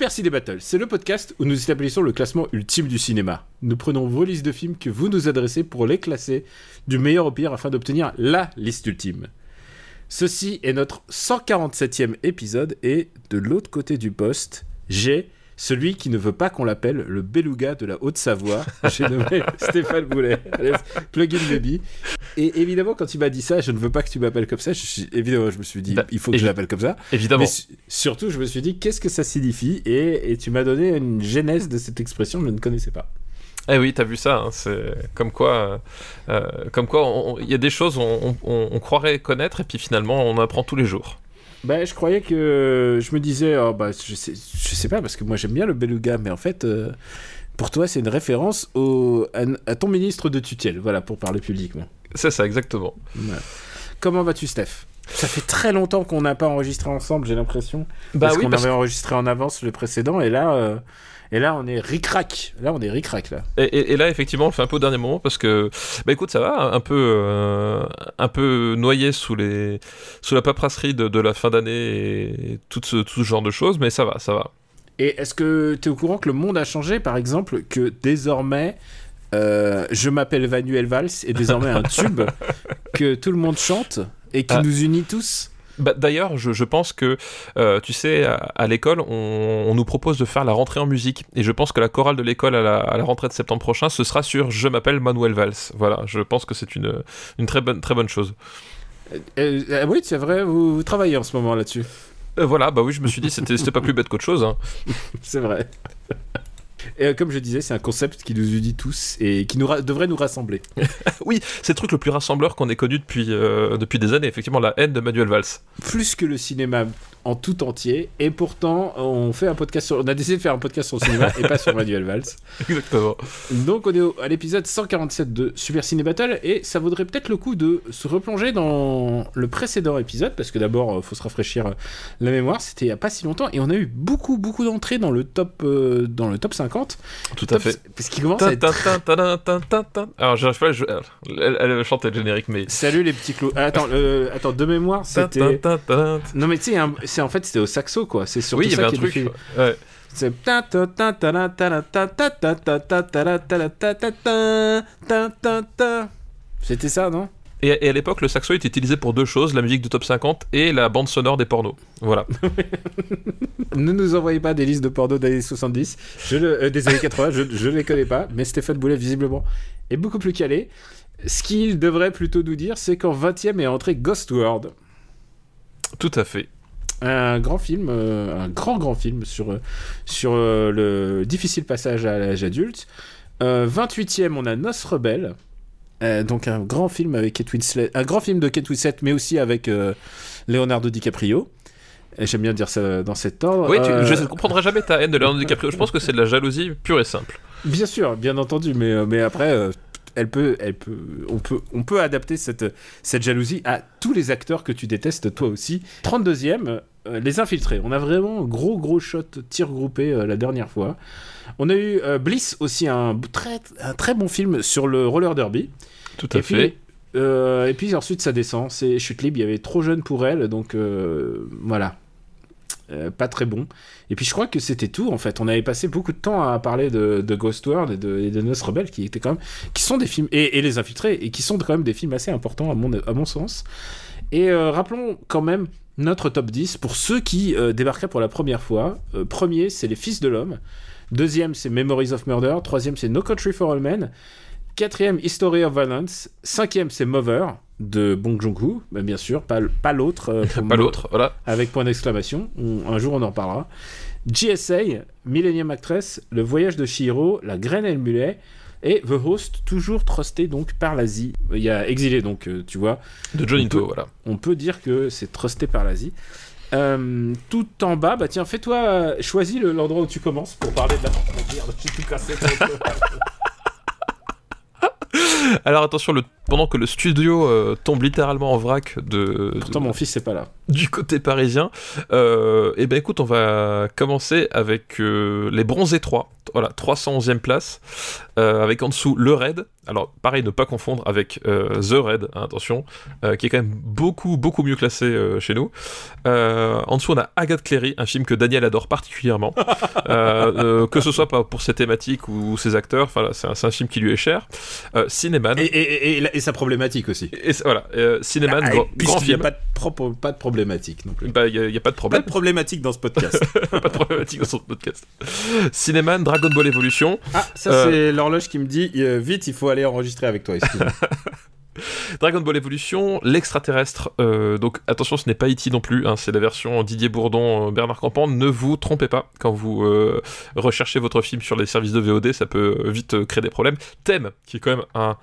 Super Ciné Battle, c'est le podcast où nous établissons le classement ultime du cinéma. Nous prenons vos listes de films que vous nous adressez pour les classer du meilleur au pire afin d'obtenir LA liste ultime. Ceci est notre 147e épisode et de l'autre côté du poste, j'ai celui qui ne veut pas qu'on l'appelle le beluga de la Haute-Savoie. J'ai nommé Stéphane Boulet, alias Plug in Baby. Et évidemment, quand il m'a dit ça, je ne veux pas que tu m'appelles comme ça. Je suis, évidemment, je me suis dit, Bah, il faut que je l'appelle comme ça. Évidemment. Mais su- surtout, je me suis dit, qu'est-ce que ça signifie? Et, et tu m'as donné une genèse de cette expression que je ne connaissais pas. Eh oui, t'as vu ça, hein, c'est comme quoi, euh, comme quoi, il y a des choses on, on- on croirait connaître et puis finalement on apprend tous les jours. Bah, je croyais que. Je me disais, oh, bah, je sais, je sais pas, parce que moi j'aime bien le beluga, mais en fait, euh, pour toi, c'est une référence au, à, à ton ministre de tutelle, voilà, pour parler publiquement. C'est ça, exactement. Voilà. Comment vas-tu, Steph? Ça fait très longtemps qu'on n'a pas enregistré ensemble, j'ai l'impression. Bah parce oui, qu'on avait enregistré en avance le précédent, et là, euh, et là, on est ric-rac. Là, on est ric-rac, là. Et, et- et là, effectivement, on le fait un peu au dernier moment parce que, bah écoute, ça va, un peu, euh, un peu noyé sous les, sous la paperasserie de, de la fin d'année et tout ce, tout ce genre de choses, mais ça va, ça va. Et est-ce que tu es au courant que le monde a changé, par exemple, que désormais, euh, Je m'appelle Vanuel Valls est désormais un tube que tout le monde chante et qui Ah. nous unit tous? Bah, D'ailleurs, je, je pense que, euh, tu sais, à, à l'école, on, on nous propose de faire la rentrée en musique. Et je pense que la chorale de l'école à la, à la rentrée de septembre prochain, ce sera sur Je m'appelle Manuel Valls. Voilà, je pense que c'est une, une très, bonne, très bonne chose. Euh, euh, Oui, c'est vrai, vous, vous travaillez en ce moment là-dessus. Euh, voilà, bah oui, je me suis dit, c'était c'était pas plus bête qu'autre chose. hein. C'est vrai. Et euh, comme je disais, c'est un concept qui nous unit tous et qui nous ra- devrait nous rassembler. Oui, c'est le truc le plus rassembleur qu'on ait connu depuis, euh, depuis des années, effectivement, la haine de Manuel Valls. Plus que le cinéma en tout entier. Et pourtant, on fait un podcast sur... On a décidé de faire un podcast sur le cinéma et pas sur Manuel Valls. Exactement. Donc on est au- à l'épisode 147 de Super Ciné Battle et ça vaudrait peut-être le coup de se replonger dans le précédent épisode parce que d'abord euh, faut se rafraîchir euh, la mémoire, c'était il y a pas si longtemps et on a eu beaucoup beaucoup d'entrées dans le top euh, dans le top 50 Tout à fait. parce qu'il commence à être. Alors, j'arrive pas, je- elle, elle chantait le générique, mais. Salut les petits clous. Ah, attends, euh, attends de mémoire, c'était. Non mais tu sais un- c'est en fait c'était au saxo quoi. C'est surtout oui, ça qui truc. C'est c'était ça, non et, à l'époque, le saxo était utilisé pour deux choses, la musique du top 50 et la bande sonore des pornos. Voilà. ne nous envoyez pas des listes de pornos d'années 70, des années 80, je, je les connais pas, mais Stéphane Boulet, visiblement, est beaucoup plus calé. Ce qu'il devrait plutôt nous dire, c'est qu'en 20e est entré Ghost World. Tout à fait un grand film, euh, un grand grand film sur, euh, sur euh, le difficile passage à l'âge adulte. Euh, 28e, on a Nos Rebelles, euh, donc un grand film avec Kate Winslet, un grand film de Kate Winslet, mais aussi avec euh, Leonardo DiCaprio. J'aime bien dire ça dans cet ordre. Oui, tu, Euh, je ne comprendrai jamais ta haine de Leonardo DiCaprio. Je pense que c'est de la jalousie pure et simple. Bien sûr, bien entendu, mais, mais après, elle peut, elle peut, on, peut, on peut adapter cette, cette jalousie à tous les acteurs que tu détestes toi aussi. 32e, euh, Les Infiltrés. On a vraiment un gros, gros shot tir groupé euh, la dernière fois. On a eu euh, Bliss aussi, un très, un très bon film sur le roller derby. Tout à Et fait. puis, et puis ensuite, ça descend. C'est Chute Libre, il y avait trop jeune pour elle, donc voilà. Euh, pas très bon. Et puis je crois que c'était tout en fait. On avait passé beaucoup de temps à parler de, de Ghost World et de, et de Nos Rebelles qui étaient quand même, qui sont des films et, et les infiltrés et qui sont quand même des films assez importants à mon, à mon sens. Et euh, rappelons quand même notre top 10 pour ceux qui euh, débarqueraient pour la première fois. Euh, premier, c'est Les Fils de l'Homme. Deuxième, c'est Memories of Murder. Troisième, c'est No Country for All Men. Quatrième, History of Violence. Cinquième, c'est Mover de Bong Joon-ho, bah, bien sûr, pas, pas l'autre. euh, Pas l'autre, voilà. Avec point d'exclamation. On- un jour, on en parlera. GSA, Millennium Actress, Le Voyage de Shihiro, La Graine et le Mulet. Et The Host, toujours trusté donc par l'Asie. Il y a Exilé, donc euh, tu vois, De Johnny On peut- To, voilà. on peut dire que c'est trusté par l'Asie. Euh, tout en bas, bah tiens, fais-toi, euh, choisis le- l'endroit où tu commences pour parler de la. Oh, merde, j'ai tout cassé. Alors attention, le... pendant que le studio euh, tombe littéralement en vrac de, Pourtant, de- mon fils, c'est pas là. du côté parisien, euh, et ben écoute, on va commencer avec euh, les bronzés 3. Voilà, 311e place, euh, avec en dessous le Raid. Alors pareil, ne pas confondre avec euh, The Raid, hein, attention, euh, qui est quand même beaucoup beaucoup mieux classé euh, chez nous. Euh, en dessous, on a Agathe Cléry, un film que Daniel adore particulièrement, Euh, euh, que ce soit pas pour ses thématiques ou ses acteurs. Enfin, c'est un, film qui lui est cher. Euh, Cinéman. Et, et, et, et sa problématique aussi. Et c'est- voilà, euh, Cinéman, Ah, grand, grand Puisqu'il n'y a film. pas de, pas problématique non plus. Bah, il n'y a, pas de Pas problème. de problématique dans ce podcast. pas de problématique dans son podcast. Cinéman, Dragon Ball Evolution. ah, ça, Euh. c'est l'horloge qui me dit euh, vite, il faut aller enregistrer avec toi. excuse-moi. Dragon Ball Evolution, l'extraterrestre. euh, donc attention, ce n'est pas E.T. non plus. hein, c'est la version Didier Bourdon, euh, Bernard Campan. Ne vous trompez pas quand vous euh, recherchez votre film sur les services de VOD, ça peut vite créer des problèmes. Thème, qui est quand même un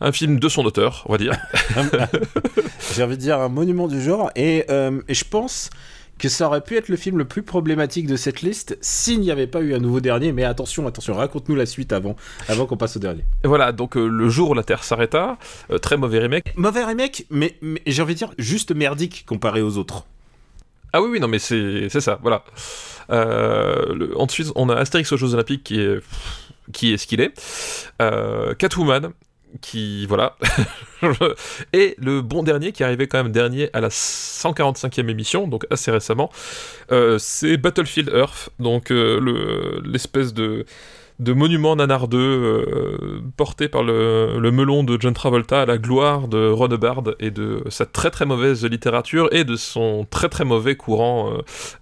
un film de son auteur, on va dire. J'ai envie de dire un monument du genre. Et, et je pense que ça aurait pu être le film le plus problématique de cette liste s'il n'y avait pas eu un nouveau dernier. Mais attention, attention, raconte-nous la suite avant, avant qu'on passe au dernier. Et voilà, donc euh, le jour où la Terre s'arrêta, euh, très mauvais remake. Mauvais remake, mais, mais j'ai envie de dire juste merdique comparé aux autres. Ah oui, oui, non, mais c'est c'est ça, voilà. Euh, le- ensuite, on a Astérix aux Jeux Olympiques qui est, qui est ce qu'il est. Euh, Catwoman, qui, voilà. Et le bon dernier, qui arrivé quand même dernier à la 145e émission, donc assez récemment, euh, c'est Battlefield Earth, donc euh, le- l'espèce de de monument nanardeux euh, porté par le, le melon de John Travolta à la gloire de Ron Hubbard et de sa très très mauvaise littérature et de son très très mauvais courant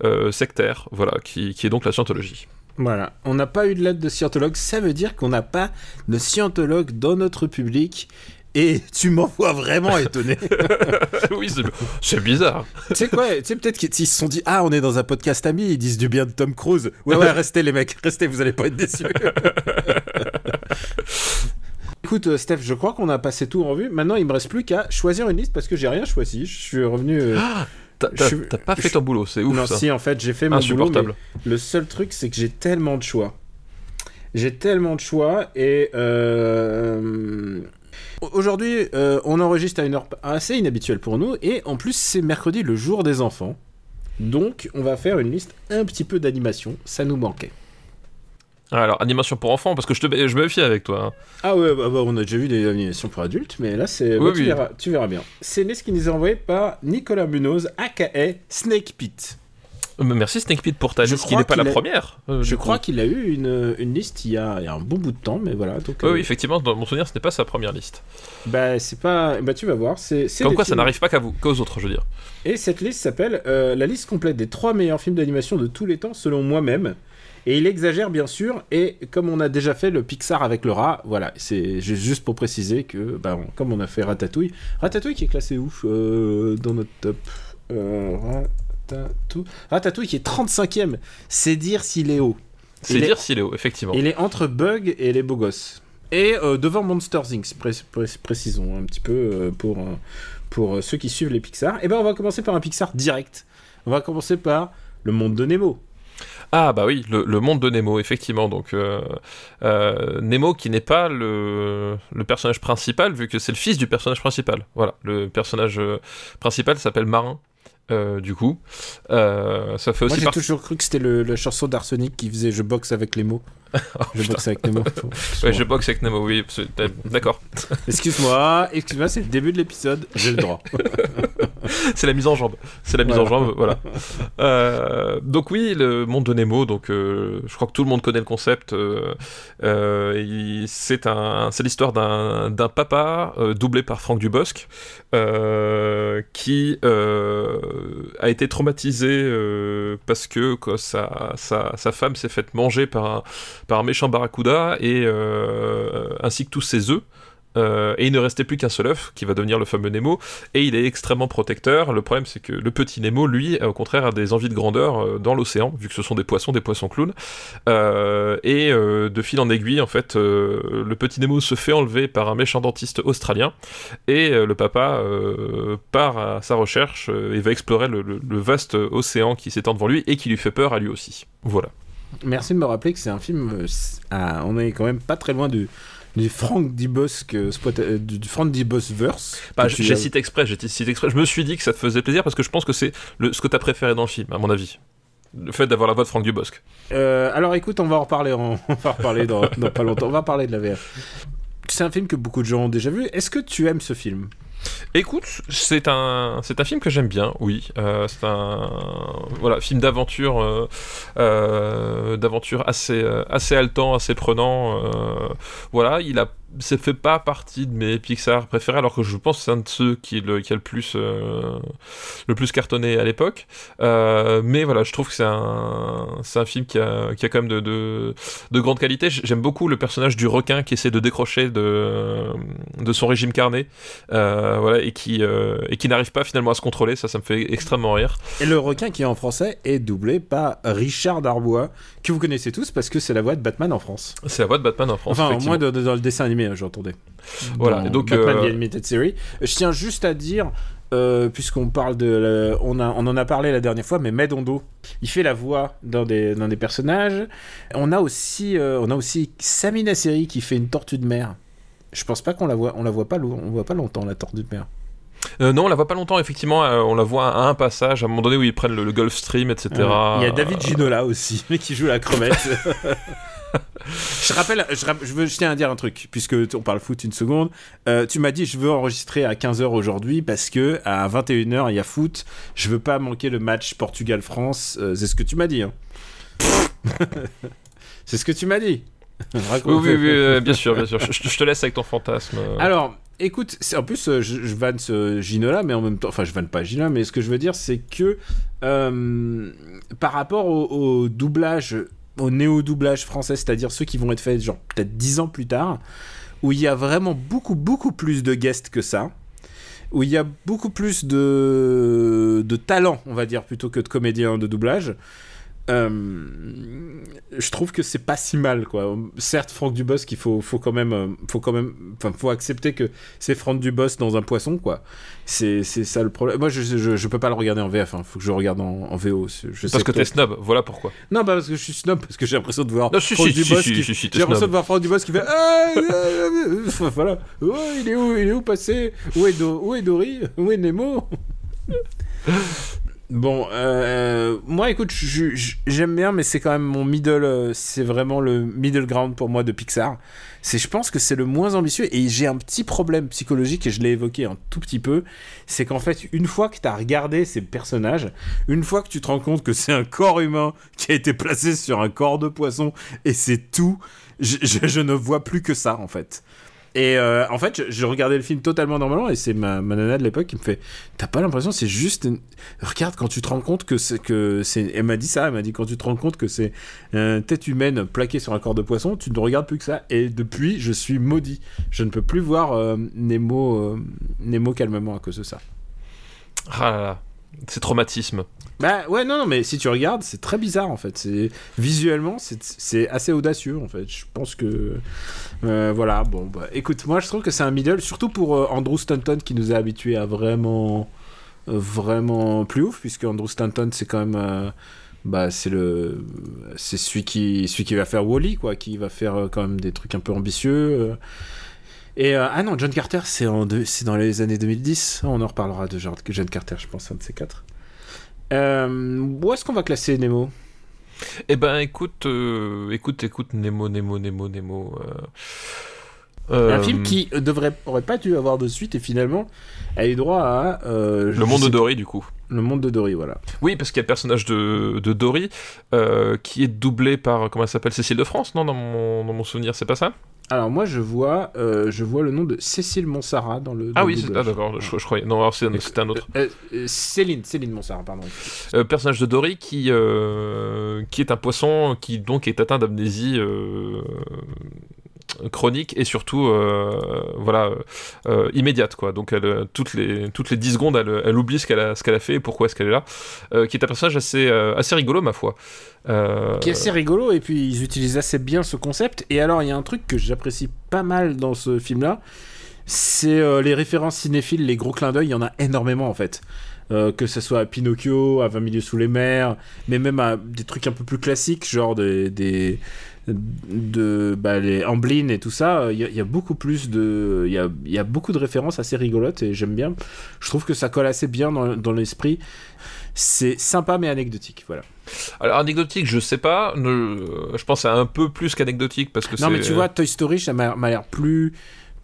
euh, sectaire, voilà, qui est donc la scientologie. Voilà, on n'a pas eu de lettre de scientologue, ça veut dire qu'on n'a pas de scientologue dans notre public. Et tu m'envoies vraiment étonné. oui, c'est- bizarre. tu sais quoi, tu sais peut-être qu'ils se sont dit Ah, on est dans un podcast ami, ils disent du bien de Tom Cruise. Ouais, ouais, restez les mecs, restez, vous allez pas être déçus. Écoute, euh, Steph, je crois qu'on a passé tout en revue. Maintenant, il me reste plus qu'à choisir une liste parce que j'ai rien choisi. Je suis revenu. euh, T'as pas fait ton boulot, c'est ouf non, ça. si, en fait, j'ai fait mon boulot. Insupportable. mais le seul truc, c'est que j'ai tellement de choix. J'ai tellement de choix et. euh, Aujourd'hui, euh, on enregistre à une heure assez inhabituelle pour nous et en plus, c'est mercredi, le jour des enfants. Donc, on va faire une liste un petit peu d'animation. Ça nous manquait. Alors, animation pour enfants, parce que je, te, je me méfie avec toi. hein. Ah ouais, bah, bah, on a déjà vu des animations pour adultes, mais là, c'est. Oui, bah, tu, oui. verras, tu verras bien. C'est une liste qui nous est envoyée par Nicolas Munoz, aka Snake Pit. Euh, Merci Snake Pit pour ta liste, qui n'est pas la première. euh, Je crois qu'il a eu une, une liste il y, a, il y a un bon bout de temps, mais voilà. Donc, Oui, euh, oui, effectivement, dans mon souvenir, ce n'est pas sa première liste. Bah, c'est pas. Bah, tu vas voir. C'est. Comme quoi, ça films- n'arrive pas qu'à vous, qu'aux autres, je veux dire. Et cette liste s'appelle euh, la liste complète des trois meilleurs films d'animation de tous les temps, selon moi-même. Et il exagère bien sûr. Et comme on a déjà fait le Pixar avec le rat, voilà. C'est ju- juste pour préciser que, bah, on- comme on a fait Ratatouille, Ratatouille qui est classé où euh, dans notre top euh, Ratatouille. Ratatouille qui est 35ème. C'est dire s'il est haut. C'est dire s'il est haut, effectivement. Il est entre Bug et les beaux gosses. Et euh, devant Monsters Inc., pré- pré- précisons un petit peu pour, pour ceux qui suivent les Pixar. Et ben on va commencer par un Pixar direct. On va commencer par Le Monde de Nemo. Ah bah oui, le, monde de Nemo, effectivement. Donc euh, euh, Nemo qui n'est pas le, le personnage principal, vu que c'est le fils du personnage principal. Voilà, le personnage euh, principal s'appelle Marin. Euh, du coup, Euh, ça fait Moi aussi j'ai partie. toujours cru que c'était le- la chanson d'Arsenic qui faisait Je boxe avec les mots. je boxe avec les mots. Ouais, je boxe avec Nemo, oui, c'est- d'accord. Excuse-moi, excuse-moi, c'est le début de l'épisode, j'ai le droit. c'est la mise en jambe. C'est la mise en jambe, voilà. Euh, donc oui, le monde de Nemo. Donc je crois que tout le monde connaît le concept. c'est l'histoire d'un d'un papa doublé par Franck Dubosc qui a été traumatisé euh, parce que sa, femme s'est faite manger par un, par un méchant barracuda et euh, ainsi que tous ses œufs. Euh, et il ne restait plus qu'un seul œuf qui va devenir le fameux Nemo et il est extrêmement protecteur. Le problème c'est que le petit Nemo, lui, au contraire, a des envies de grandeur euh, dans l'océan vu que ce sont des poissons, des poissons clowns. Euh, et de fil en aiguille, en fait, le petit Nemo se fait enlever par un méchant dentiste australien et le papa part à sa recherche et va explorer le, vaste océan qui s'étend devant lui et qui lui fait peur à lui aussi. Voilà. Merci de me rappeler que c'est un film. on est quand même pas très loin du, du Frank Dibosc, euh, euh, du Frank Dibosc verse. Bah, j'ai cité exprès, j'ai cité exprès. Je me suis dit que ça te faisait plaisir parce que je pense que c'est ce que tu as préféré dans le film, à mon avis. Le fait d'avoir la voix de Frank Dubosc. Euh, alors écoute, on va en reparler, on va en reparler dans, dans pas longtemps. On va parler de la VR. C'est un film que beaucoup de gens ont déjà vu. Est-ce que tu aimes ce film? Écoute, c'est un, c'est un film que j'aime bien, oui. Euh, c'est un voilà, film d'aventure, euh, euh, d'aventure assez, assez haletant, assez prenant. voilà, il a ça fait pas partie de mes Pixar préférés, alors que je pense que c'est un de ceux qui, le, qui a le plus, euh, le plus cartonné à l'époque. Euh, mais voilà, je trouve que c'est un, c'est un film qui a, qui a quand même de, de, de grande qualité. J'aime beaucoup le personnage du requin qui essaie de décrocher de, de son régime carné, euh, voilà, et qui, et qui n'arrive pas finalement à se contrôler. Ça, ça me fait extrêmement rire. Et le requin qui est en français est doublé par Richard Darbois, que vous connaissez tous parce que c'est la voix de Batman en France. C'est la voix de Batman en France. Enfin, au moins dans le dessin animé Hein, j'entendais. Voilà, donc Batman euh... Animated Series. Je tiens juste à dire, euh, puisqu'on parle de, on, a, on en a parlé la dernière fois, mais Medondo, il fait la voix dans des, dans des personnages. On a aussi, euh, on a aussi Samina Seri qui fait une tortue de mer. Je pense pas qu'on la voit, on la voit pas, on voit pas longtemps la tortue de mer. Euh, non, on la voit pas longtemps, effectivement. on la voit à un passage, à un moment donné où ils prennent le, Gulf Stream, etc. Il y a David Ginola aussi, mais qui joue la crevette. je rappelle, je, veux, je tiens à dire un truc, puisque on parle foot une seconde. Euh, tu m'as dit, je veux enregistrer à 15h aujourd'hui parce que à 21h, il y a foot. Je veux pas manquer le match Portugal-France. Euh, c'est ce que tu m'as dit. Hein. c'est ce que tu m'as dit. oui, oui, oui, bien sûr, bien sûr. Je, te laisse avec ton fantasme. Alors, écoute, en plus, je, je vanne ce Ginola, mais en même temps, enfin, je vanne pas Ginola, mais ce que je veux dire, c'est que euh, par rapport au doublage au néo-doublage français, c'est-à-dire ceux qui vont être faits genre peut-être 10 ans plus tard, où il y a vraiment beaucoup, beaucoup plus de guests que ça, où il y a beaucoup plus de, de talent, on va dire, plutôt que de comédiens de doublage. Euh, je trouve que c'est pas si mal quoi. Certes, Franck Dubosc, il faut, faut quand même, euh, faut quand même, enfin, faut accepter que c'est Franck Dubosc dans un poisson quoi. C'est, ça le problème. Moi, je, je, peux pas le regarder en VF. Hein. Faut que je regarde en, VO. Je parce que t'es snob. Voilà pourquoi. Non, pas parce que je suis snob, parce que j'ai l'impression de voir Franck Dubosc. J'ai l'impression de voir Franck Dubosc qui fait. Ah, voilà. Oh, il est où, il est où passé? Où est, où est Dory? Où est Nemo? Bon, euh, moi écoute, j'aime bien, mais c'est quand même mon middle, euh, c'est vraiment le middle ground pour moi de Pixar. Je pense que c'est le moins ambitieux et j'ai un petit problème psychologique et je l'ai évoqué un tout petit peu. C'est qu'en fait, une fois que tu as regardé ces personnages, une fois que tu te rends compte que c'est un corps humain qui a été placé sur un corps de poisson et c'est tout, je ne vois plus que ça en fait. Et euh, en fait, je, regardais le film totalement normalement et c'est ma, nana de l'époque qui me fait T'as pas l'impression, c'est juste. Regarde, quand tu te rends compte que c'est. Que c'est... Elle m'a dit ça, elle m'a dit Quand tu te rends compte que c'est une tête humaine plaquée sur un corps de poisson, tu ne regardes plus que ça. Et depuis, je suis maudit. Je ne peux plus voir euh, Nemo, euh, Nemo calmement à cause de ça. Ah là là. C'est traumatisme. Bah ouais, non, non, mais si tu regardes, c'est très bizarre en fait. C'est visuellement, c'est assez audacieux en fait. Je pense que euh, voilà. Bon, bah écoute, moi je trouve que c'est un middle, surtout pour euh, Andrew Stanton qui nous a habitués à vraiment, euh, vraiment plus ouf, puisque Andrew Stanton c'est quand même, bah c'est le, c'est celui qui, celui va faire Wally quoi, qui va faire quand même des trucs un peu ambitieux. Et ah non, John Carter, c'est dans les années 2010. On en reparlera de John Carter, je pense, un de ces quatre. Euh, où est-ce qu'on va classer Nemo? Eh ben, écoute, euh, écoute, écoute, Nemo, Nemo, Nemo, Nemo. Euh, un film qui devrait, aurait pas dû avoir de suite et finalement a eu droit à. le monde de Dory, du coup. Le monde de Dory, voilà. Oui, parce qu'il y a le personnage de, de Dory qui est doublé par, comment elle s'appelle, Cécile de France, non, dans mon, dans mon souvenir, c'est pas ça? Alors moi je vois, euh, je vois le nom de Cécile Monsara dans le. ah oui, c'est ah, d'accord, je, croyais. Non, alors c'était un autre. Euh, euh, Céline, Céline Monsara, pardon. personnage de Dory qui qui est un poisson qui donc est atteint d'amnésie chronique et surtout voilà immédiate quoi. Donc toutes les toutes les 10 secondes elle, oublie ce qu'elle a ce qu'elle a fait et pourquoi est-ce qu'elle est là. qui est un personnage assez assez rigolo ma foi. Qui est assez rigolo et puis ils utilisent assez bien ce concept. Et alors il y a un truc que j'apprécie pas mal dans ce film là c'est les références cinéphiles, les gros clins d'œil, il y en a énormément en fait. Euh, que ce soit à Pinocchio, à 20 milieux sous les mers, mais même à des trucs un peu plus classiques, genre des de bah, les Amblin et tout ça, il y, a beaucoup plus de, il y a, y a, beaucoup de références assez rigolotes et j'aime bien. Je trouve que ça colle assez bien dans, dans l'esprit. C'est sympa mais anecdotique, voilà. Alors anecdotique, je sais pas. je pense à un peu plus qu'anecdotique parce que non mais tu vois Toy Story, ça m'a l'air plus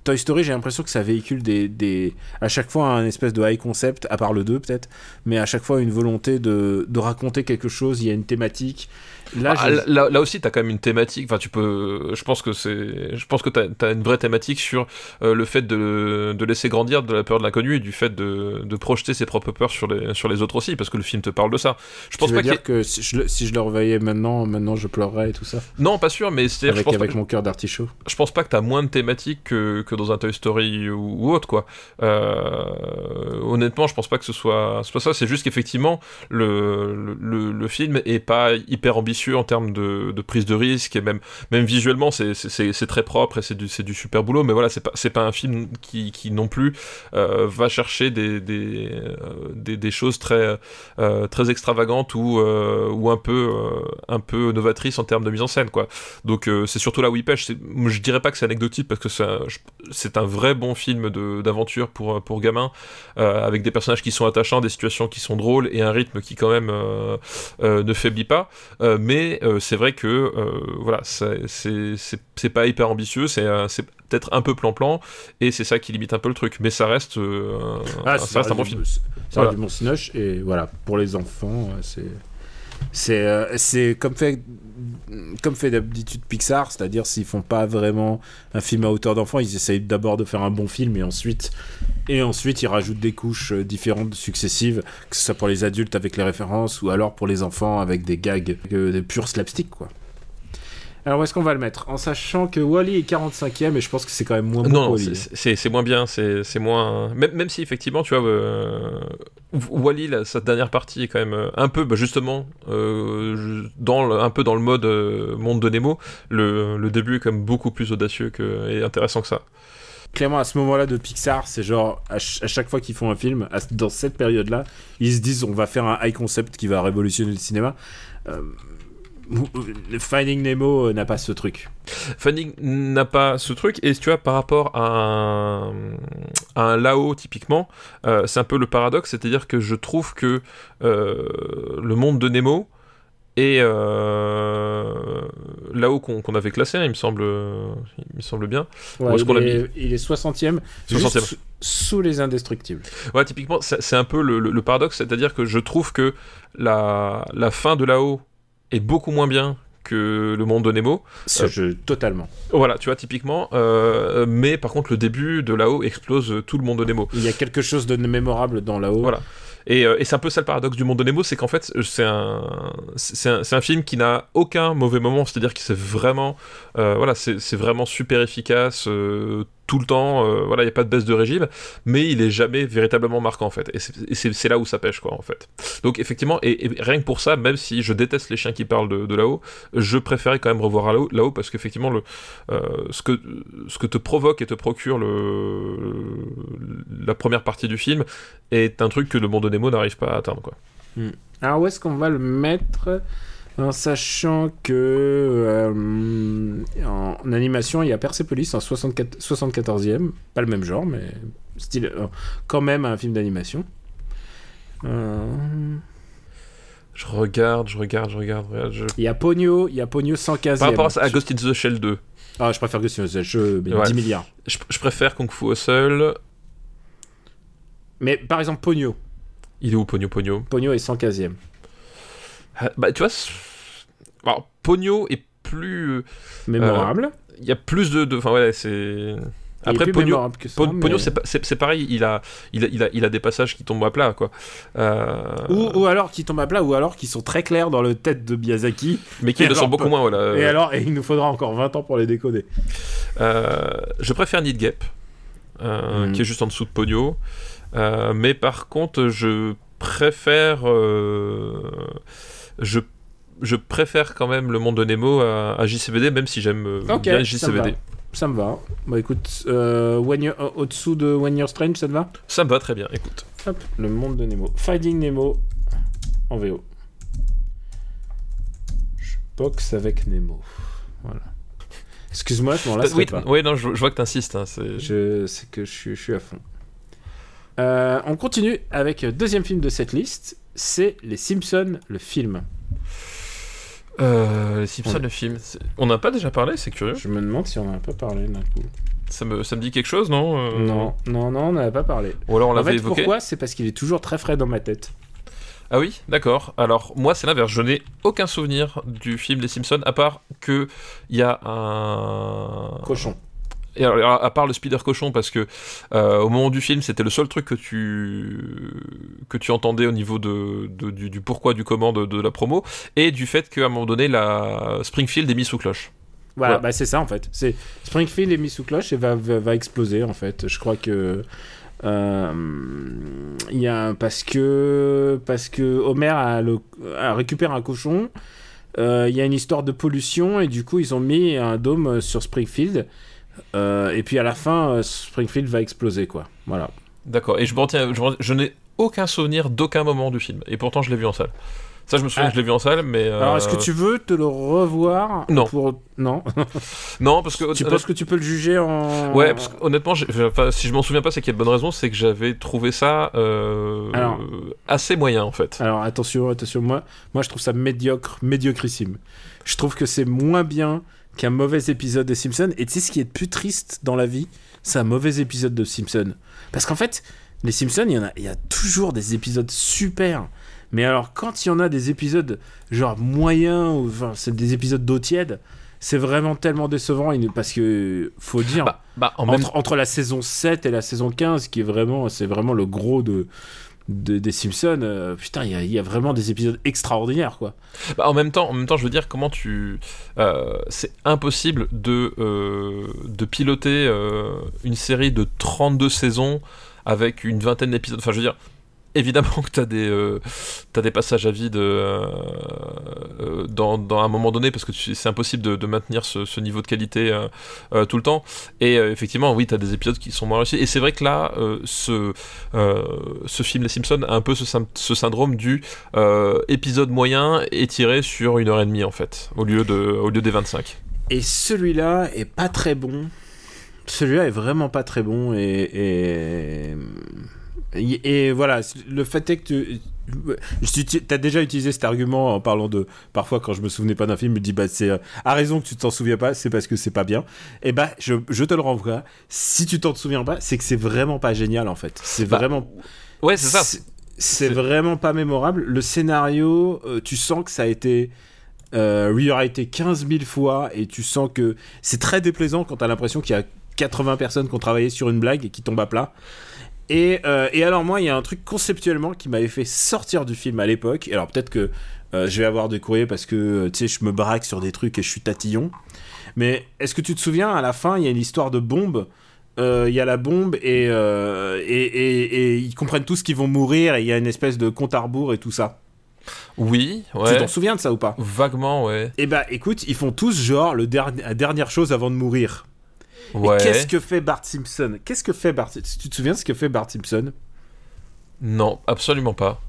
Toy Story, j'ai l'impression que ça véhicule des, des, à chaque fois un espèce de high concept, à part le 2 peut-être, mais à chaque fois une volonté de, de raconter quelque chose, il y a une thématique, Là, ah, là, là, aussi, tu as quand même une thématique. Enfin, tu peux. Je pense que c'est. Je pense que tu as, une vraie thématique sur euh, le fait de, de, laisser grandir de la peur de l'inconnu et du fait de, de, projeter ses propres peurs sur les, sur les autres aussi, parce que le film te parle de ça. Je pense pas dire que si je, si je le revoyais maintenant, maintenant je pleurerais et tout ça? Non, pas sûr, mais c'est. Avec, je pense avec mon cœur d'artichaut. Je pense pas que tu as moins de thématiques que, que dans un Toy Story ou, autre, quoi. Euh, honnêtement, je pense pas que ce soit, soit ça. C'est juste qu'effectivement, le, le, le, film est pas hyper ambitieux en termes de, prise de risque et même, même visuellement c'est très propre et c'est du, du super boulot mais voilà c'est pas, pas un film qui, qui non plus euh, va chercher des, des, euh, des, choses très, euh, très extravagantes ou, ou un, peu, un peu novatrices en termes de mise en scène quoi. Donc c'est surtout là où il pêche. Je dirais pas que c'est anecdotique parce que c'est un vrai bon film d'aventure pour, pour gamins avec des personnages qui sont attachants des situations qui sont drôles et un rythme qui quand même ne faiblit pas. Mais euh, c'est vrai que euh, voilà, c'est pas hyper ambitieux, c'est peut-être un peu plan-plan, et c'est ça qui limite un peu le truc, mais ça reste, euh, ah, ça, reste un bon film. Ça voilà. du bon cinoche, et voilà, pour les enfants, c'est. C'est comme fait comme fait d'habitude Pixar, c'est-à-dire s'ils font pas vraiment un film à hauteur d'enfant, ils essayent d'abord de faire un bon film et ensuite et ensuite, ils rajoutent des couches euh, différentes, successives, que ce soit pour les adultes avec les références ou alors pour les enfants avec des gags, euh, des purs slapstick, quoi. Alors où est-ce qu'on va le mettre? En sachant que Wally est 45ème et je pense que c'est quand même moins bon. Non, c'est moins bien, c'est moins. Même, même, si effectivement, tu vois, euh, Wally, sa dernière partie est quand même euh, un peu, bah, justement, dans un peu dans le mode monde de Nemo. Le, le, début est quand même beaucoup plus audacieux que, et intéressant que ça clairement à ce moment-là de Pixar, c'est genre à, chaque fois qu'ils font un film, dans cette période-là, ils se disent on va faire un high concept qui va révolutionner le cinéma. Euh, Finding Nemo euh, n'a pas ce truc. Finding n'a pas ce truc, et tu vois, par rapport à un, à Lao, typiquement, euh, c'est un peu le paradoxe, c'est-à-dire que je trouve que le monde de Nemo, et euh, là-haut qu'on avait classé, hein, il, me semble, il me semble bien. il, est, il, est, 60e, 60e. sous les indestructibles. Ouais, typiquement, c'est un peu le, paradoxe, c'est-à-dire que je trouve que la, la fin de là-haut est beaucoup moins bien que le monde de Nemo. Ce euh, jeu, totalement. Voilà, tu vois, typiquement. Euh, mais par contre, le début de là-haut explose tout le monde de Nemo. Il y a quelque chose de mémorable dans là-haut. Voilà. Euh, et, c'est un peu ça le paradoxe du monde de Nemo, c'est qu'en fait, c'est un, un, un, film qui n'a aucun mauvais moment, c'est-à-dire que c'est vraiment, euh, voilà, c'est vraiment super efficace. Euh, tout le temps, voilà, il n'y a pas de baisse de régime, mais il est jamais véritablement marquant en fait. Et c'est là où ça pêche quoi en fait. Donc effectivement, et, rien que pour ça, même si je déteste les chiens qui parlent de, là-haut, je préférais quand même revoir là-haut parce qu'effectivement, le, ce, que, ce que te provoque et te procure le, la première partie du film est un truc que le monde de Nemo n'arrive pas à atteindre. Quoi. Hmm. Alors où est-ce qu'on va le mettre? En sachant que euh, en, animation, il y a Persepolis en 64, 74e, pas le même genre, mais style, euh, quand même un film d'animation. Euh, je regarde, je regarde, je regarde. Il y a Pogno, il y a Pogno 115e. Par rapport à Ghost in the Shell 2. Ah, je préfère Ghost in the Shell, 10 milliards. Je, je, préfère Kung Fu Hustle. Mais par exemple, Pogno. Il est où Pogno Pogno Pogno est 115ème. Ah, bah, tu vois, alors, Pogno est plus. Euh, Mémorable. Il y a plus de. Enfin, ouais, c'est. Après, Pogno, mémorable que ça, Po- mais- Pogno, c'est pas- c'est c'est pareil, il a, il, a, il, a, il a des passages qui tombent à plat, quoi. Euh, Ou, ou alors qui tombent à plat, ou alors qui sont très clairs dans le tête de Miyazaki. mais qui le sont beaucoup moins, voilà. Et alors, et il nous faudra encore 20 ans pour les décoder. Euh, je préfère Need Gap, euh, Mhm. qui est juste en dessous de Pogno. Euh, mais par contre, je préfère. Euh, je, je préfère quand même le monde de Nemo à, à JCVD, même si j'aime euh, Ok, bien JCVD. Ça me va. Bah écoute, euh, euh, au-dessous de When You're Strange, ça te va? Ça me va très bien, écoute. Hop, le monde de Nemo. Finding Nemo en VO. Je boxe avec Nemo. Voilà. Excuse-moi, je m'en lasse oui, pas. oui, non, je, je vois que t'insistes. Hein, c'est- Je sais que je suis, je suis à fond. Euh, on continue avec le deuxième film de cette liste. C'est Les Simpsons, le film. Euh, les Simpsons, Ouais. le film. On n'a pas déjà parlé, c'est curieux. Je me demande si on en a pas parlé d'un coup. Ça me, ça me dit quelque chose, non Euh, Non, non, non, on n'en a pas parlé. Ou alors on en l'avait fait, évoqué pourquoi? C'est parce qu'il est toujours très frais dans ma tête. Ah oui, d'accord. Alors moi c'est l'inverse. Je n'ai aucun souvenir du film des Simpsons à part que il y a un Cochon. Et alors, à part le speeder cochon parce que euh, au moment du film c'était le seul truc que tu que tu entendais au niveau de, de- du, du pourquoi du comment de, de la promo et du fait qu'à un moment donné la Springfield est mise sous cloche. Voilà, Ouais. bah c'est ça en fait. C'est Springfield est mis sous cloche et va, va, va exploser en fait. Je crois que euh, il y a parce que parce que Homer a, le, a récupéré un cochon. euh, Il y a une histoire de pollution et du coup ils ont mis un dôme sur Springfield. Euh, et puis à la fin, euh, Springfield va exploser quoi. Voilà. D'accord. Et je, m'en tiens- je, m'en- je n'ai aucun souvenir d'aucun moment du film et pourtant je l'ai vu en salle. Ça je me souviens Ah. que je l'ai vu en salle mais euh, Alors est-ce que tu veux te le revoir Non. Pour... Non? non parce que tu penses que tu peux le juger en. Ouais, parce que honnêtement, j'ai- enfin, si je m'en souviens pas, c'est qu'il y a de bonnes raisons, c'est que j'avais trouvé ça euh, Alors. assez moyen en fait. Alors attention, attention, moi, moi je trouve ça médiocre, médiocrissime. Je trouve que c'est moins bien qu'un mauvais épisode de Simpsons. Et tu sais ce qui est le plus triste dans la vie, c'est un mauvais épisode de Simpsons. Parce qu'en fait, les Simpsons, il y en a, il y a toujours des épisodes super. Mais alors quand il y en a des épisodes genre moyens ou enfin c'est des épisodes d'eau tiède, c'est vraiment tellement décevant parce que faut dire Bah, bah, en même entre, entre la saison 7 et la saison 15 qui est vraiment c'est vraiment le gros de, de- des Simpsons euh, putain il y a, vraiment des épisodes extraordinaires quoi Bah, en même temps, en même temps, je veux dire, comment tu, euh, c'est impossible de euh, de piloter une série de 32 saisons avec une vingtaine d'épisodes. Enfin, je veux dire. Évidemment que tu as, euh, des passages à vide euh, euh, dans, dans un moment donné parce que c'est impossible de, maintenir ce, niveau de qualité euh, tout le temps. Et effectivement, oui, tu as des épisodes qui sont moins réussis. Et c'est vrai que là, ce, ce film Les Simpsons a un peu ce, syndrome du épisode moyen étiré sur une heure et demie en fait, au lieu, de, au lieu des 25. et celui-là est pas très bon celui-là est vraiment pas très bon et, et, et voilà le fait est que tu tu as déjà utilisé cet argument en parlant de parfois quand je me souvenais pas d'un film je me dis bah c'est euh, à raison que tu t'en souviens pas c'est parce que c'est pas bien et bah je, je te le renvoie si tu t'en souviens pas c'est que c'est vraiment pas génial en fait c'est Bah, vraiment Ouais, c'est ça. C'est- vraiment pas mémorable. Le scénario, euh, tu sens que ça a été euh, rewrité 15 000 fois et tu sens que c'est très déplaisant quand t'as l'impression qu'il y a 80 personnes qui ont travaillé sur une blague et qui tombent à plat. Et, euh, et alors moi, il y a un truc conceptuellement qui m'avait fait sortir du film à l'époque. Alors peut-être que euh, je vais avoir des courriers parce que euh, tu sais, je me braque sur des trucs et je suis tatillon. Mais est-ce que tu te souviens, à la fin, il y a une histoire de bombe euh, il y a la bombe et, et, et- et ils comprennent tous qu'ils vont mourir et il y a une espèce de compte à rebours et tout ça. Oui, Tu ouais. t'en souviens de ça ou pas? Vaguement, ouais. Eh bah écoute, ils font tous genre le la dernière chose avant de mourir. Ouais. Et qu'est-ce que fait Bart Simpson? Qu'est-ce que fait Bart Tu te souviens de ce que fait Bart Simpson? Non, absolument pas.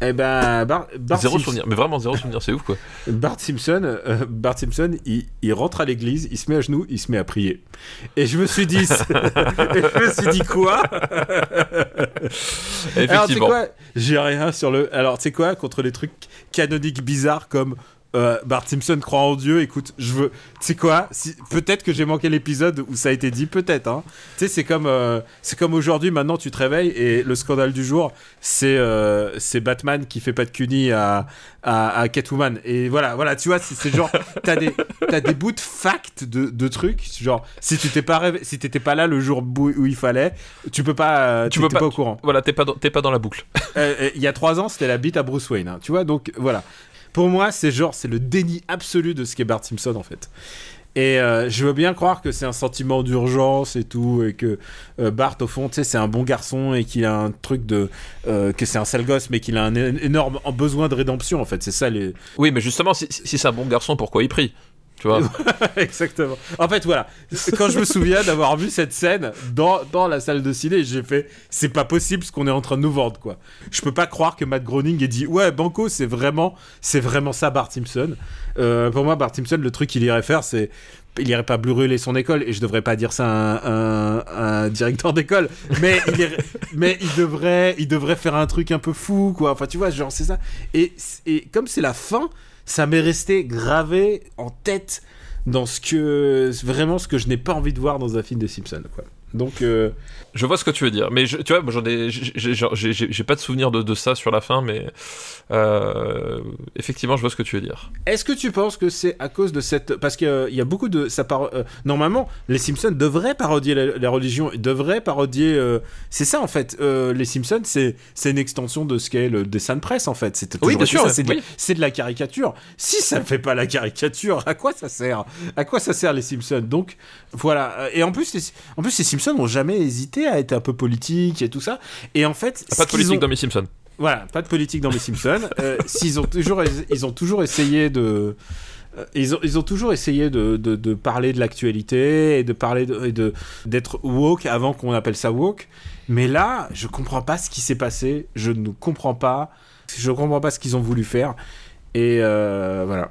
Eh ben Bart, Bart zéro Simpson, souvenir, mais vraiment zéro souvenir, c'est ouf quoi. Bart Simpson, euh, Bart Simpson, il, il rentre à l'église, il se met à genoux, il se met à prier. Et je me suis dit, et je me suis dit quoi? Alors tu sais Effectivement. quoi? J'ai rien sur le. Alors tu sais quoi contre les trucs canoniques bizarres comme euh, Bart Simpson croit en Dieu. Écoute, je veux. Tu sais quoi si... Peut-être que j'ai manqué l'épisode où ça a été dit, peut-être. Hein. Tu sais, c'est comme, euh, c'est comme aujourd'hui. Maintenant, tu te réveilles et le scandale du jour, c'est euh, c'est Batman qui fait pas de cuni à, à, à, Catwoman. Et voilà, voilà, tu vois, c'est genre, t'as des, as des bouts de facts de, de trucs. Genre, si tu t'es pas rêvé, si t'étais pas là le jour où il fallait, tu peux pas, tu peux pas, pas, au courant. Voilà, t'es pas, dans, pas dans la boucle. Il y a trois ans, c'était la bite à Bruce Wayne. Hein, tu vois, donc voilà. Pour moi, c'est genre, c'est le déni absolu de ce qu'est Bart Simpson en fait. Et euh, je veux bien croire que c'est un sentiment d'urgence et tout, et que euh, Bart, au fond, tu sais, c'est un bon garçon et qu'il a un truc de. Euh, que c'est un sale gosse, mais qu'il a un énorme besoin de rédemption, en fait. C'est ça les. Oui, mais justement, si, si c'est un bon garçon, pourquoi il prie? Tu vois Exactement. En fait, voilà. Quand je me souviens d'avoir vu cette scène dans, dans la salle de ciné, j'ai fait c'est pas possible ce qu'on est en train de nous vendre, quoi. Je peux pas croire que Matt Groening ait dit ouais, Banco, c'est vraiment, vraiment ça, Bart Simpson. Euh, pour moi, Bart Simpson, le truc qu'il irait faire, c'est il irait pas brûler son école et je devrais pas dire ça à un, un, directeur d'école mais il mais il devrait il devrait faire un truc un peu fou quoi enfin tu vois genre c'est ça et, et comme c'est la fin ça m'est resté gravé en tête dans ce que vraiment ce que je n'ai pas envie de voir dans un film de Simpson quoi. Donc, euh, je vois ce que tu veux dire, mais je, tu vois, j'en ai, j'ai pas de souvenir de, de, ça sur la fin, mais euh, effectivement, je vois ce que tu veux dire. Est-ce que tu penses que c'est à cause de cette, parce qu'il euh, y a beaucoup de, ça par... normalement, les Simpsons devraient parodier la, religion, ils devraient parodier, c'est ça en fait. les Simpsons, c'est c'est une extension de ce qu'est le dessin de presse en fait. C'est oui, bien sûr, c'est de, de, la caricature. Si ça ne fait pas la caricature, à quoi ça sert? À quoi ça sert les Simpsons? Donc voilà. Et en plus, les, en plus, les Simpsons Simpsons n'ont jamais hésité à être un peu politique et tout ça. Et en fait, pas de politique dans mes Simpsons. Voilà, pas de politique dans mes Simpsons. euh, s'ils ont toujours, ils ont toujours essayé de. Euh, ils ont, ils ont toujours essayé de, de, de parler de l'actualité et de parler de, d'être woke avant qu'on appelle ça woke. Mais là, je comprends pas ce qui s'est passé. Je ne comprends pas. Je comprends pas ce qu'ils ont voulu faire. Et euh, voilà.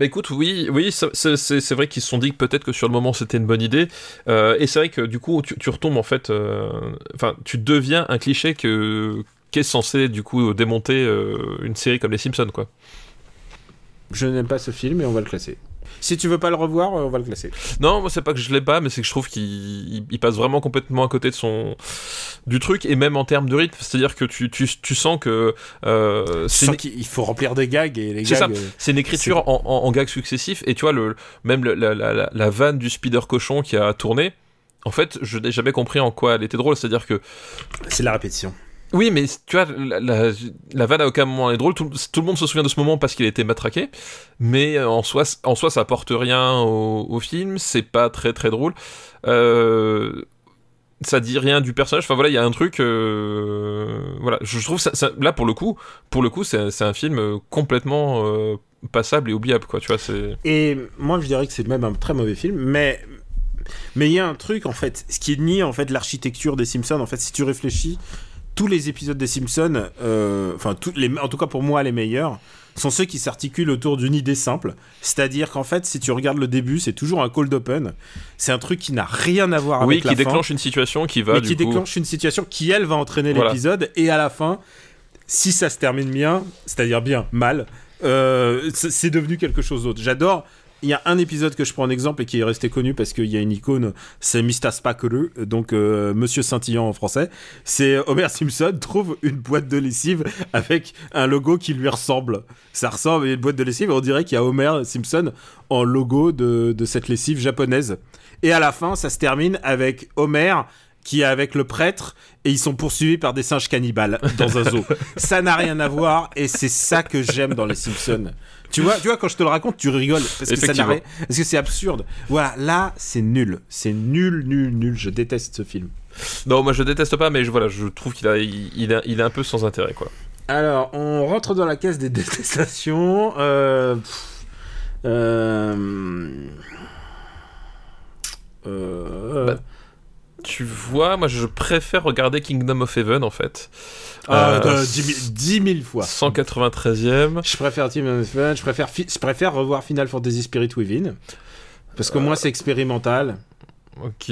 Bah écoute, oui, oui, c'est vrai qu'ils se sont dit que peut-être que sur le moment c'était une bonne idée. Euh, et c'est vrai que du coup, tu, retombes en fait. Euh, enfin, tu deviens un cliché que qui est censé du coup démonter euh, une série comme Les Simpsons, quoi. Je n'aime pas ce film et on va le classer. Si tu veux pas le revoir, on va le classer. Non, moi c'est pas que je l'ai pas, mais c'est que je trouve qu'il passe vraiment complètement à côté de son du truc et même en termes de rythme, c'est-à-dire que tu, tu, tu, sens que euh, c'est qu'il faut remplir des gags et les gags. Euh, c'est une écriture en, en, gags successifs et tu vois le même la, la, la, vanne du Spider cochon qui a tourné. En fait, je n'ai jamais compris en quoi elle était drôle, c'est-à-dire que c'est la répétition. Oui, mais tu vois, la, la, vanne à aucun moment est drôle. Tout, le monde se souvient de ce moment parce qu'il a été matraqué. Mais euh, en soi, en soi ça apporte rien au, film. C'est pas très très drôle. Euh, ça dit rien du personnage. Enfin voilà, il y a un truc. Euh, voilà, je trouve ça, là pour le coup, pour le coup, c'est un film complètement passable et oubliable, quoi. Tu vois. Et moi, je dirais que c'est même un très mauvais film, mais. Mais il y a un truc en fait, ce qui nie en fait l'architecture des Simpsons. En fait, si tu réfléchis, tous les épisodes des Simpsons, euh, enfin, les, en tout cas pour moi les meilleurs, sont ceux qui s'articulent autour d'une idée simple. C'est-à-dire qu'en fait, si tu regardes le début, c'est toujours un cold open. C'est un truc qui n'a rien à voir avec la fin. Oui, qui déclenche une situation qui va. Mais qui déclenche une situation qui, elle, va entraîner l'épisode. Et à la fin, si ça se termine bien, c'est-à-dire bien, mal, euh, c'est devenu quelque chose d'autre. J'adore il y a un épisode que je prends en exemple et qui est resté connu parce qu'il y a une icône, c'est Mr. Spackle, donc euh, Monsieur Scintillant en français. C'est Homer Simpson trouve une boîte de lessive avec un logo qui lui ressemble. Ça ressemble à une boîte de lessive et on dirait qu'il y a Homer Simpson en logo de, de cette lessive japonaise. Et à la fin, ça se termine avec Homer qui est avec le prêtre et ils sont poursuivis par des singes cannibales dans un zoo. ça n'a rien à voir et c'est ça que j'aime dans les Simpsons. Tu vois, tu vois, quand je te le raconte, tu rigoles parce que ça parce que c'est absurde. Voilà, là, c'est nul, c'est nul, nul, nul. Je déteste ce film. Non, moi je déteste pas, mais je, voilà, je trouve qu'il a, il, a, il est un peu sans intérêt, quoi. Alors, on rentre dans la caisse des détestations. Euh, euh, euh, bah, tu vois, moi je préfère regarder Kingdom of Heaven en fait. Ah, euh, 10, 000, fois. 193ème. Je préfère Kingdom of Heaven, je préfère, je préfère revoir Final Fantasy Spirit Within. Parce que moi c'est expérimental. Ok.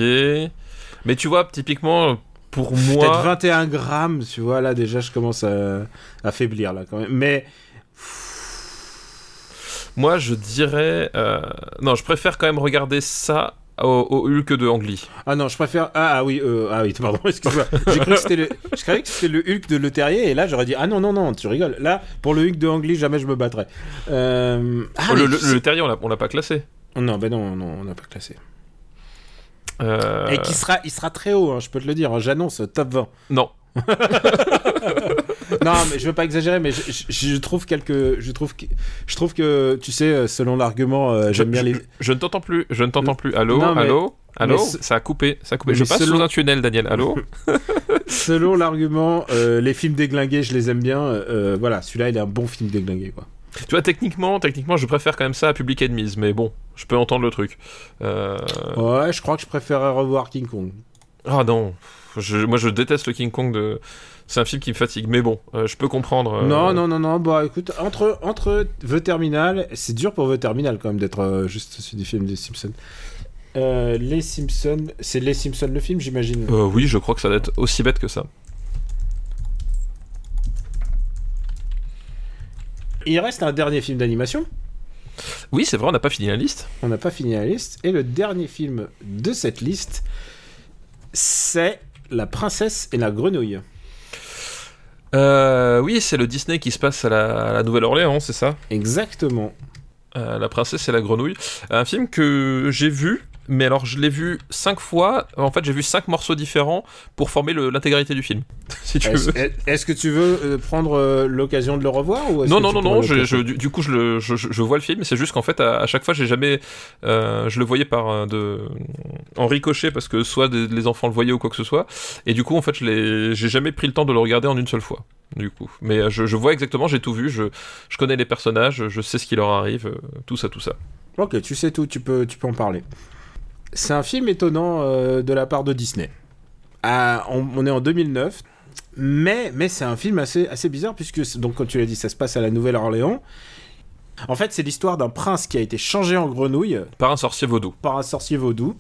Mais tu vois, typiquement, pour moi. Peut-être 21 grammes, tu vois, là déjà je commence à, à faiblir là quand même. Mais. Moi, je dirais. euh, Non, je préfère quand même regarder ça au, au Hulk de Ang Lee. Ah non, je préfère. Ah, ah oui, euh, ah oui, pardon, excuse-moi. J'ai cru que c'était le... Je croyais que c'était le Hulk de Le Terrier, et là j'aurais dit Ah non, non, non, tu rigoles. Là, pour le Hulk de Ang Lee, jamais je me battrais. Euh... Ah, le, le- le terrier, on l'a- on l'a pas classé. Non, ben non, non, on n'a pas classé. Euh, Et qui sera, il sera très haut, hein, je peux te le dire. hein, J'annonce top 20. Non. non, mais je veux pas exagérer, mais je, je- je trouve quelques, je trouve que, je trouve que, tu sais, euh, selon l'argument, euh, j'aime bien les. je- ne t'entends plus. Je ne t'entends plus. Allô Non, mais- Allô Allô mais Ça a coupé. Ça a coupé. Je passe selon- sous un tunnel, Daniel. Allô Selon l'argument, euh, les films déglingués, je les aime bien. euh, voilà, celui-là, il est un bon film déglingué, quoi. Tu vois, techniquement, techniquement, je préfère quand même ça à Public Enemies, mais bon, je peux entendre le truc. Ouais, je crois que je préférerais revoir King Kong. Ah non, je- moi je déteste le King Kong de. C'est un film qui me fatigue, mais bon, euh, je peux comprendre. euh, Non, non, non, non. Bah, écoute, entre entre The Terminal, c'est dur pour The Terminal quand même d'être euh, juste sur des films des Simpsons. Euh, les Simpsons, c'est Les Simpsons le film, j'imagine. Euh, oui, je crois que ça doit être aussi bête que ça. Il reste un dernier film d'animation. Oui, c'est vrai, on n'a pas fini la liste. On n'a pas fini la liste. Et le dernier film de cette liste, c'est La princesse et la grenouille. Euh, oui, c'est le Disney qui se passe à la, Nouvelle-Orléans, c'est ça? Exactement. Euh, La princesse et la grenouille. Un film que j'ai vu, mais alors je l'ai vu cinq fois. En fait, j'ai vu cinq morceaux différents pour former l'intégralité du film. si tu Est-ce que tu veux euh, prendre euh, l'occasion de le revoir ou Non, non, non, non, je, je- du, coup, je, le, je, je- je vois le film, c'est juste qu'en fait, à, à chaque fois, j'ai jamais. euh, je le voyais par. de, en ricochet, parce que soit des- les enfants le voyaient ou quoi que ce soit. Et du coup, en fait, je j'ai jamais pris le temps de le regarder en une seule fois. Du coup. Mais je, je vois exactement, j'ai tout vu, je, je connais les personnages, je sais ce qui leur arrive, tout ça, tout ça. Ok, tu sais tout, tu peux, tu peux en parler. C'est un film étonnant euh, de la part de Disney. Ah, on, on est en 2009, mais, mais c'est un film assez, assez bizarre puisque, donc, comme tu l'as dit, ça se passe à la Nouvelle-Orléans. En fait, c'est l'histoire d'un prince qui a été changé en grenouille Par un sorcier vaudou. par un sorcier vaudou.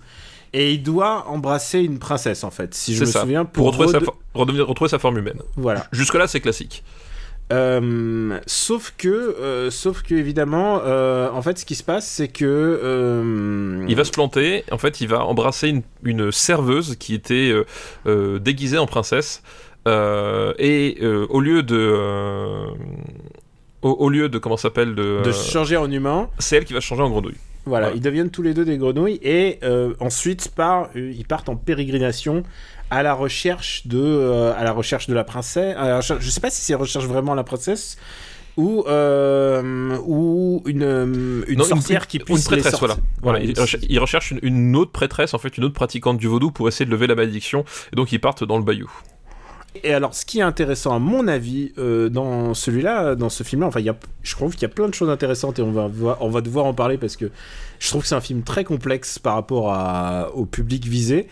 Et il doit embrasser une princesse, en fait, si je me ça. souviens, Pour, pour, retrouver, sa, retrouver sa forme humaine. Voilà. Jusque-là, c'est classique. Euh, sauf que, euh, sauf que évidemment, euh, en fait, ce qui se passe, c'est que Il va se planter, en fait, il va embrasser une, une serveuse qui était déguisée en princesse. et au lieu de. au, au lieu de. Comment ça s'appelle de, de changer en humain. C'est elle qui va changer en grenouille. Voilà, ils deviennent tous les deux des grenouilles et euh, ensuite euh, ils partent en pérégrination à la recherche de, euh, à la recherche de la princesse. à la recherche- je sais pas si c'est recherche vraiment la princesse ou euh, ou une euh, une Non, sorcière qui une puisse prêtresse, les sortir. voilà. Voilà, une- il, il recherche une, une autre prêtresse, en fait, une autre pratiquante du vaudou pour essayer de lever la malédiction. Et donc ils partent dans le bayou. Et alors, ce qui est intéressant, à mon avis, euh, dans celui-là, dans ce film-là, enfin, y a, je trouve qu'il y a plein de choses intéressantes et on va, on va devoir en parler parce que je trouve que c'est un film très complexe par rapport à- au public visé.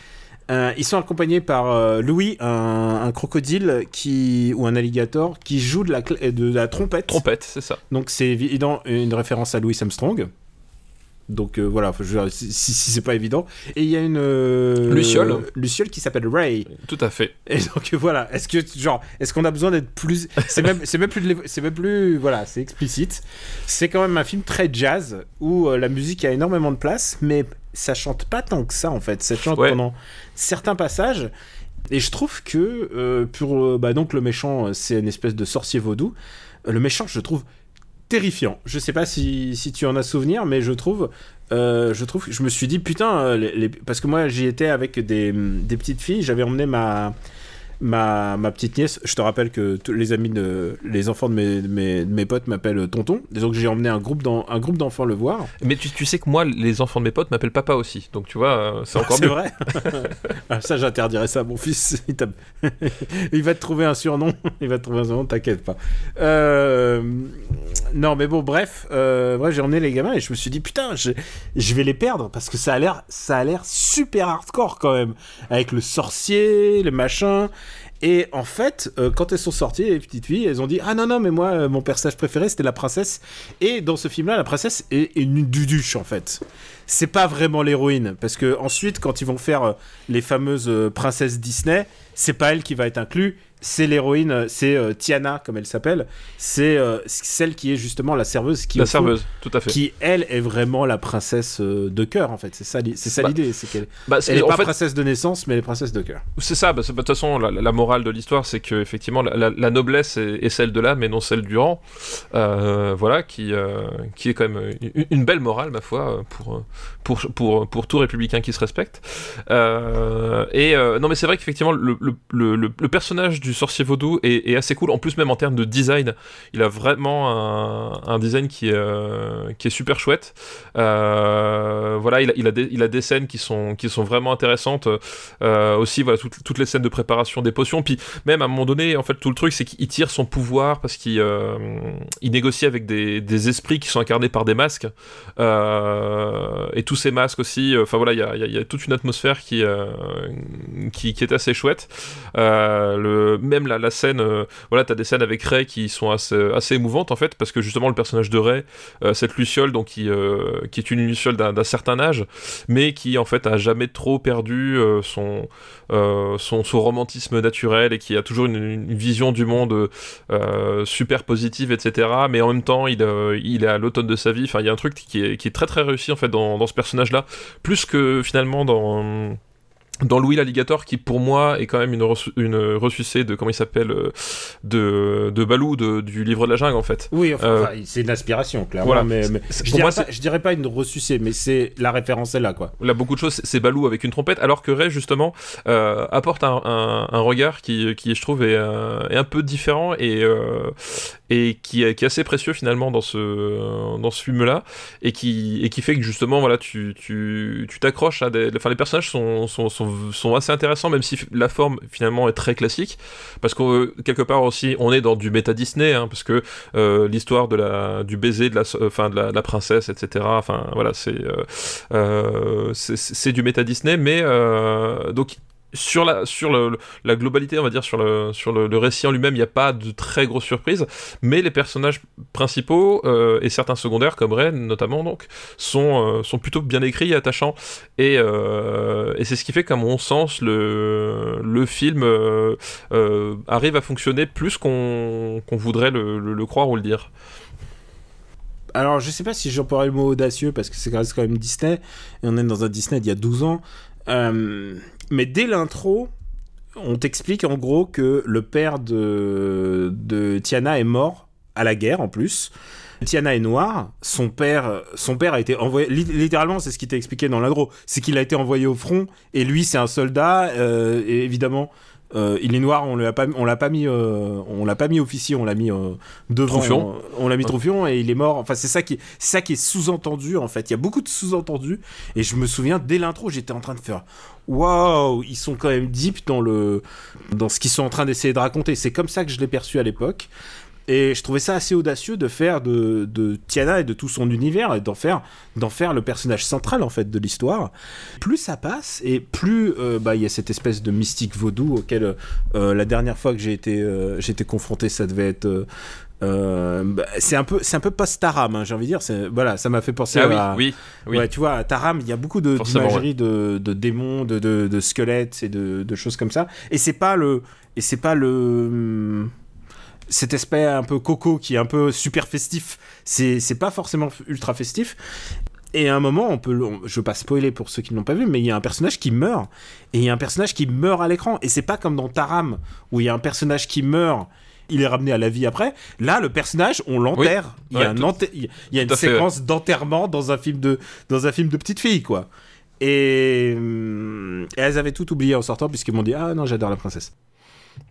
Euh, ils sont accompagnés par euh, Louis, un, un crocodile qui ou un alligator qui joue de la, cl- de la trompette. Trompette, c'est ça. Donc c'est évident une référence à Louis Armstrong. Donc euh, voilà, je si, si- si c'est pas évident. Et il y a une euh, Luciole. Luciole qui s'appelle Ray. Tout à fait. Et donc voilà, est-ce que genre, est-ce qu'on a besoin d'être plus, c'est même, c'est même plus, c'est même plus, voilà, c'est explicite. C'est quand même un film très jazz où la musique a énormément de place, mais ça chante pas tant que ça en fait. Ça chante Ouais. pendant certains passages. Et je trouve que euh, pour euh, bah, donc le méchant, euh, c'est une espèce de sorcier vaudou. Le méchant, je trouve terrifiant. Je sais pas si, si tu en as souvenir, mais je trouve, euh, je trouve, je me suis dit putain, les- les- parce que moi j'y étais avec des, des petites filles, j'avais emmené ma ma, ma petite nièce. Je te rappelle que tous les amis de les enfants de mes, de mes, de mes potes m'appellent tonton, donc j'ai emmené un groupe d'en- un groupe d'enfants le voir. Mais tu, tu sais que moi, les enfants de mes potes m'appellent papa aussi. Donc tu vois, euh, c'est encore c'est mieux. vrai. Ah, ça j'interdirais ça à mon fils. Il, Il va te trouver un surnom. Il va te trouver un surnom. T'inquiète pas. Euh, Non mais bon bref, euh, bref j'ai emmené les gamins et je me suis dit putain je, vais les perdre parce que ça a l'air super hardcore quand même avec le sorcier, le machin. Et en fait, euh, quand elles sont sorties, les petites filles, elles ont dit Ah non, non, mais moi, euh, mon personnage préféré, c'était la princesse. Et dans ce film-là, la princesse est, une duduche, en fait. C'est pas vraiment l'héroïne. Parce que ensuite, quand ils vont faire euh, les fameuses princesses Disney, c'est pas elle qui va être inclue, c'est l'héroïne, c'est euh, Tiana comme elle s'appelle, c'est euh, celle qui est justement la serveuse qui La fond, serveuse, tout à fait. qui elle est vraiment la princesse euh, de cœur en fait. C'est ça, c'est ça Bah, l'idée, c'est qu'elle Bah, c'est- elle est en pas fait, princesse de naissance, mais elle est princesse de cœur. C'est ça, bah, bah, de toute façon, la, la morale de l'histoire, c'est que effectivement, la, la- la noblesse est, est celle de l'âme et non celle du rang. Voilà, qui, qui est quand même une, une belle morale, ma foi, pour, pour, pour, pour tout républicain qui se respecte. Et non, mais c'est vrai qu'effectivement, le, le- le personnage du sorcier vaudou est, assez cool. En plus, même en termes de design, il a vraiment un, design qui est, euh, qui est super chouette. Euh, voilà, il a, il, a des, il a des scènes qui sont, qui sont vraiment intéressantes. Euh, aussi, voilà, toutes, les scènes de préparation des potions. Puis même à un moment donné, en fait, tout le truc, c'est qu'il tire son pouvoir parce qu'il il négocie avec des, esprits qui sont incarnés par des masques. Et tous ces masques aussi. Enfin voilà, il y a, toute une atmosphère qui, est assez chouette. Le, même la, scène, euh, voilà, t'as des scènes avec Ray qui sont assez, assez émouvantes en fait, parce que justement le personnage de Ray, euh, cette Luciole, donc qui, euh, qui est une Luciole d'un certain âge, mais qui en fait a jamais trop perdu euh, son, euh, son, son romantisme naturel et qui a toujours une, une vision du monde euh, super positive, etc. Mais en même temps, il, euh, il est à l'automne de sa vie. Enfin, il y a un truc qui est, qui est très très réussi en fait dans, dans ce personnage-là, plus que finalement dans dans Louis l'alligator qui pour moi est quand même une, ressu- une ressucée de comment il s'appelle euh, de, de Balou de- du livre de la jungle en fait Oui, enfin, Euh, enfin, c'est une inspiration, clairement. voilà. mais, je, dirais moi, pas, je dirais pas une ressucée, mais c'est la référence est là, quoi. Là, beaucoup de choses, c'est- Balou avec une trompette, alors que Ray, justement, euh, apporte un, un- un regard qui, qui, je trouve, est, euh, est un peu différent et, euh, et qui, qui est assez précieux, finalement, dans ce, dans ce film-là, et qui, et qui fait que, justement, voilà, tu tu tu t'accroches à des... Enfin, les personnages sont, sont, sont, sont assez intéressants, même si la forme, finalement, est très classique, parce que, euh, quelque part, aussi, on est dans du méta Disney, hein, parce que euh, l'histoire de la, du baiser de la, so- enfin, de la, de la princesse, etc., enfin, voilà, c'est... euh, euh, c'est du méta Disney, mais euh, donc sur la sur la globalité, on va dire sur le sur le, récit en lui-même, il n'y a pas de très grosses surprises, mais les personnages principaux euh, et certains secondaires comme Ren notamment donc sont euh, sont plutôt bien écrits et attachants et euh, et c'est ce qui fait qu'à mon sens le le film arrive à fonctionner plus qu'on voudrait le, croire ou le dire. Alors, je sais pas si j'emploierais le mot audacieux parce que c'est quand même Disney et on est dans un Disney d'il y a 12 ans. Mais dès l'intro, on t'explique en gros que le père de, de Tiana est mort à la guerre en plus. Tiana est noire, son père, son père a été envoyé, li- littéralement c'est ce qui t'a expliqué dans l'intro, c'est qu'il a été envoyé au front et lui c'est un soldat euh, et évidemment euh, il est noir, on l'a pas, on l'a pas mis, euh, on l'a pas mis officier, on l'a mis euh, devant, Troufion. on l'a mis troufion et il est mort. Enfin c'est ça qui, c'est ça qui est sous-entendu en fait. Il y a beaucoup de sous-entendus et je me souviens dès l'intro j'étais en train de faire waouh, ils sont quand même deep dans le, dans ce qu'ils sont en train d'essayer de raconter. C'est comme ça que je l'ai perçu à l'époque. Et je trouvais ça assez audacieux de faire de, de Tiana et de tout son univers et d'en faire, d'en faire le personnage central en fait de l'histoire. Plus ça passe et plus euh, bah, il y a cette espèce de mystique vaudou auquel euh, la dernière fois que j'ai été, euh, été confronté, ça devait être. Euh, bah, c'est un peu, c'est un peu post-Taram, hein, j'ai envie de dire. C'est, voilà, ça m'a fait penser Ah à. oui, oui. Ouais, tu vois, à Taram, il y a beaucoup de, d'imagerie de, de démons, de, de, de squelettes et de, choses comme ça. Et c'est pas le, et c'est pas le, hum, cet aspect un peu coco qui est un peu super festif. C'est, c'est pas forcément ultra festif. Et à un moment, on peut, on- je veux pas spoiler pour ceux qui ne l'ont pas vu, mais il y a un personnage qui meurt. Et il y a un personnage qui meurt à l'écran. Et c'est pas comme dans Taram, où il y a un personnage qui meurt, il est ramené à la vie après. Là, le personnage, on l'enterre. il y a, Ouais, il il y une séquence d'enterrement dans un film de, dans un film de petite fille, quoi. Et, hum, et elles avaient tout oublié en sortant, puisqu'ils m'ont dit Ah non, j'adore la princesse.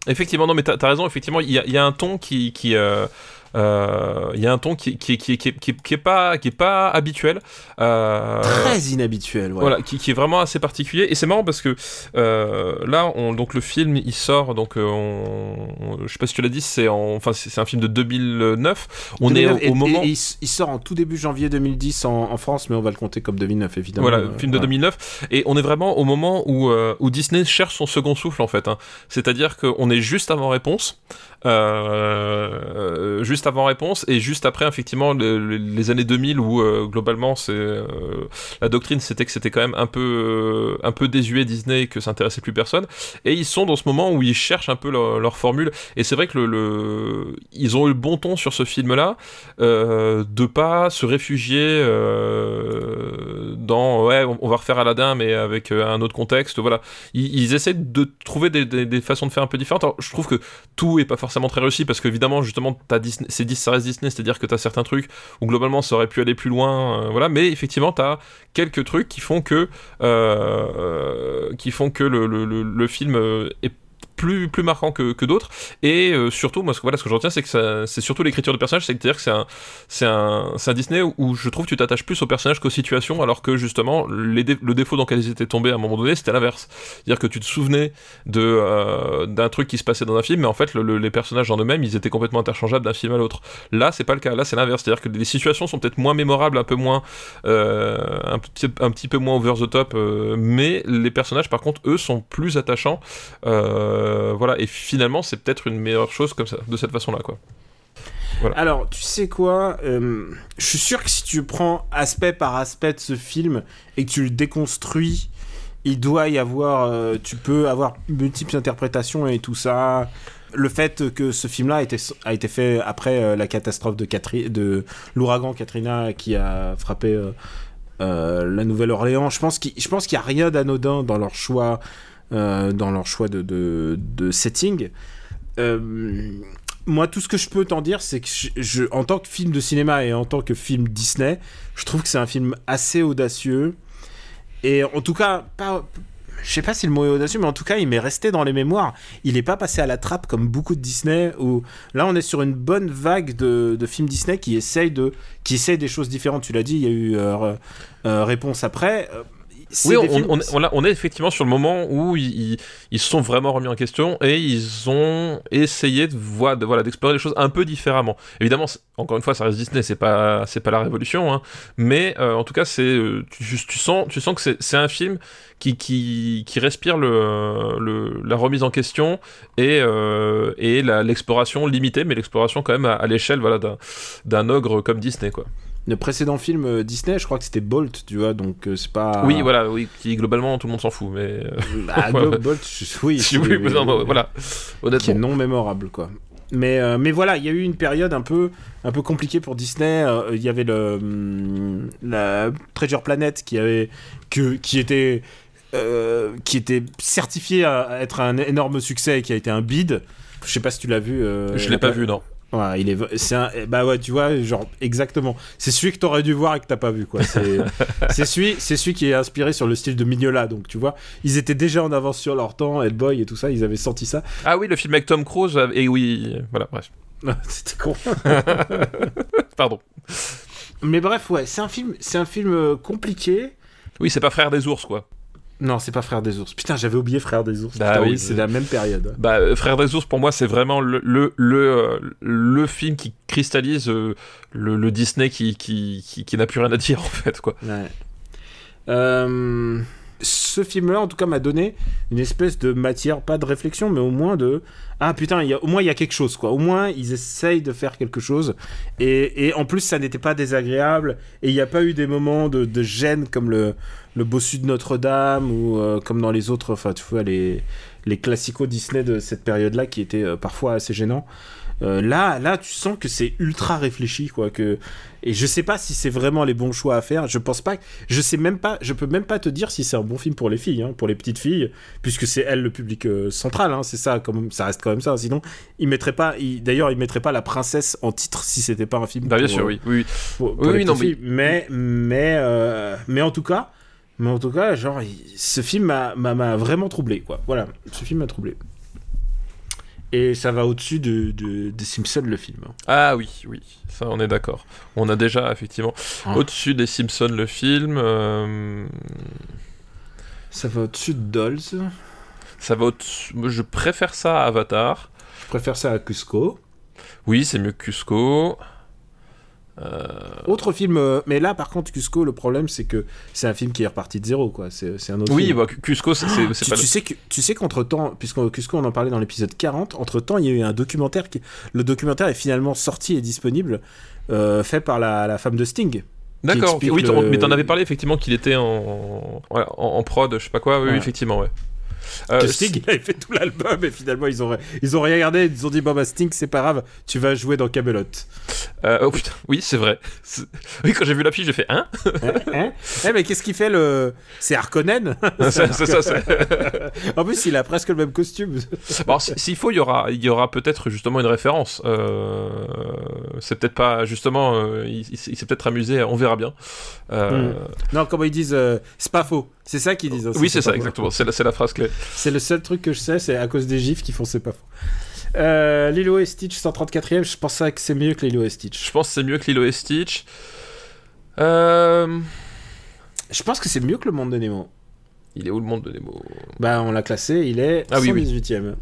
Effectivement, non, mais t'as as raison. Effectivement, il y, a- il y a un ton qui, qui, euh, euh, il y a un ton qui, qui, qui, qui, qui- qui est pas, qui est pas habituel. Euh, Très inhabituel, ouais. Voilà, qui, est vraiment assez particulier. Et c'est marrant parce que euh, là, on, donc le film, il sort. Donc, euh, on, on- je sais pas si tu l'as dit, c'est en, enfin, c'est un film de 2009. On est au, 2009, et- au moment. et il, sort en tout début janvier 2010 en, en France, mais on va le compter comme 2009, évidemment. Voilà, Euh, film de voilà. 2009. Et on est vraiment au moment où, euh, où Disney cherche son second souffle, en fait. hein. C'est-à-dire qu'on est juste avant réponse. Euh, euh, juste avant réponse et juste après effectivement les années 2000 où globalement c'est la doctrine c'était que c'était quand même un peu un peu désuet Disney que ça intéressait plus personne. Et ils sont dans ce moment où ils cherchent un peu leur, formule. Et c'est vrai que le, ils ont eu le bon ton sur ce film là de pas se réfugier dans ouais on, va refaire Aladdin mais avec un autre contexte voilà. Ils, essaient de trouver des, des, façons de faire un peu différentes. Alors, je trouve que tout est pas forcément très réussi parce qu'évidemment justement as Disney, c'est ça reste Disney c'est à dire que tu as certains trucs où globalement ça aurait pu aller plus loin voilà. Mais effectivement tu as quelques trucs qui font que euh, qui font que le, le, le film est plus, plus marquant que, que d'autres. Et euh, surtout, moi, ce, voilà, ce que je retiens, c'est que c'est surtout l'écriture de personnages. C'est-à-dire que c'est un, un, un, Disney où, je trouve que tu t'attaches plus aux personnages qu'aux situations, alors que justement, les le défaut dans lequel ils étaient tombés à un moment donné, c'était l'inverse. C'est-à-dire que tu te souvenais de, euh, d'un truc qui se passait dans un film, mais en fait, les personnages en eux-mêmes, ils étaient complètement interchangeables d'un film à l'autre. Là, c'est pas le cas. Là, c'est l'inverse. C'est-à-dire que les situations sont peut-être moins mémorables, un peu moins, euh, un, petit, un petit peu moins over the top, mais les personnages, par contre, eux, sont plus attachants. Voilà, et finalement, c'est peut-être une meilleure chose comme ça, de cette façon-là, quoi. Alors, tu sais quoi euh, Je suis sûr que si tu prends aspect par aspect de ce film et que tu le déconstruis, il doit y avoir. Euh, tu peux avoir multiples interprétations et tout ça. Le fait que ce film-là a été, fait après la catastrophe de, l'ouragan Katrina qui a frappé la Nouvelle-Orléans, je pense qu'il n'y a rien d'anodin dans leur choix euh, dans leur choix de, setting. Euh, moi, tout ce que je peux t'en dire, c'est que en tant que film de cinéma et en tant que film Disney, je trouve que c'est un film assez audacieux. Et en tout cas, pas, je sais pas si le mot est audacieux, mais en tout cas, il m'est resté dans les mémoires. Il n'est pas passé à la trappe comme beaucoup de Disney. Là, on est sur une bonne vague de, films Disney qui essayent de, qui des choses différentes. Tu l'as dit, il y a eu euh, réponse après oui, on, on, est effectivement sur le moment où ils, ils, se sont vraiment remis en question et ils ont essayé de, voir, de voilà d'explorer les choses un peu différemment. Évidemment, encore une fois, ça reste Disney, c'est pas c'est pas la révolution, hein, mais euh, en tout cas, c'est euh, tu, tu, sens tu sens que c'est un film qui, qui, qui respire le, le, la remise en question et, euh, et l'exploration limitée, mais l'exploration quand même à, à l'échelle voilà d'un ogre comme Disney quoi le précédent film euh, Disney, je crois que c'était Bolt, tu vois, donc euh, c'est pas. Oui, voilà, oui, qui globalement tout le monde s'en fout, mais. Euh, bah, Bolt, oui, non, voilà, honnêtement. Qui est non mémorable, quoi. Mais, mais voilà, il y a eu une période un peu, un peu compliquée pour Disney. Il y avait le, hum, la Treasure Planet qui, avait, que, qui était. qui était certifié à être un énorme succès et qui a été un bid. Je sais pas si tu l'as vu. je l'ai pas vu, non. Ouais, il est, c'est un, bah ouais, tu vois, genre exactement. C'est celui que t'aurais dû voir et que t'as pas vu, quoi. C'est, c'est celui, c'est celui qui est inspiré sur le style de Mignola, donc tu vois, ils étaient déjà en avance sur leur temps, Hellboy et tout ça, ils avaient senti ça. Ah oui, le film avec Tom Cruise, euh, et oui, voilà, bref. C'était con. Pardon. Mais bref, ouais, c'est un film, c'est un film euh, compliqué. Oui, c'est pas Frère des ours, quoi. Non, c'est pas Frère des ours. Putain, j'avais oublié Frère des ours. Bah oui, c'est la même période. Bah, euh, Frère des ours, pour moi, c'est vraiment le, le, le, euh, le, film qui cristallise euh, le, le, Disney qui, qui, qui, n'a plus rien à dire, en fait. Quoi. Ouais. ce film-là, en tout cas, m'a donné une espèce de matière, pas de réflexion, mais au moins de ah putain, y a, au moins il y a quelque chose, quoi. Au moins ils essayent de faire quelque chose. Et, et en plus, ça n'était pas désagréable. Et il n'y a pas eu des moments de, de gêne comme le, le bossu de Notre-Dame ou euh, comme dans les autres, enfin tu vois, les, les classicos Disney de cette période-là qui étaient euh, parfois assez gênants. Euh, là, là, tu sens que c'est ultra réfléchi, quoi. Que et je sais pas si c'est vraiment les bons choix à faire. Je pense pas. Je sais même pas. Je peux même pas te dire si c'est un bon film pour les filles, hein, pour les petites filles, puisque c'est elle le public central. Hein, c'est ça, comme ça reste quand même ça. Sinon, il mettrait pas. D'ailleurs, il mettrait pas la princesse en titre si c'était pas un film. Bah, bien sûr, oui, oui. oui, non, mais mais mais en tout cas. Mais en tout cas, genre, ce film m'a vraiment troublé, quoi. Voilà, ce film m'a troublé. Et ça va au-dessus de, de, des Simpsons, le film. Ah oui, oui, ça on est d'accord. On a déjà, effectivement, ah. au-dessus des Simpsons, le film. Euh, ça va au-dessus de Dolls. Ça va au Je préfère ça à Avatar. Je préfère ça à Cusco. Oui, c'est mieux que Cusco. Autre film, euh, mais là par contre Cusco, le problème c'est que c'est un film qui est reparti de zéro quoi. C'est un autre. Oui, film. bah, Cusco, c'est Tu, pas. tu sais que tu sais qu'entre temps, puisqu'on Cusco on en parlait dans l'épisode 40, entre temps il y a eu un documentaire qui, le documentaire est finalement sorti et disponible, euh, fait par la, la femme de Sting. D'accord, oui, le- mais t'en avais parlé effectivement qu'il était en... en, en prod, je sais pas quoi, oui, oui, Ouais. effectivement, ouais. Euh, Sting il avait fait tout l'album et finalement ils ont ils ont rien regardé, ils ont dit bon bah Sting c'est pas grave, tu vas jouer dans Camelot. euh, oh putain, oui, c'est vrai. Oui, quand j'ai vu l'affiche, j'ai fait hein? Hein, hein? Eh mais qu'est-ce qu'il fait le C'est Harkonnen? C'est ça, c'est. En plus il a presque le même costume. Bon, si- s'il faut, il y aura, il y aura peut-être justement une référence. Euh, c'est peut-être pas justement, euh, il, s'est peut-être amusé, on verra bien. Euh, Non comment ils disent c'est pas faux. C'est ça qu'ils disent. hein, Oui, c'est ça, exactement. C'est la, c'est la phrase clé. C'est le seul truc que je sais, c'est à cause des gifs qui font c'est pas faux. Euh, Lilo et Stitch 134ème, je pensais que c'est mieux que Lilo et Stitch. Je pense que c'est mieux que Lilo et Stitch. Euh, Je pense que c'est mieux que le monde de Nemo. Il est où le monde de Nemo? Bah on l'a classé, il est Ah oui, oui. 118ème.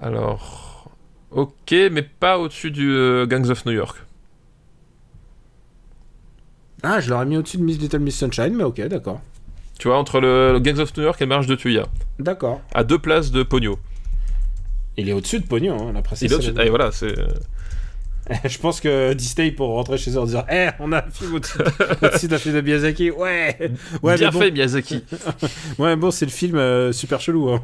Alors, ok, mais pas au-dessus du euh, Gangs of New York. Ah, je l'aurais mis au-dessus de Miss Little Miss Sunshine, mais ok, d'accord. Tu vois, entre le, le Gangs of New York et le Marche de Tuya, D'accord. à deux places de Pogno. Il est au-dessus de Pognon, hein, la princesse. Il est au-dessus. Hélène. Et voilà, c'est. Je pense que Disney pour rentrer chez eux en disant Eh, on a un film au-dessus d'un film de Miyazaki. Ouais Ouais, Bien bon, fait, Miyazaki. ouais, bon c'est le film euh, super chelou. Hein,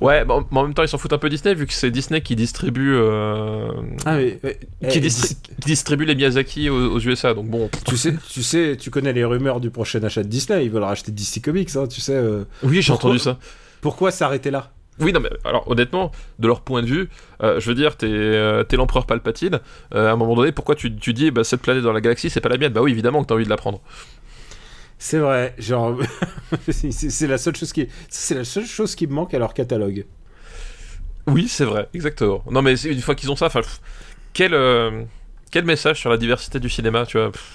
ouais, mais en même temps, ils s'en foutent un peu Disney, vu que c'est Disney qui distribue. euh, Ah, mais, mais, qui, eh, distri- qui distribue les Miyazaki aux, aux USA. Donc bon. Tu sais, tu sais, tu connais les rumeurs du prochain achat de Disney. Ils veulent racheter DC Comics, hein, tu sais. euh, Oui, j'ai entendu ça. Pourquoi s'arrêter là? Oui, non, mais alors honnêtement, de leur point de vue, euh, je veux dire, t'es euh, l'empereur Palpatine. euh, à un moment donné, pourquoi tu, tu dis, bah, cette planète dans la galaxie, c'est pas la mienne? Bah oui, évidemment que t'as envie de la prendre. C'est vrai, genre, c'est la seule chose qui, c'est la seule chose qui me manque à leur catalogue. Oui, c'est vrai, exactement. Non, mais une fois qu'ils ont ça, enfin, quel, quel message sur la diversité du cinéma, tu vois pff,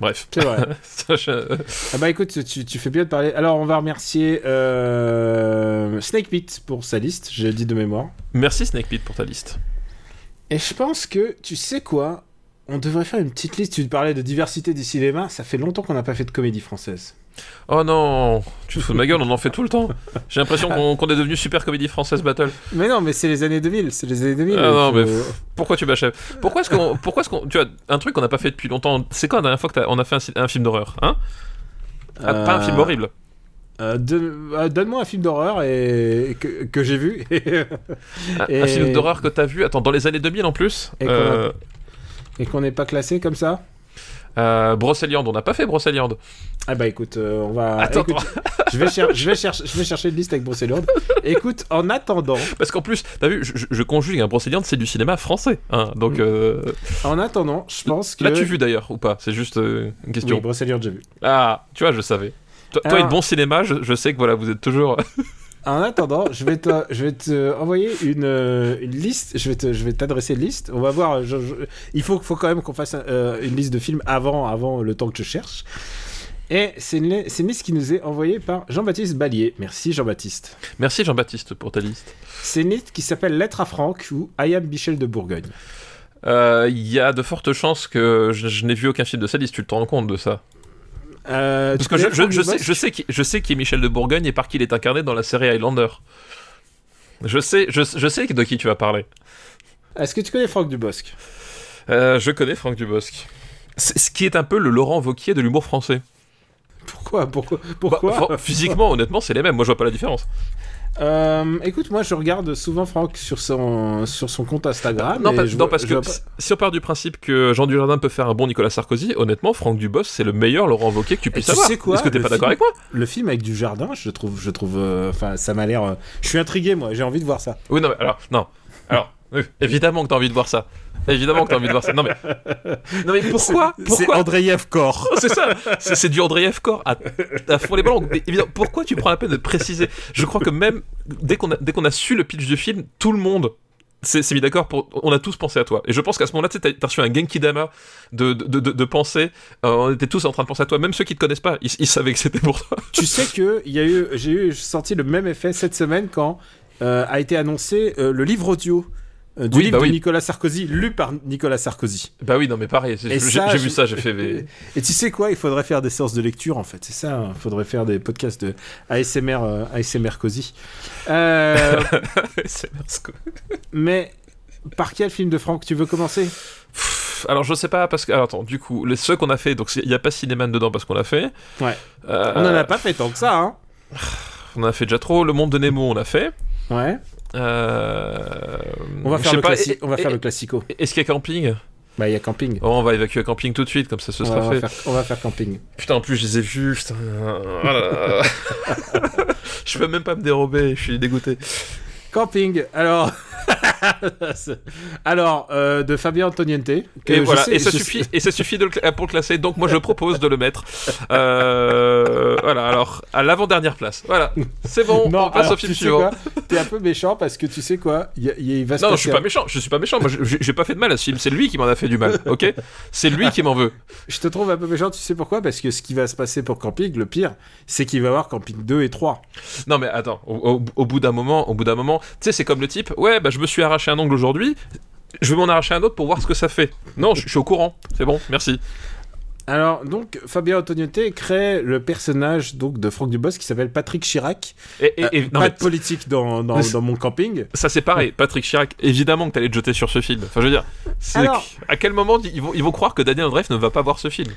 Bref. C'est vrai. Ça, je- ah bah écoute, tu, tu fais bien de parler. Alors on va remercier euh, Snake Pit pour sa liste, j'ai dit de mémoire. Merci Snake Pit pour ta liste. Et je pense que, tu sais quoi? On devrait faire une petite liste. Tu parlais de diversité du cinéma. Ça fait longtemps qu'on n'a pas fait de comédie française. Oh non, tu te fous de ma gueule, on en fait tout le temps. J'ai l'impression qu'on est devenu super comédie française battle. Mais non, mais c'est les années 2000. C'est les années 2000. Ah non, mais pourquoi tu m'achèves? Pourquoi est-ce qu'on, pourquoi est-ce qu'on, tu vois, un truc qu'on n'a pas fait depuis longtemps. C'est quand la dernière fois qu'on a fait un, film d'horreur, hein? Ah, Pas un film Euh, horrible. euh, euh, Donne-moi un film d'horreur et... et que, que j'ai vu. Un, et- un film d'horreur que t'as vu, attends, dans les années 2000 en plus. Et qu'on a- et qu'on n'est pas classé comme ça? Euh, Brocéliande, on n'a pas fait Brocéliande. Ah bah écoute, euh, on va. Attends, écoute, je, vais je, vais chercher, je vais chercher une liste avec Brocéliande. écoute, en attendant, Parce qu'en plus, t'as vu, je, conjugue un Brocéliande, c'est du cinéma français. Hein, donc euh, en attendant, je pense que. l'as-tu vu d'ailleurs ou pas? C'est juste euh, une question. Oui, Brocéliande, j'ai vu. Ah, tu vois, je savais. Toi, toi Alors- et le bon cinéma, je, je sais que voilà, vous êtes toujours. En attendant, je vais te, je vais te envoyer une, euh, une liste. Je vais te, je vais t'adresser une liste. On va voir. je- je- il faut, faut quand même qu'on fasse euh, une liste de films avant, avant le temps que je cherche. Et c'est une, une liste qui nous est envoyée par Jean-Baptiste Ballier. Merci Jean-Baptiste. Merci Jean-Baptiste pour ta liste. C'est une liste qui s'appelle Lettre à Franck ou I am Michel de Bourgogne. Euh, Il y a de fortes chances que je, je n'ai vu aucun film de sa liste, tu te rends compte de ça? Euh, Parce que je, sais, Dubosc je, sais qui, je sais qui est Michel de Bourgogne et par qui il est incarné dans la série Highlander. Je sais, je, je sais de qui tu vas parler. Est-ce que tu connais Franck Dubosc? Euh, je connais Franck Dubosc. Ce qui est un peu le Laurent Vauquier de l'humour français. Pourquoi? Pourquoi, Bah, pourquoi fran- Physiquement, honnêtement, c'est les mêmes. Moi, je vois pas la différence. Euh, Écoute, moi je regarde souvent Franck sur son, sur son compte Instagram. non, et pas- je non, vois- parce je que si- on part du principe que Jean Dujardin peut faire un bon Nicolas Sarkozy, honnêtement, Franck Dubosc, c'est le meilleur Laurent Vauquier que tu puisses tu avoir. Est-ce que t'es pas d'accord avec moi le film avec du jardin, je trouve, je trouve, euh, enfin, ça m'a l'air. euh, je suis intrigué, moi. J'ai envie de voir ça. Oui, non, mais alors, non. Alors, oui, évidemment que t'as envie de voir ça. Évidemment que t'as envie de voir ça. Non, mais, non, mais pourquoi C'est Andreev Kor. C'est ça, c'est c'est du Andreev Kor à, à fond les ballons. Mais évidemment, pourquoi tu prends la peine de préciser Je crois que même dès qu'on a, dès qu'on a su le pitch du film, tout le monde s'est s'est mis d'accord pour. On a tous pensé à toi. Et je pense qu'à ce moment-là, tu t'as reçu un Genki Dama de, de, de, de pensée. Euh, on était tous en train de penser à toi. Même ceux qui te connaissent pas, ils, ils savaient que c'était pour toi. tu sais que il y a eu, j'ai eu j'ai senti le même effet cette semaine quand euh, a été annoncé euh, le livre audio euh, du Oui, livre bah de oui. Nicolas Sarkozy, lu par Nicolas Sarkozy. Bah oui, non, mais pareil, j'ai vu ça, j'ai fait. Et tu sais quoi Il faudrait faire des séances de lecture en fait. C'est ça. Il faudrait faire des podcasts de ASMR, euh, ASMR Cozy. Euh, quoi. mais par quel film de Franck tu veux commencer? Alors je sais pas parce que alors attends du coup les ceux qu'on a fait donc il y a pas Cinéman dedans parce qu'on l'a fait. Ouais. Euh, On en a pas fait tant que ça, hein On en a fait déjà trop. Le Monde de Nemo on l'a fait. Ouais. Euh, On va faire, le, pas, classi- et- on va faire et- le classico. Est-ce qu'il y a camping? Bah, il y a camping. Oh, On va évacuer camping tout de suite comme ça ce on, sera va, on fait. faire, on va faire camping. Putain en plus je les ai vus. Putain. Oh je peux même pas me dérober. Je suis dégoûté. Camping. Alors, alors euh, de Fabien Antoniente. Et je voilà, sais- et ça suffit, sais- et ça suffit de le cla- pour le classer. Donc moi je propose de le mettre. Euh, à l'avant-dernière place. Voilà, c'est bon. Non, on passe alors, au film tu suivant. T'es un peu méchant parce que tu sais quoi? Il il va se Non, je suis un- pas méchant. Je suis pas méchant. Moi, je- j'ai pas fait de mal à ce film. C'est lui qui m'en a fait du mal. Ok, c'est lui qui m'en veut. Je te trouve un peu méchant, tu sais pourquoi? Parce que ce qui va se passer pour Camping, le pire, c'est qu'il va y avoir Camping 2 et 3. Non, mais attends. Au, au- au bout d'un moment, au bout d'un moment, tu sais, c'est comme le type. Ouais, bah je me suis arraché un ongle aujourd'hui. Je vais m'en arracher un autre pour voir ce que ça fait. Non, je, je suis au courant. C'est bon. Merci. Alors, donc, Fabien Antoniente crée le personnage donc, de Franck Dubos qui s'appelle Patrick Chirac. Et, et- et- Euh, non, pas mais de politique dans, dans, Mais- dans mon camping. ça c'est pareil. Patrick Chirac. Évidemment que t'allais te jeter sur ce film. Enfin, je veux dire. Alors- À quel moment ils vont, ils vont croire que Daniel Andreff ne va pas voir ce film?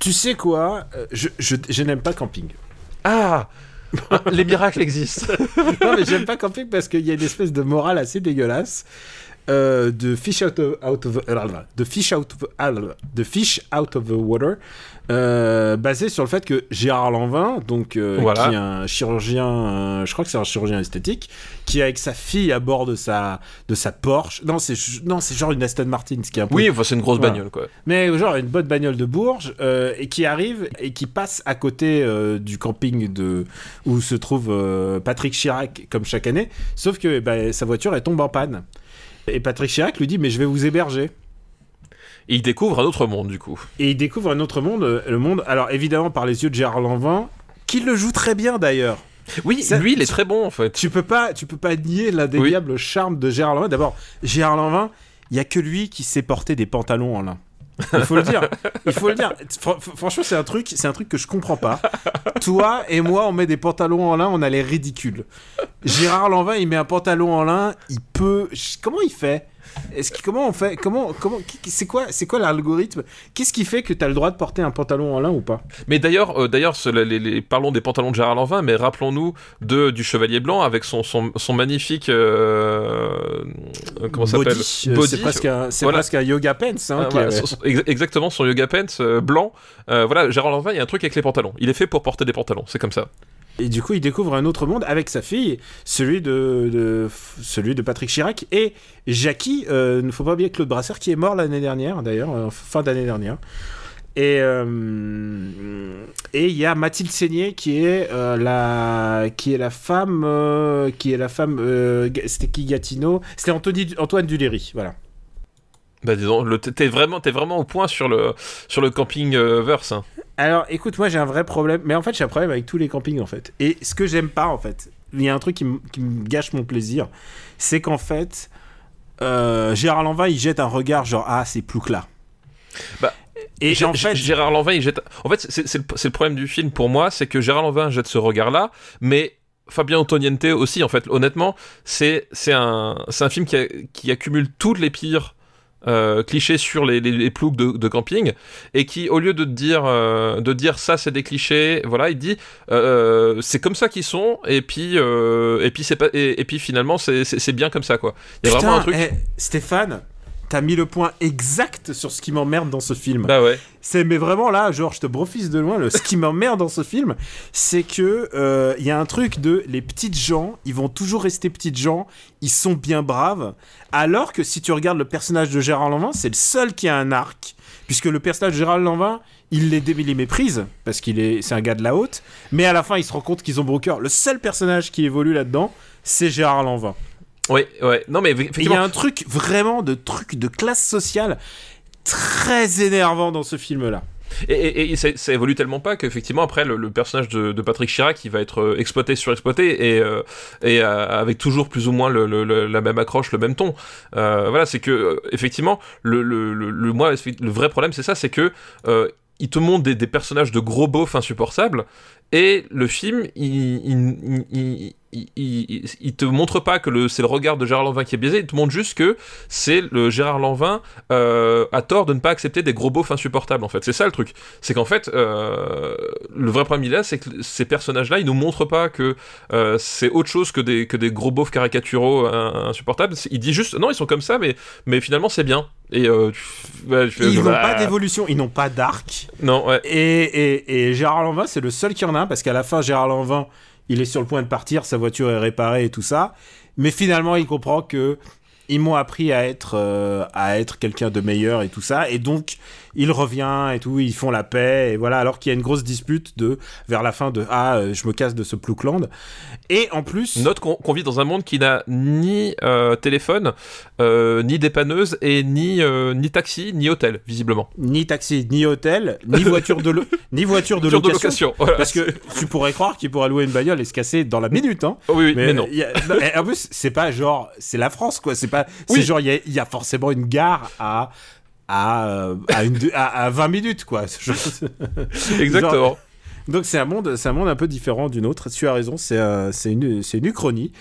Tu sais quoi? Euh, Je, je, je n'aime pas Camping. Ah Les miracles existent. non, mais j'aime pas Camping parce qu'il y a une espèce de morale assez dégueulasse. Euh, de fish out of, out of de fish out of, ah de fish out of the water euh, basé sur le fait que Gérard Lanvin donc euh, Voilà. qui est un chirurgien euh, je crois que c'est un chirurgien esthétique qui est avec sa fille à bord de sa de sa Porsche non c'est non c'est genre une Aston Martin ce qui est un peu Oui, enfin, c'est une grosse Voilà. bagnole, quoi. mais genre une bonne bagnole de Bourges euh, et qui arrive et qui passe à côté euh, du camping de où se trouve euh, Patrick Chirac comme chaque année, sauf que bah, sa voiture elle tombe en panne. Et Patrick Chirac lui dit mais je vais vous héberger. Et il découvre un autre monde, du coup. Et il découvre un autre monde, euh, le monde alors évidemment par les yeux de Gérard Lanvin, qui le joue très bien d'ailleurs. Oui, Ça- lui, il est très bon, en fait. Tu peux pas, tu peux pas nier l'indéniable charme de Gérard Lanvin. D'abord, Gérard Lanvin, il y a que lui qui sait porter des pantalons en lin. Il faut le dire. Il faut le dire. Fr- fr- franchement, c'est un truc, c'est un truc que je comprends pas. Toi et moi, on met des pantalons en lin, on a l'air ridicule. Gérard Lanvin, il met un pantalon en lin, il peut. Comment il fait? Est-ce que comment on fait Comment C'est quoi C'est quoi l'algorithme? Qu'est-ce qui fait que tu as le droit de porter un pantalon en lin ou pas? Mais d'ailleurs, euh, d'ailleurs, ce- les, les- parlons des pantalons de Gérard Lanvin, mais rappelons-nous de du Chevalier Blanc avec son son, son magnifique euh, euh, comment ça s'appelle? Euh. C'est presque un, Voilà. presque un yoga pants. Hein, Ah, voilà, son- ex- exactement son yoga pants euh, blanc. Euh, voilà, Gérard Lanvin, il y a un truc avec les pantalons. Il est fait pour porter des pantalons, c'est comme ça. Et du coup, il découvre un autre monde avec sa fille, celui de, celui de Patrick Chirac et Jackie. Il ne faut pas oublier Claude Brasseur qui est mort l'année dernière, d'ailleurs, euh, fin d'année dernière. Et euh, et il y a Mathilde Seigné qui est euh, la qui est la femme euh, qui est la femme euh, c'était qui Gatineau? C'était Antoine Duléry voilà Bah disons, t'es vraiment, vraiment au point sur le sur le camping euh, verse. hein. Alors, écoute, moi j'ai un vrai problème, mais en fait j'ai un problème avec tous les campings en fait. Et ce que j'aime pas en fait, il y a un truc qui, me- qui me gâche mon plaisir, c'est qu'en fait, euh, Gérard Lanvin il jette un regard genre ah c'est Ploucla. Bah, et en fait, Gérard Lanvin, il jette. En fait, c'est le, le problème du film pour moi, c'est que Gérard Lanvin jette ce regard-là, mais Fabien Antoniente aussi. En fait, honnêtement, c'est un un film qui, a- qui accumule toutes les pires. Euh, clichés sur les, les, les ploucs de, de camping et qui au lieu de te dire euh, de dire ça c'est des clichés voilà il dit euh, c'est comme ça qu'ils sont et puis euh, et puis c'est pas et, et puis finalement c'est bien comme ça quoi. Il y a putain, vraiment un truc eh, Stéphane, t'as mis le point exact sur ce qui m'emmerde dans ce film. bah ouais C'est mais vraiment là, genre je te brofise de loin. Le, ce qui m'emmerde dans ce film, c'est que euh, il y a un truc de les petites gens, ils vont toujours rester petites gens, ils sont bien braves. Alors que si tu regardes le personnage de Gérard Lanvin, c'est le seul qui a un arc, puisque le personnage de Gérard Lanvin, il les, il les méprise parce qu'il est, c'est un gars de la haute. Mais à la fin, il se rend compte qu'ils ont broker. Le seul personnage qui évolue là-dedans, c'est Gérard Lanvin. Ouais ouais non mais il y a un truc vraiment de truc de classe sociale très énervant dans ce film-là. Et, et, ça, ça, évolue tellement pas qu'effectivement, après, le, personnage de, de, Patrick Chirac, il va être euh, exploité, surexploité, et, euh, et euh, avec toujours plus ou moins le, la même accroche, le même ton. voilà, c'est que, effectivement, le, le, le, moi, le vrai problème, c'est ça, c'est que il te montre des, des, personnages de gros beaufs insupportables, et le film, il, il, il, te montre pas que c'est le regard de Gérard Lanvin qui est biaisé, il te montre juste que c'est le Gérard Lanvin euh, à tort de ne pas accepter des gros beaufs insupportables en fait. C'est ça le truc. C'est qu'en fait, euh, le vrai problème là, c'est que ces personnages-là, ils nous montrent pas que euh, c'est autre chose que des, que des gros beaufs caricaturaux insupportables. Il dit juste, non, ils sont comme ça, mais, mais finalement c'est bien. Et ils n'ont pas d'évolution, ils n'ont pas d'arc. Non, ouais. Et, et, et Gérard Lanvin, c'est le seul qui en a un parce qu'à la fin, Gérard Lanvin il est sur le point de partir, sa voiture est réparée et tout ça. Mais finalement, il comprend que ils m'ont appris à être euh, à être quelqu'un de meilleur et tout ça et donc il revient et tout ils font la paix et voilà. Alors qu'il y a une grosse dispute de vers la fin de ah euh, je me casse de ce Ploukland et en plus note qu'on vit dans un monde qui n'a ni euh, téléphone ni dépanneuse et ni ni taxi ni hôtel visiblement. Ni taxi ni hôtel ni voiture de ni voiture de location, parce que tu pourrais croire qu'il pourrait louer une bagnole et se casser dans la minute hein. Oui, oui mais, non. en plus c'est pas genre c'est la France quoi. C'est pas c'est genre, il y, a forcément une gare à. À, euh, à, une, à, 20 minutes, quoi. Exactement. donc c'est un monde, c'est un monde un peu différent d'une autre. Tu as raison, c'est une, une uchronie.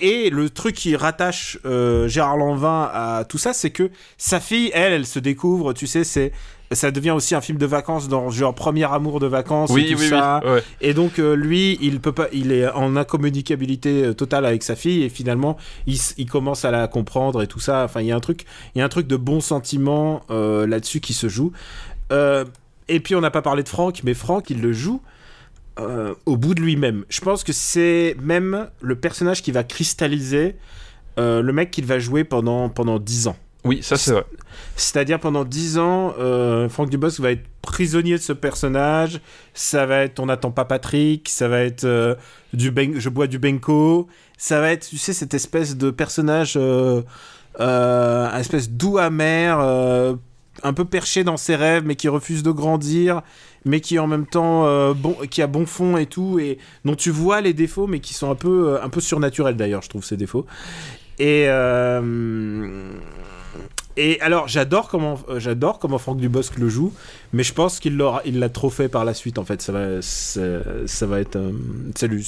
Et le truc qui rattache euh, Gérard Lanvin à tout ça, c'est que sa fille, elle, elle se découvre. Tu sais, c'est ça devient aussi un film de vacances dans genre premier amour de vacances oui, et tout oui, ça. Oui, Et donc euh, lui, il peut pas, il est en incommunicabilité euh, totale avec sa fille et finalement il, il, commence à la comprendre et tout ça. Enfin, il y a un truc, il y a un truc de bon sentiment euh, là-dessus qui se joue. et puis on n'a pas parlé de Franck, mais Franck il le joue. au bout de lui-même. Je pense que c'est même le personnage qui va cristalliser le mec qu'il va jouer pendant, pendant 10 ans. Oui, ça c'est vrai. C'est-à-dire pendant 10 ans, euh, Franck Dubosc va être prisonnier de ce personnage. Ça va être On n'attend pas Patrick. Ça va être euh, du ben Je bois du Benko. Ça va être, tu sais, cette espèce de personnage, euh, euh un espèce doux amer, un peu perché dans ses rêves, mais qui refuse de grandir, mais qui en même temps qui a bon fond et tout, et dont tu vois les défauts, mais qui sont un peu, un peu surnaturels d'ailleurs, je trouve ces défauts. Et et alors, j'adore comment, euh, j'adore comment Franck Dubosc le joue, mais je pense qu'il l'a, trop fait par la suite. En fait, ça va, ça va être. salut.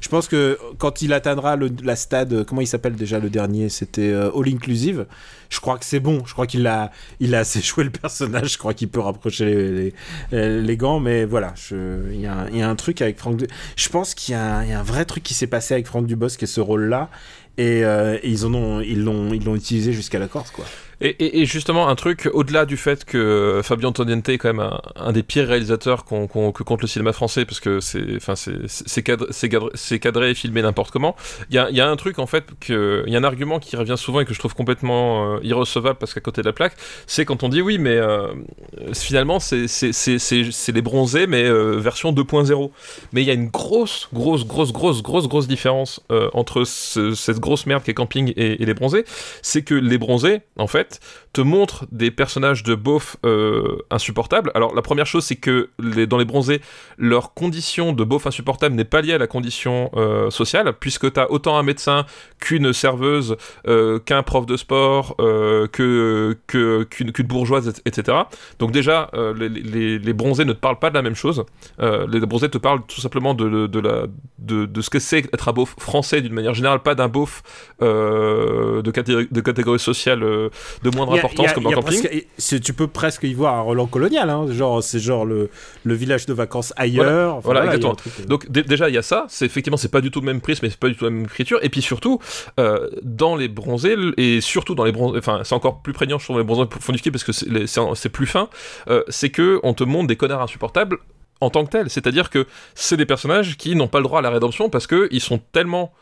Je pense que quand il atteindra la stade, comment il s'appelle déjà le dernier? C'était euh, All Inclusive. Je crois que c'est bon. Je crois qu'il a, il a assez joué le personnage. Je crois qu'il peut rapprocher les, les, gants, mais voilà. Il y, a un truc avec Franck. Je pense qu'il y, a un vrai truc qui s'est passé avec Franck Dubosc et ce rôle-là. Et, euh, ils en ont, ils l'ont, ils l'ont utilisé jusqu'à la corde, quoi. Et, et, justement, un truc, au-delà du fait que Fabio Antoniente est quand même un, des pires réalisateurs qu'on, que compte le cinéma français, parce que c'est, enfin, c'est, cadré, c'est, cadré, et filmé n'importe comment, il y a, y a, un truc, en fait, il y a un argument qui revient souvent et que je trouve complètement euh, irrecevable parce qu'à côté de la plaque, c'est quand on dit oui, mais euh, finalement, c'est, c'est, c'est, les bronzés, mais euh, version 2.0. Mais il y a une grosse, grosse, grosse, grosse, grosse, grosse différence entre cette grosse merde qui est camping et, et les bronzés, c'est que les bronzés, en fait, te montre des personnages de beauf euh, insupportables. Alors la première chose c'est que dans les bronzés, leur condition de beauf insupportable n'est pas liée à la condition euh, sociale, puisque tu as autant un médecin qu'une serveuse, euh, qu'un prof de sport, que, qu'une, bourgeoise, etc. Donc déjà, les, bronzés ne te parlent pas de la même chose. les bronzés te parlent tout simplement de ce que c'est être un beauf français d'une manière générale, pas d'un beauf de, catégorie, de catégorie sociale de moindre importance comme dans camping. tu peux presque y voir un Roland colonial, hein, genre c'est genre le, le, village de vacances ailleurs. Voilà, exactement. Euh. Donc déjà il y a ça, c'est effectivement c'est pas du tout le même prisme, mais c'est pas du tout la même écriture. Et puis surtout euh, dans les bronzés et surtout dans les bronzés, enfin c'est encore plus prégnant je trouve les bronzés fond du ski parce que c'est plus fin, euh, c'est que on te montre des connards insupportables en tant que tels. C'est-à-dire que c'est des personnages qui n'ont pas le droit à la rédemption parce que ils sont tellement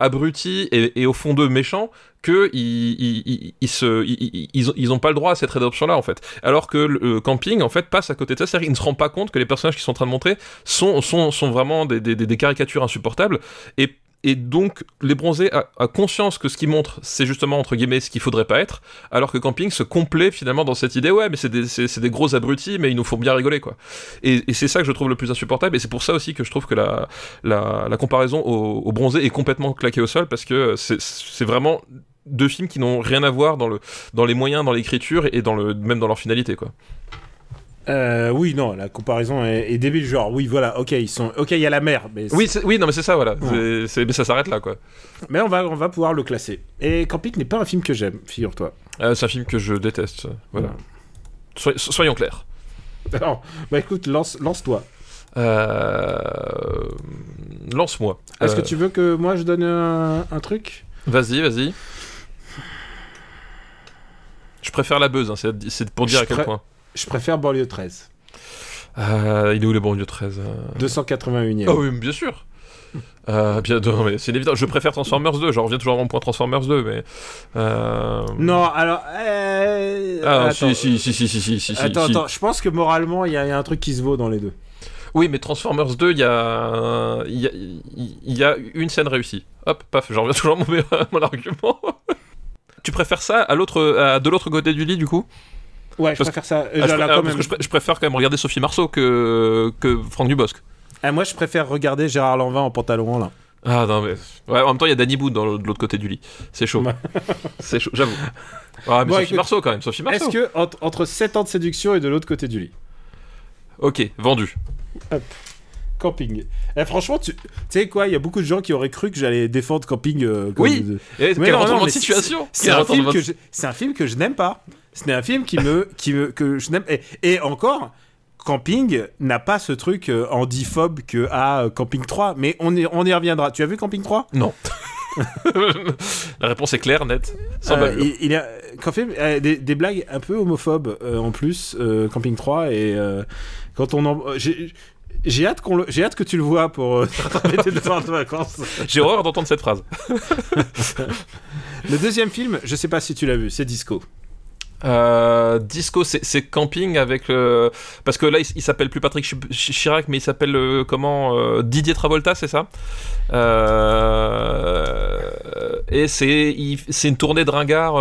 abrutis et, et, au fond d'eux méchants que ils, ils, se, ils, ont pas le droit à cette rédemption là en fait. Alors que le camping en fait passe à côté de ça, c'est-à-dire ne se rendent pas compte que les personnages qui sont en train de montrer sont, sont, sont vraiment des, des, des caricatures insupportables et et donc les bronzés a, conscience que ce qu'ils montrent, c'est justement entre guillemets ce qu'il faudrait pas être, alors que Camping se complaît finalement dans cette idée, ouais, mais c'est des, des gros abrutis, mais ils nous font bien rigoler, quoi. Et, c'est ça que je trouve le plus insupportable, et c'est pour ça aussi que je trouve que la, la, la comparaison au, au bronzé est complètement claquée au sol, parce que c'est, c'est vraiment deux films qui n'ont rien à voir dans, le, dans les moyens, dans l'écriture, et dans le, même dans leur finalité, quoi. Euh, oui, non, la comparaison est, est débile. Genre, oui, voilà, ok, ils sont, ok, il y a la mer, mais Oui, oui, non, mais c'est ça, voilà. Ouais. C'est- c'est- mais ça s'arrête là, quoi. mais on va, on va pouvoir le classer. Et Camping n'est pas un film que j'aime, figure-toi. Euh, c'est un film que je déteste, voilà. Ouais. Soyons clairs. Alors, bah écoute, lance, lance-toi. Euh... Lance-moi. Est-ce Euh, que tu veux que moi je donne un, un truc? Vas-y, vas-y. Je préfère la buzz, hein, c'est pour dire Je à quel point. Je préfère Banlieue 13. Euh, il est où le banlieue 13 euh? 281 e Ah oui, bien sûr. Euh, bien, non, mais c'est évident. Je préfère Transformers 2. Je reviens toujours à mon point Transformers 2, mais. euh, Non, alors. euh, Ah, attends, si, si, si, si, si, si, si, attends, si. attends, je pense que moralement, il y, a il y a un truc qui se vaut dans les deux. Oui, mais Transformers 2, il y a, y a, y a une scène réussie. Hop, paf, j'en reviens toujours à mon, mon argument. tu préfères ça à l'autre, à de l'autre côté du lit, du coup? Ouais, je Parce préfère ça. Ah, je, là, parce que je, pré- je préfère quand même regarder Sophie Marceau que, que Franck Dubosc. Ah, moi, je préfère regarder Gérard Lanvin en pantalon là. Ah non, mais. Ouais, en même temps, il y a Danny Boone dans de l'autre côté du lit. C'est chaud. C'est chaud, j'avoue. Ah, mais Bon, Sophie écoute, Marceau quand même, Sophie Marceau. Est-ce que entre, entre 7 ans de séduction et de l'autre côté du lit? Ok, vendu. Camping. Eh, franchement, tu sais quoi, il y a beaucoup de gens qui auraient cru que j'allais défendre Camping. euh, comme Oui. de- Et Mais quel non, non, mais situation un, c'est un film que je n'aime pas. C'est un film qui me, qui me, que je n'aime. Et, et encore, Camping n'a pas ce truc euh, handiphobe que a euh, Camping 3. Mais on y, on y reviendra. Tu as vu Camping 3 Non. La réponse est claire, nette. Sans Euh, il, il y a Camping, euh, des, des blagues un peu homophobes euh, en plus, euh, Camping 3. Et euh, quand on en. euh, j'ai- hâte, qu'on le- j'ai hâte que tu le vois pour euh, rattraper tes devoirs de vacances. J'ai horreur d'entendre cette phrase. Le deuxième film, je sais pas si tu l'as vu, c'est Disco. Euh, Disco, c'est camping avec le. Parce que là, il, s'appelle plus Patrick Chi- Chi- Chirac, mais il s'appelle euh, comment euh, Didier Travolta, c'est ça? Et c'est une tournée de ringards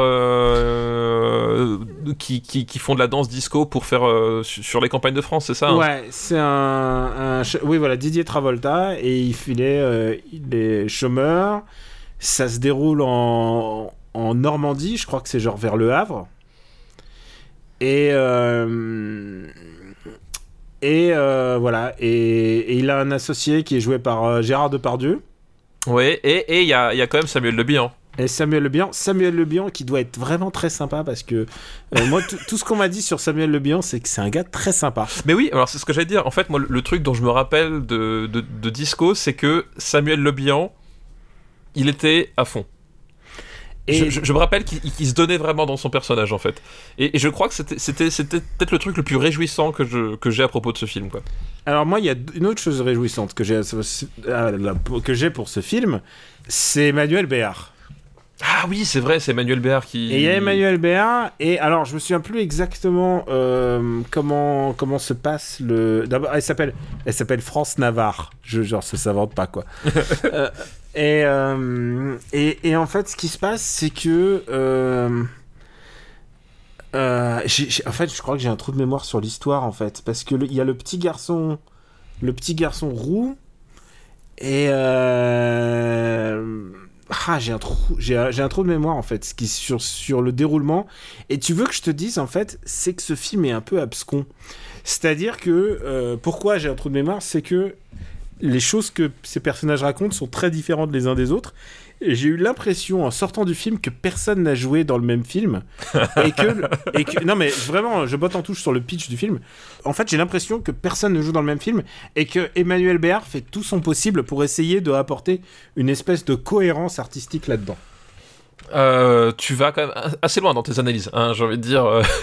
qui, font de la danse disco pour faire su- sur les campagnes de France, c'est ça hein? Ouais, c'est un, Oui, voilà, Didier Travolta, et il filait. euh, il est chômeur. Ça se déroule en, en Normandie, je crois que c'est genre vers Le Havre. Et. euh, Et euh, voilà, et, et il a un associé qui est joué par euh, Gérard Depardieu. Ouais, et et il y a, y a quand même Samuel Le Bihan. Et Samuel Le Bihan, Samuel Le Bihan qui doit être vraiment très sympa parce que euh, moi tout- ce qu'on m'a dit sur Samuel Le Bihan c'est que c'est un gars très sympa. Mais oui, alors c'est ce que j'allais dire. En fait, moi, le, le truc dont je me rappelle de, de, de Disco, c'est que Samuel Le Bihan, il était à fond. Et je, je- je me rappelle qu'il se donnait vraiment dans son personnage, en fait. Et, et je crois que c'était- peut-être le truc le plus réjouissant que j'ai à propos de ce film, quoi. Alors moi, il y a une autre chose réjouissante que j'ai là, que j'ai pour ce film, c'est Emmanuel Béard. Ah oui, c'est vrai, c'est Emmanuel Béard qui. Et il y a Emmanuel Béard, et alors je me souviens plus exactement euh, comment comment se passe le. D'abord, elle s'appelle elle s'appelle France Navarre. Je, genre ça s'invente pas quoi. Euh, et, euh, et et en fait, ce qui se passe, c'est que en fait, je crois que j'ai un trou de mémoire sur l'histoire en fait, parce que le- il y a le petit garçon, le petit garçon roux, et euh, ah, j'ai un trou, j'ai un, trou de mémoire en fait, ce qui sur sur le déroulement. Et tu veux que je te dise en fait, c'est que ce film est un peu abscon. C'est-à-dire que euh, pourquoi j'ai un trou de mémoire, c'est que les choses que ces personnages racontent sont très différentes les uns des autres. J'ai eu l'impression en sortant du film que personne n'a joué dans le même film et que, et que non mais vraiment je botte en touche sur le pitch du film. En fait j'ai l'impression que personne ne joue dans le même film et que Emmanuel Béard fait tout son possible pour essayer de apporter une espèce de cohérence artistique là-dedans. Euh, tu vas quand même assez loin dans tes analyses, hein, j'ai envie de dire. euh.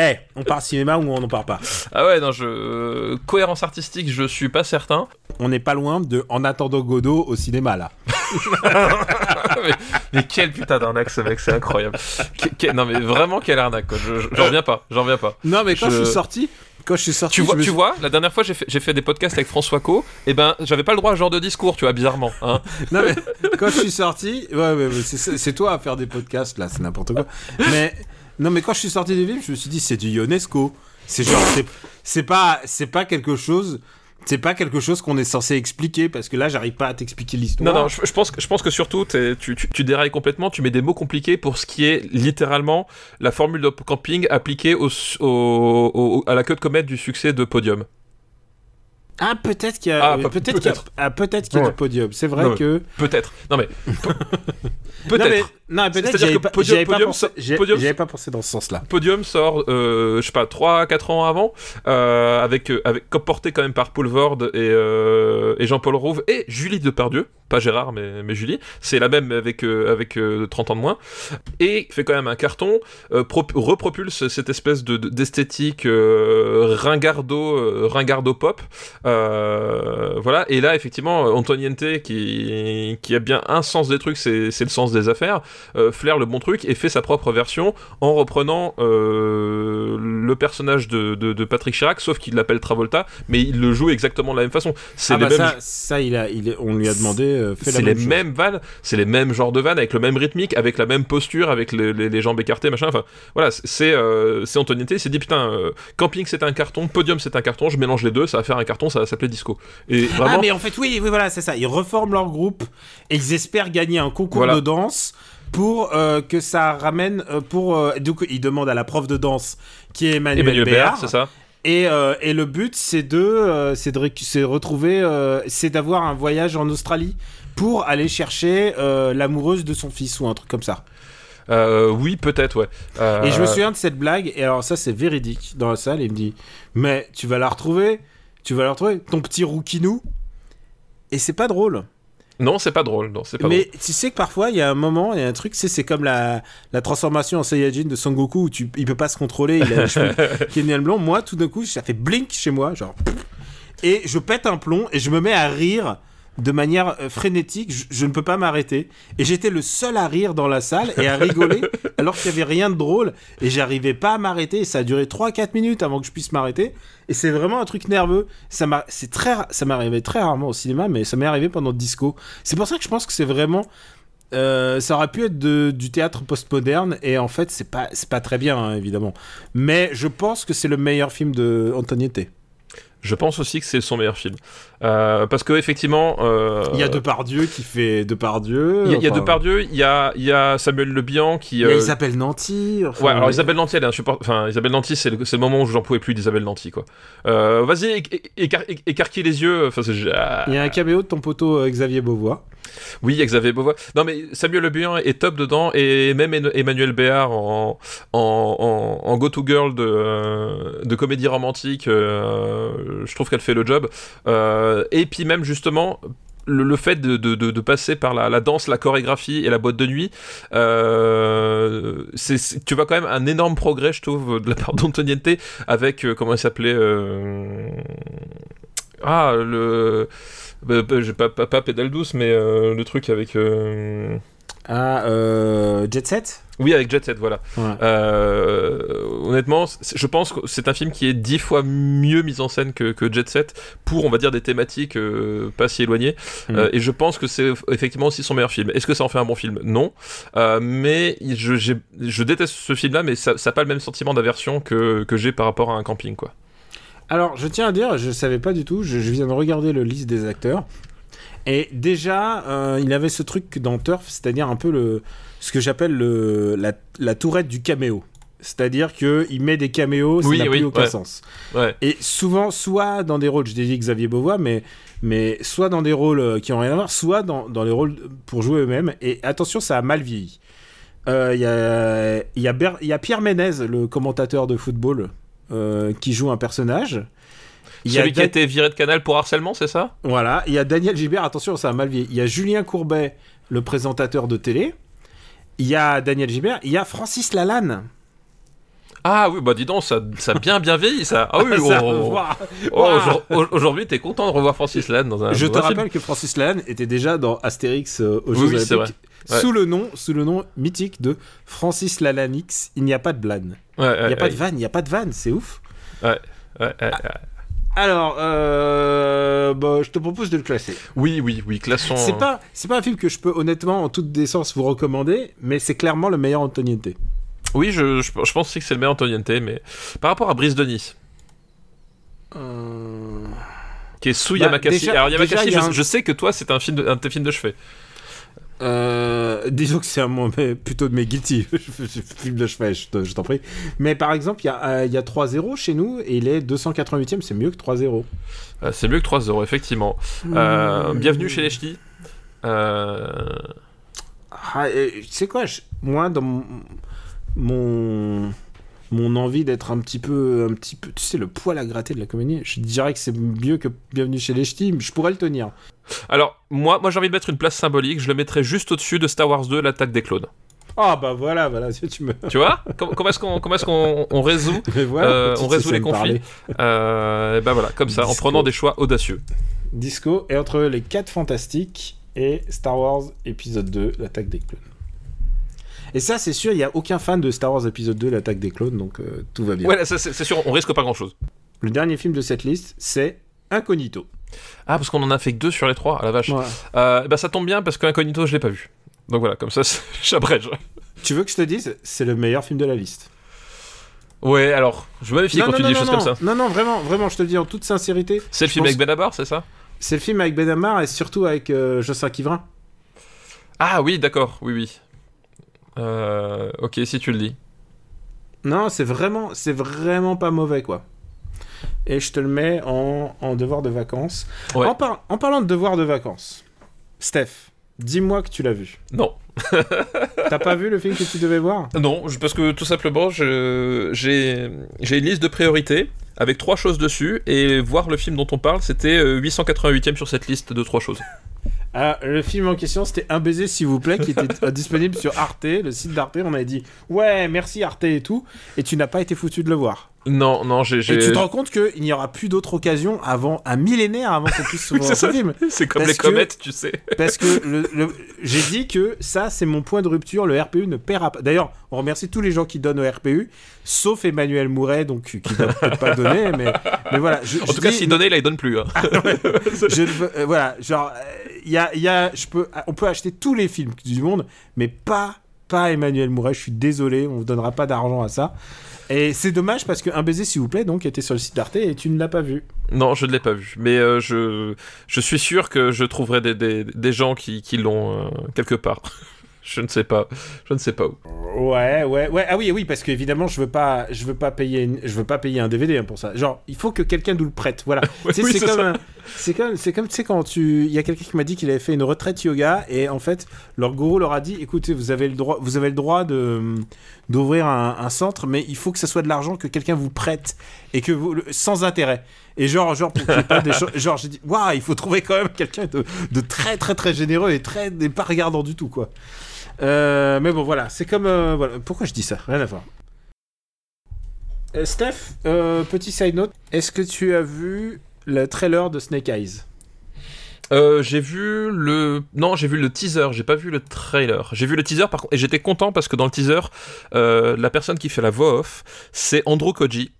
Eh, on parle cinéma ou on n'en parle pas? Ah ouais, non, je. Cohérence artistique, je suis pas certain. On n'est pas loin de En attendant Godot au cinéma là. Mais, mais quel putain d'arnaque ce mec, c'est incroyable. Que- que- non mais vraiment quelle arnaque quoi. Je- je- J'en reviens pas, j'en reviens pas. Non, mais quand je, Je- suis sorti, quand je suis sorti, Tu vois, me tu vois, la dernière fois j'ai fait, des podcasts avec François Co, et ben j'avais pas le droit à ce genre de discours, tu vois, bizarrement. Hein. Non, mais quand je suis sorti, ouais, c'est- toi à faire des podcasts là, c'est n'importe quoi. Mais non, mais quand je suis sorti du film, je me suis dit c'est du Ionesco. C'est genre, c'est pas, c'est pas quelque chose. C'est pas quelque chose qu'on est censé expliquer parce que là j'arrive pas à t'expliquer l'histoire. Non, non, je, pense, que- je pense que surtout tu, dérailles complètement, tu mets des mots compliqués pour ce qui est littéralement la formule de camping appliquée au- au- à la queue de comète du succès de Podium. Ah peut-être qu'il y a, Ah, euh, pe- peut-être qu'il y a, peut-être. ah, peut-être qu'il y a Ouais. du podium. C'est vrai Non, que Peut-être. Non mais. Non, Peut-être. Non, mais peut-être C'est-à-dire j'y avais que pas, Podium- avais pas Podium pensé. so- Podium pas pensé dans ce sens-là. Podium sort, euh, je sais pas, 3-4 ans avant, euh, avec, euh, avec porté quand même par Paul Vord et, euh, et Jean-Paul Rouve et Julie Depardieu, pas Gérard mais, mais Julie, c'est la même avec, euh, avec euh, 30 ans de moins, et fait quand même un carton, euh, pro- repropulse cette espèce de- de- d'esthétique euh, ringardo, euh, ringardo pop, euh, voilà, et là effectivement Antoniente qui, qui a bien un sens des trucs, c'est le sens des affaires, euh, flaire le bon truc et fait sa propre version en reprenant euh, le personnage de, de- de Patrick Chirac, sauf qu'il l'appelle Travolta, mais il le joue exactement de la même façon. C'est Ah les bah mêmes, ça, ça il a, il est- on lui a demandé. euh, c'est les chose. mêmes vannes, c'est les mêmes genres de vannes avec le même rythmique, avec la même posture, avec les, les- les jambes écartées, machin. Enfin, voilà, c'est euh, c'est Antoniente, il s'est dit putain, euh, camping c'est un carton, podium c'est un carton, je mélange les deux, ça va faire un carton, ça va s'appeler disco. Et vraiment, Ah mais en fait oui, oui voilà c'est ça. Ils reforment leur groupe et ils espèrent gagner un concours Voilà. de danse pour euh, que ça ramène euh, pour euh, donc ils demandent à la prof de danse qui est Emmanuel, Emmanuel Béard, c'est ça. et, euh, et le but c'est de c'est de c'est de retrouver c'est d'avoir un voyage en Australie pour aller chercher l'amoureuse de son fils ou un truc comme ça. Euh, oui, peut-être, ouais. Et je me souviens de cette blague, et alors ça c'est véridique dans la salle, il me dit Mais tu vas la retrouver? Tu vas la retrouver Ton petit rouquinou Et c'est pas drôle. Non, c'est pas drôle, non, c'est pas Mais tu sais que parfois il y a un moment, il y a un truc, c'est c'est comme la, la transformation en Saiyajin de Son Goku où tu, il peut pas se contrôler, il a les cheveux qui est blanc. Moi tout d'un coup ça fait blink chez moi, genre. Et je pète un plomb et je me mets à rire de manière euh, frénétique, je, je ne peux pas m'arrêter. Et j'étais le seul à rire dans la salle et à rigoler alors qu'il n'y avait rien de drôle et j'arrivais pas à m'arrêter. Et ça a duré 3-4 minutes avant que je puisse m'arrêter. Et c'est vraiment un truc nerveux. Ça m'a, c'est très, ça m'arrivait très rarement au cinéma, mais ça m'est arrivé pendant Disco. C'est pour ça que je pense que c'est vraiment. euh, ça aurait pu être de- du théâtre postmoderne et en fait c'est pas c'est pas très bien hein, évidemment mais je pense que c'est le meilleur film de Antoniette Je pense aussi que c'est son meilleur film. Euh, parce que effectivement, euh, il y a Depardieu qui fait Depardieu il y a, il y a enfin, Depardieu, il y a, il y a Samuel Le Bihan qui. il y a euh, Isabelle Nanty enfin, Ouais, alors Isabelle Nanty, elle est insupportable. Enfin, Isabelle Nanty, c'est le, le moment où j'en pouvais plus d'Isabelle Nanty, quoi. Vas-y, éc- éc- écar- éc- écarquille les yeux. Enfin, c'est- il y a un caméo de ton poteau Xavier Beauvois Oui, Xavier Beauvois. Non, mais Samuel Le est top dedans, et même Em- Emmanuel Béard en, en, en, en go-to girl de, euh, de comédie romantique, euh, je trouve qu'elle fait le job. Euh, et puis même, justement, le, fait de, passer par la, la danse, la chorégraphie et la boîte de nuit, tu vois quand même un énorme progrès, je trouve, de la part d'Antoniente, avec, comment il s'appelait Ah, le... bah, bah, j'ai pas, pas, pas pédale douce, mais euh, le truc avec... euh, ah euh, Jet Set? Oui, avec Jet Set, voilà. Ouais. Honnêtement, je pense que c'est un film qui est dix fois mieux mis en scène que, que Jet Set pour, on va dire, des thématiques pas si éloignées. Mm. Euh, et je pense que c'est effectivement aussi son meilleur film. Est-ce que ça en fait un bon film? Non. Mais je, je déteste ce film-là, mais ça n'a pas le même sentiment d'aversion que, que j'ai par rapport à un camping, quoi. Alors, je tiens à dire, je savais pas du tout, je, je viens de regarder le liste des acteurs. Et déjà, euh, il avait ce truc dans Turf, c'est-à-dire un peu le, ce que j'appelle le, la, la tourette du caméo. C'est-à-dire qu'il met des caméos, ça Oui, n'a oui, plus aucun ouais. sens. Ouais. Et souvent, soit dans des rôles, je dit Xavier Beauvois, mais, mais soit dans des rôles euh, qui ont rien à voir, soit dans, dans les rôles pour jouer eux-mêmes. Et attention, ça a mal vieilli. Euh, Il y, a, y a Pierre Ménez, le commentateur de football, euh, qui joue un personnage. Il y a Celui qui a été viré de canal pour harcèlement, c'est ça? Voilà, il y a Daniel Gibert, attention, ça a mal vieilli. Il y a Julien Courbet, le présentateur de télé. Il y a Daniel Gibert, il y a Francis Lalanne. Ah oui, bah dis donc, ça, ça a bien bien vieilli ça. Ah oui, oh, oh, aujourd'hui t'es content de revoir Francis Lane dans un. Je te film. rappelle que Francis Lalanne était déjà dans Astérix euh, aux Oui, Jeux oui, Olympiques Ouais. sous le nom sous le nom mythique de Francis Lalanix. Il n'y a pas de ouais, Il n'y a pas de vanne. Il n'y a pas de vanne. C'est ouf. ouais, ouais, ouais. Alors, euh, bah, je te propose de le classer. Oui, oui, oui, classons. C'est pas, c'est pas un film que je peux honnêtement, en toute décence, vous recommander, mais c'est clairement le meilleur Antoniente. Oui, je, je, je pense aussi que c'est le meilleur Antoniente, mais par rapport à Brice de Nice, Euh, qui est sous Bah, Yamakasi. déjà- Alors Yamakasi, déjà, un- je sais que toi c'est un film, de, un de tes films de chevet. Euh, disons que c'est un mais plutôt de mes guilty film de chevet, je te- je t'en prie. Mais par exemple, il y a, euh, il y a 3-0 chez nous et il est 288e, c'est mieux que 3-0. Euh, c'est mieux que 3 euros, effectivement. Euh, bienvenue chez les ch'tis. Euh, Ah, tu sais quoi, je- moi, dans mon, mon, mon envie d'être un petit peu, un petit peu, tu sais, le poil à gratter de la comédie, je dirais que c'est mieux que Bienvenue chez les Ch'tis, je pourrais le tenir. Alors, moi, moi j'ai envie de mettre une place symbolique, je le mettrais juste au-dessus de Star Wars 2, l'attaque des clones. Ah bah voilà, voilà, si tu me... Tu vois? Comment comment est-ce qu'on comment est-ce qu'on on résout voilà, Euh, on résout les conflits? euh, et Ben voilà, comme ça, en prenant des choix audacieux. Disco est entre les 4 fantastiques et Star Wars épisode 2, l'attaque des clones. Et ça, c'est sûr, il n'y a aucun fan de Star Wars épisode 2, l'attaque des clones, donc euh, tout va bien. Ouais, c'est sûr, on risque pas grand-chose. Le dernier film de cette liste, c'est Incognito. Ah, parce qu'on en a fait que deux sur les trois, ah la vache. Euh, bah ça tombe bien parce qu'Incognito, je l'ai pas vu. Donc voilà, comme ça, j'abrège. Tu veux que je te dise, c'est le meilleur film de la liste? Ouais, alors, je me méfie quand tu dis des choses non, comme ça. Non, non, vraiment, vraiment, je te le dis en toute sincérité. C'est le film pense- avec Benabar, c'est ça? C'est le film avec Ben Amar et surtout avec euh, Quivrin. Ah oui, d'accord, oui, oui. Euh, ok, si tu le dis. Non, c'est vraiment, c'est vraiment pas mauvais, quoi. Et je te le mets en, en devoir de vacances. Ouais. En, par- en parlant de devoir de vacances, Steph, dis-moi que tu l'as vu. Non. T'as pas vu le film que tu devais voir? Non, parce que tout simplement, j'ai une liste de priorités avec trois choses dessus, et voir le film dont on parle, c'était euh, 888ème sur cette liste de trois choses. Ah, le film en question, c'était Un baiser, s'il vous plaît, qui était euh, disponible sur Arte, le site d'Arte. On avait dit, ouais, merci Arte et tout. Et tu n'as pas été foutu de le voir. Non, non, j'ai... Et tu te rends compte qu'il n'y aura plus d'autre occasion avant un millénaire avant qu'on puisse se voir ce film. C'est comme Parce les que- comètes, tu sais. Parce que le- le- j'ai dit que ça, c'est mon point de rupture. Le RPU ne paiera pas. D'ailleurs, on remercie tous les gens qui donnent au RPU, sauf Emmanuel Mouret, donc qui ne va peut-être pas donner. Mais, mais voilà. Je, En je tout cas, s'il donnait, là, il donne plus. hein. euh, voilà, genre, il y a, y a, je peux, on peut acheter tous les films du monde, mais pas, pas Emmanuel Mouret. Je suis désolé, on vous donnera pas d'argent à ça. Et c'est dommage parce que Un baiser, s'il vous plaît, donc était sur le site d'Arte et tu ne l'as pas vu. Non, je ne l'ai pas vu. Mais euh, je, je suis sûr que je trouverai des, des, des gens qui, qui l'ont euh, quelque part. je ne sais pas. Je ne sais pas où. Ouais, ouais, ouais. Ah oui, oui, parce qu'évidemment, je veux pas, je veux pas payer, une- je veux pas payer un DVD hein, pour ça. Genre, il faut que quelqu'un nous le prête. Voilà. Ouais, oui, c'est comme, c'est comme, c'est comme, tu sais, quand tu, il y a quelqu'un qui m'a dit qu'il avait fait une retraite yoga et en fait, leur gourou leur a dit, écoutez, vous avez le droit, vous avez le droit de d'ouvrir un, un centre, mais il faut que ça soit de l'argent que quelqu'un vous prête et que vous, sans intérêt. Et genre, genre, pour pas des genre, j'ai dit, waouh, il faut trouver quand même quelqu'un de, de très, très, très généreux et très, et pas regardant du tout, quoi. Euh, mais bon, voilà, c'est comme. euh, voilà. Pourquoi je dis ça? Rien à voir. Euh, Steph, euh, petit side note, est-ce que tu as vu le trailer de Snake Eyes? Euh, j'ai vu le non j'ai vu le teaser j'ai pas vu le trailer j'ai vu le teaser par contre et j'étais content parce que dans le teaser euh, la personne qui fait la voix off c'est Andrew Koji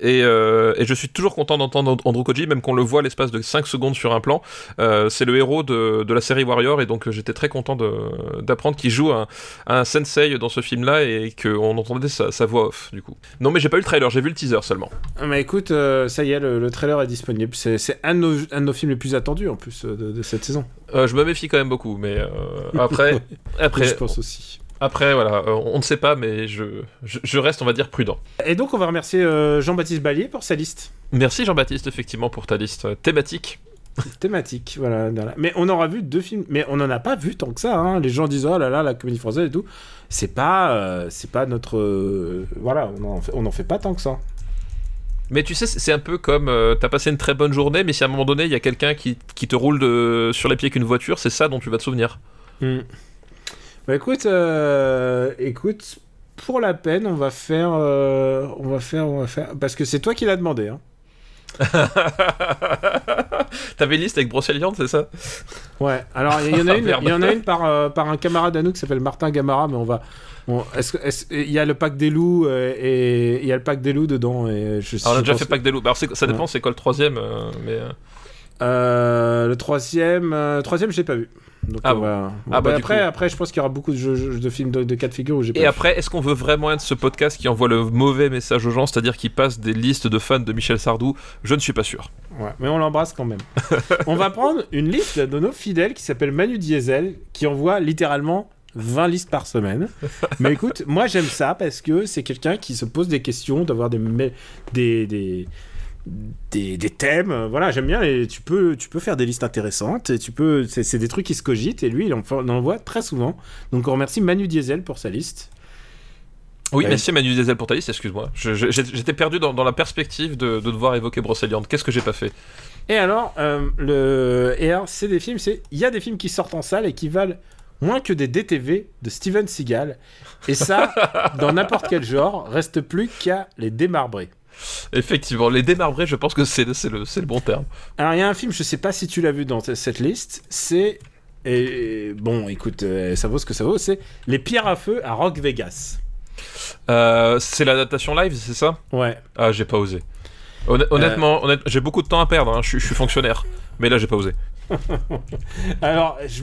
et, euh, et je suis toujours content d'entendre Andrew Koji même qu'on le voit l'espace de 5 secondes sur un plan Euh, c'est le héros de, de la série Warrior et donc euh, j'étais très content d'apprendre qu'il joue un, un sensei dans ce film là et qu'on entendait sa, sa voix off du coup non mais j'ai pas eu le trailer j'ai vu le teaser seulement Ah, Mais écoute, euh, ça y est, le, le trailer est disponible. C'est un, de nos- un de nos films les plus attendus en plus de, de cette saison. Je me méfie quand même beaucoup mais après après je pense aussi. Après, voilà, euh, on ne sait pas, mais je, je, je reste, on va dire, prudent. Et donc, on va remercier euh, Jean-Baptiste Ballier pour sa liste Merci Jean-Baptiste, effectivement, pour ta liste euh, thématique. thématique. Voilà, voilà. Mais on aura vu deux films, mais on n'en a pas vu tant que ça. hein. Les gens disent oh là là, la comédie française et tout. C'est pas, euh, c'est pas notre, euh, voilà, on en fait, on en fait pas tant que ça. Mais tu sais, c'est un peu comme euh, t'as passé une très bonne journée, mais si à un moment donné, il y a quelqu'un qui, qui te roule de, sur les pieds qu'une voiture, c'est ça dont tu vas te souvenir. Hmm. Bah écoute, euh, écoute, pour la peine, on va faire, euh, on va faire, on va faire, parce que c'est toi qui l'as demandé. Hein. T'avais une liste avec Brocéliande, c'est ça? Ouais. Alors il y en a une, il y en a une par, euh, par un camarade à nous qui s'appelle Martin Gamara, mais on va. que- il y a le pack des loups euh, et il y a le pack des loups dedans et je. Alors, on a déjà fait Pack des loups. Bah, alors, ça dépend, Ouais. c'est quoi le troisième euh, mais, le troisième, troisième, je l'ai pas vu. Donc Ah on bon. va- Ah bah, du après, coup. après, je pense qu'il y aura beaucoup de, jeux, jeux- de films de, de cas de figure où j'ai pas Et après, est-ce qu'on veut vraiment être ce podcast qui envoie le mauvais message aux gens, c'est-à-dire qui passe des listes de fans de Michel Sardou? Je ne suis pas sûr. Ouais, mais on l'embrasse quand même. on va prendre une liste de nos fidèles qui s'appelle Manu Diesel, qui envoie littéralement 20 listes par semaine. mais écoute, moi j'aime ça parce que c'est quelqu'un qui se pose des questions, d'avoir des, des, des, des thèmes. euh, Voilà, j'aime bien. Et tu peux, tu peux faire des listes intéressantes. Et tu peux, c'est, des trucs qui se cogitent. Et lui, il en, fait- il en envoie très souvent. Donc on remercie Manu Diesel pour sa liste. Oui, Ouais. merci Manu Diesel pour ta liste, excuse-moi. J'étais perdu dans, dans la perspective de, de devoir évoquer Brocéliande. Qu'est-ce que j'ai pas fait? Et alors, euh, le... et alors, c'est des films, c'est il y a des films qui sortent en salle et qui valent moins que des DTV de Steven Seagal. Et ça, dans n'importe quel genre, reste plus qu'à les démarbrer. Effectivement, les démarbrés, je pense que c'est le, bon terme. Alors, il y a un film, je sais pas si tu l'as vu dans cette liste, c'est et bon, écoute, euh, ça vaut ce que ça vaut, c'est Les pierres à feu à Rock Vegas. Euh, c'est l'adaptation live, c'est ça? Ouais. Ah, j'ai pas osé. Honn- honnêtement, honnête- j'ai beaucoup de temps à perdre, hein, je suis fonctionnaire. Mais là, j'ai pas osé. Alors, je,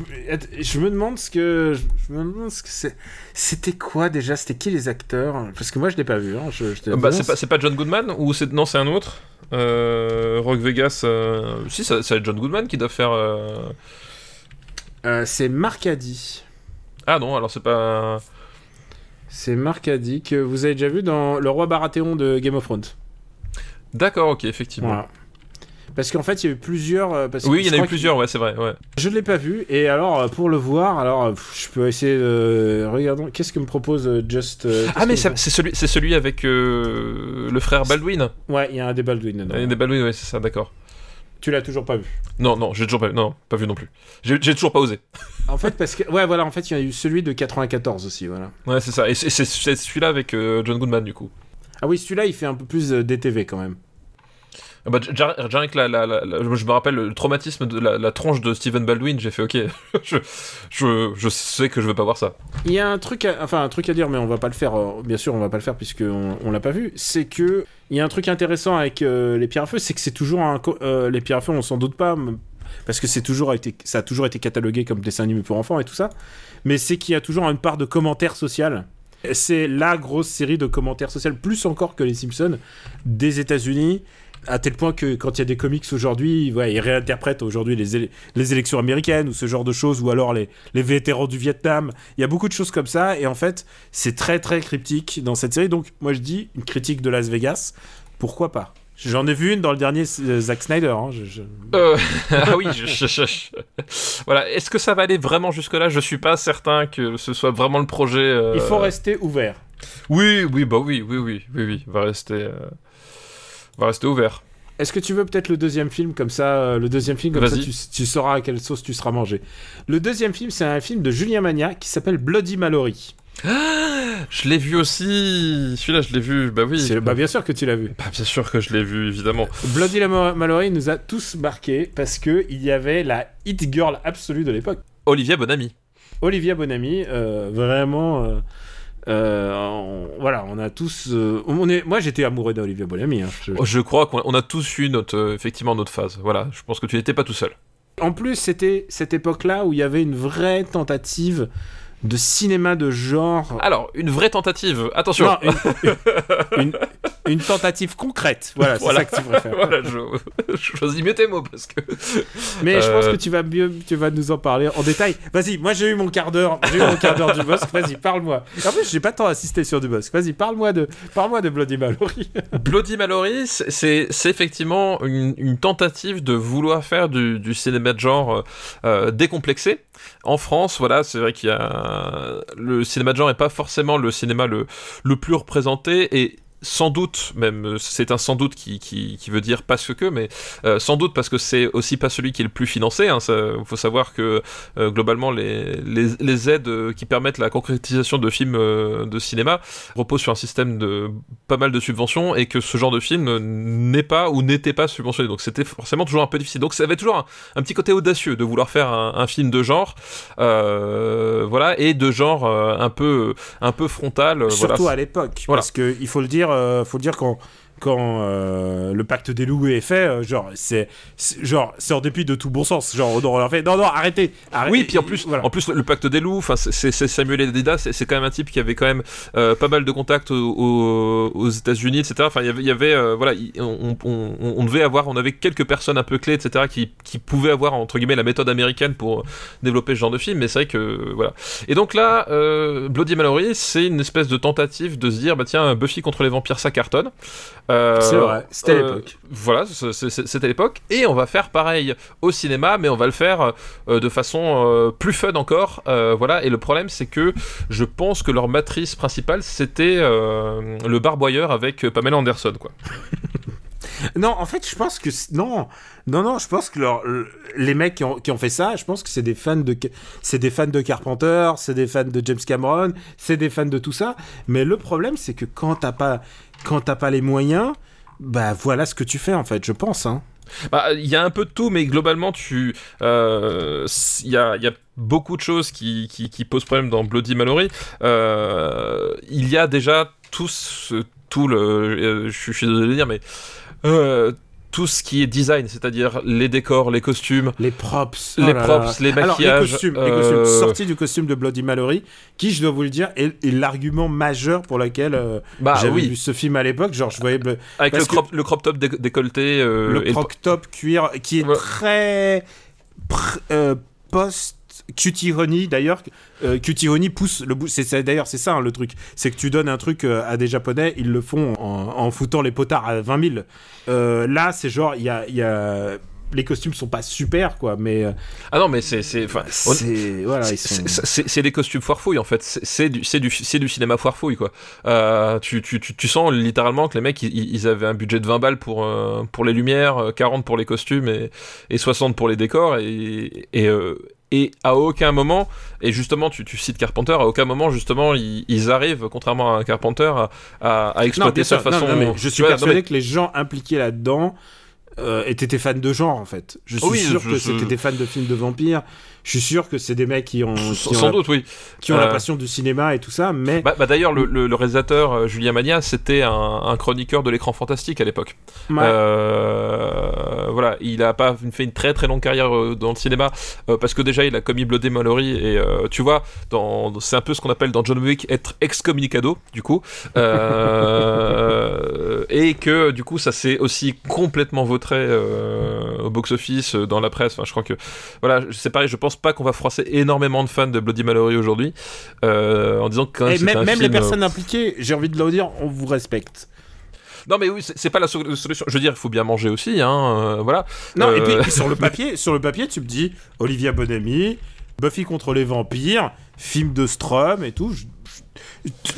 je me demande ce que je me demande ce que c'est. C'était quoi déjà? C'était qui les acteurs? Parce que moi, je l'ai pas vu. Hein. Je, je te Bah, c'est pas, John Goodman ou c'est non c'est un autre? Euh, Rock Vegas euh, si ça- c'est John Goodman qui doit faire euh, Euh, c'est Marc Addy. ah non alors c'est pas C'est Marc Addy que vous avez déjà vu dans Le Roi Baratheon de Game of Thrones. d'accord ok effectivement Voilà. Parce qu'en fait, il y a eu plusieurs. euh, Parce oui il y en a eu plusieurs ouais c'est vrai ouais Je l'ai pas vu. Et alors, euh, pour le voir, alors, euh, je peux essayer de. Regardons. Qu'est-ce que me propose Just. ah mais c'est celui celui avec euh, le frère Baldwin Ouais, il y a un des Baldwin dedans. Il y a des Baldwin ouais c'est ça d'accord Tu l'as toujours pas vu. non non j'ai toujours pas non pas vu non plus j'ai toujours pas osé En fait, parce que. Ouais, voilà, en fait, il y a eu celui de 94 aussi, voilà. ouais c'est ça et c'est celui-là avec euh, John Goodman du coup Ah oui, celui-là, il fait un peu plus euh, DTV quand même. Ah bah, rien je me rappelle le traumatisme de la, tronche de Steven Baldwin, j'ai fait ok, je, sais que je veux pas voir ça. Il y a un truc, à, enfin un truc à dire, mais on va pas le faire. euh, bien sûr, on va pas le faire puisque on, l'a pas vu. C'est que il y a un truc intéressant avec euh, les pierres à feu, c'est que c'est toujours un euh, les pierres à feu, on s'en doute pas, parce que c'est toujours été, ça a toujours été catalogué comme dessin animé pour enfants et tout ça. Mais c'est qu'il y a toujours une part de commentaire social. C'est la grosse série de commentaires sociaux, plus encore que les Simpsons, des États-Unis. À tel point que quand il y a des comics aujourd'hui, ouais, ils réinterprètent aujourd'hui les, éle- les élections américaines ou ce genre de choses, ou alors les, les vétérans du Vietnam. Il y a beaucoup de choses comme ça, et en fait, c'est très très cryptique dans cette série. Donc, moi je dis, une critique de Las Vegas, pourquoi pas? J'en ai vu une dans le dernier euh, Zack Snyder. hein, je- je- Euh, ah oui, je, voilà. Est-ce que ça va aller vraiment jusque là Je suis pas certain que ce soit vraiment le projet. euh, Il faut rester ouvert. Oui, oui, bah oui, oui, oui, oui, oui. Va rester, euh, va rester ouvert. Est-ce que tu veux peut-être le deuxième film comme ça euh, Le deuxième film comme ça, tu, tu sauras à quelle sauce tu seras mangé. Le deuxième film, c'est un film de Julien Magna qui s'appelle Bloody Mallory. Je l'ai vu aussi. Celui-là, je l'ai vu. Bah oui. Bah bien sûr que tu l'as vu. Bah, bien sûr que je l'ai vu, évidemment. Bloody Mallory nous a tous marqués parce que il y avait la hit girl absolue de l'époque. Olivier Bonamy. Olivia Bonamy, euh, vraiment. euh, on- voilà, on a tous. euh, on est, moi, j'étais amoureux d'Olivia Bonamy. hein, je- Oh, Je crois qu'on on a tous eu notre, euh, effectivement notre phase. Voilà, je pense que tu n'étais pas tout seul. En plus, c'était cette époque-là où il y avait une vraie tentative de cinéma de genre. Alors, une vraie tentative. Attention. Non, une, une- une tentative concrète. Voilà, c'est ça que tu préfères. voilà, je, je choisis mieux tes mots parce que. Mais je pense Euh, que tu vas mieux, tu vas nous en parler en détail. Vas-y, moi j'ai eu mon quart d'heure, j'ai eu mon quart d'heure du bosque. Vas-y, parle-moi. En plus, j'ai pas tant assisté sur du bosque. Vas-y, parle-moi de, parle-moi de Bloody Mallory. Bloody Mallory, c'est- effectivement une, une tentative de vouloir faire du, du cinéma de genre euh, décomplexé. En France, voilà, c'est vrai qu'il y a le cinéma de genre n'est pas forcément le cinéma le, plus représenté et sans doute, même c'est un sans doute qui, qui, qui, veut dire parce que, mais euh, sans doute parce que c'est aussi pas celui qui est le plus financé. Il hein, faut savoir que euh, globalement les, les, les, aides qui permettent la concrétisation de films euh, de cinéma reposent sur un système de pas mal de subventions et que ce genre de film n'est pas ou n'était pas subventionné. Donc c'était forcément toujours un peu difficile. Donc ça avait toujours un, petit côté audacieux de vouloir faire un, un film de genre, voilà, et de genre un peu un peu frontal. Surtout voilà. à l'époque, parce que il faut le dire euh, faut dire quand quand euh, le pacte des loups est fait, euh, genre c'est genre c'est en dépit de tout bon sens. Genre on leur fait non non arrêtez. arrêtez. Oui puis en plus voilà. en plus le pacte des loups, enfin c'est Samuel Edida, c'est quand même un type qui avait quand même euh, pas mal de contacts aux, aux États-Unis, etc. Enfin il y avait, il y avait voilà on, on, on, devait avoir on avait quelques personnes un peu clés, etc. qui, qui pouvaient avoir entre guillemets la méthode américaine pour développer ce genre de film. Mais c'est vrai que voilà. Et donc là Bloody Mallory c'est une espèce de tentative de se dire bah tiens Buffy contre les vampires ça cartonne. Euh, c'est vrai, c'était à l'époque. Voilà, c'était à l'époque. Et on va faire pareil au cinéma, mais on va le faire euh, de façon euh, plus fun encore. voilà, et le problème, c'est que je pense que leur matrice principale, c'était le barboyeur avec Pamela Anderson, quoi. non, en fait, je pense que non, non, non, je pense que leur, les mecs qui ont, qui ont, fait ça, je pense que c'est des fans de, c'est des fans de Carpenter, c'est des fans de James Cameron, c'est des fans de tout ça. Mais le problème, c'est que quand t'as pas, quand t'as pas les moyens, bah voilà ce que tu fais en fait, je pense. Hein. Bah, il y a un peu de tout, mais globalement, tu, euh, il y, a, y, a, beaucoup de choses qui, qui, posent problème dans Bloody Mallory. Euh, il y a déjà tout, tout le, euh, je, suis désolé de le dire, mais tout ce qui est design, c'est-à-dire les décors, les costumes, les props, les oh props, les maquillages, Alors, les costumes, les costumes, euh, sortis du costume de Bloody Mallory, qui, je dois vous le dire, est, est l'argument majeur pour lequel euh, bah, j'avais oui. vu ce film à l'époque. Genre, je voyais avec le crop, le crop, top dé décolleté, euh, le crop top cuir, qui est ouais. très post Cutie Honey d'ailleurs euh, Cutie Honey pousse le bout c'est d'ailleurs c'est ça hein, le truc. C'est que tu donnes un truc euh, à des japonais ils le font en, foutant les potards à 20 000 euh, là c'est genre il y a, y a les costumes sont pas super quoi mais ah non mais c'est c'est voilà sont... c'est des costumes foire fouille en fait c'est du c'est du c'est du cinéma foire fouille quoi euh, tu, tu, tu, tu, sens littéralement que les mecs ils, ils, avaient un budget de 20 balles pour euh, pour les lumières 40 pour les costumes et, et 60 pour les décors et et, euh, et à aucun moment, et justement tu, tu cites Carpenter, à aucun moment justement ils, ils arrivent, contrairement à Carpenter, à, à, à exploiter cette façon. Non, non, je suis persuadé que les gens impliqués là-dedans euh, étaient fans de genre en fait. Je suis oui, sûr je, que je... c'était des fans de films de vampires. Je suis sûr que c'est des mecs qui ont, qui sans ont doute, la, oui, qui ont euh... la passion du cinéma et tout ça. Mais bah, bah d'ailleurs, le, le, le, réalisateur euh, Julien Magna, c'était un, un, chroniqueur de l'écran fantastique à l'époque. Ouais. Euh, voilà, il a pas fait une très très longue carrière euh, dans le cinéma parce que déjà il a commis Bloody Mallory et tu vois, c'est un peu ce qu'on appelle dans John Wick être excommunicado du coup, et que du coup ça s'est aussi complètement vautré au box-office, dans la presse. Enfin, je crois que voilà, c'est pareil, je pense pas qu'on va froisser énormément de fans de Bloody Mallory aujourd'hui euh, en disant que quand même, même, un même film, les personnes impliquées, j'ai envie de le dire, on vous respecte. Non mais oui, c'est pas la solution. Je veux dire, il faut bien manger aussi, hein. Euh, voilà. Non euh... et puis, sur le papier, sur le papier, tu me dis Olivia Bonamy, Buffy contre les vampires, film de Strum et tout. Je,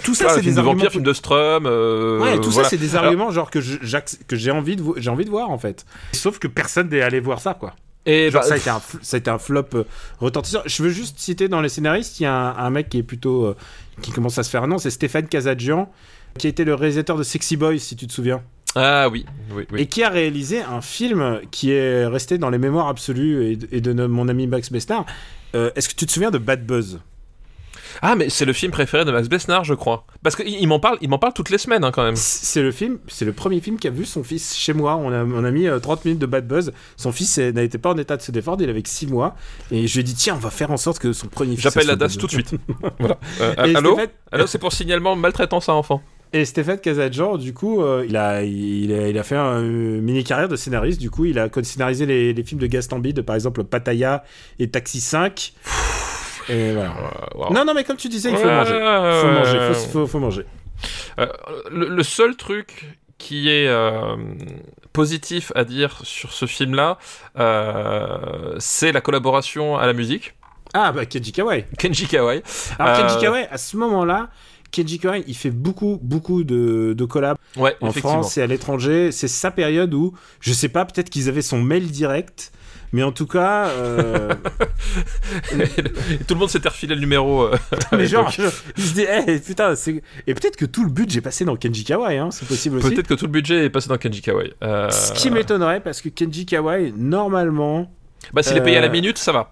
tout ça, c'est des de vampire, film de Strum. Euh, ouais, tout voilà. ça, c'est des arguments genre que j'ai envie de j'ai envie de voir en fait. Sauf que personne n'est allé voir ça quoi. Et Genre, bah, ça, a été un, ça a été un flop euh, retentissant. Je veux juste citer dans les scénaristes, il y a un, un mec qui est plutôt. Euh, qui commence à se faire un nom, c'est Stéphane Kazadjian, qui a été le réalisateur de Sexy Boys, si tu te souviens. Ah oui, oui, oui. Et qui a réalisé un film qui est resté dans les mémoires absolues et de, et de mon ami Max Besnard. Euh, Est-ce que tu te souviens de Bad Buzz? Ah, mais c'est le film préféré de Max Besnard, je crois. Parce qu'il il m'en parle, il m'en parle toutes les semaines, hein, quand même. C'est le film, c'est le premier film qu'a vu son fils chez moi. On a, on a mis euh, 30 minutes de bad buzz. Son fils n'était pas en état de se défendre, il avait que 6 mois. Et je lui ai dit, tiens, on va faire en sorte que son premier fils. J'appelle la DAS tout de suite. voilà. Euh, allô. Allô, c'est pour signalement maltraitance à enfant. Et Stéphane Kazadjan, du coup, euh, il, a, il, a, il a fait une mini carrière de scénariste. Du coup, il a scénarisé les, les films de Gaston Bide, par exemple Pattaya et Taxi 5. Et voilà. Wow. Non, non, mais comme tu disais, il faut manger. ouais, Faut manger, ouais. faut, faut, faut manger. Euh, le, le seul truc qui est euh, positif à dire sur ce film-là, euh, c'est la collaboration à la musique. Ah, bah Kenji Kawai. Kenji Kawai. Alors, Euh, Kenji Kawai, à ce moment-là, Kenji Kawai, il fait beaucoup, beaucoup de, de collabs Ouais, en. France et à l'étranger. C'est sa période où, je sais pas, peut-être qu'ils avaient son mail direct, mais en tout cas, euh, Et tout le monde s'était refilé le numéro. euh, mais genre, je- dit, eh, putain. Et peut-être que tout le budget est passé dans Kenji Kawai, hein, c'est possible aussi. Peut-être que tout le budget est passé dans Kenji Kawai. Euh, Ce qui m'étonnerait, parce que Kenji Kawai, normalement. Bah, s'il est payé à la Euh, minute, ça va.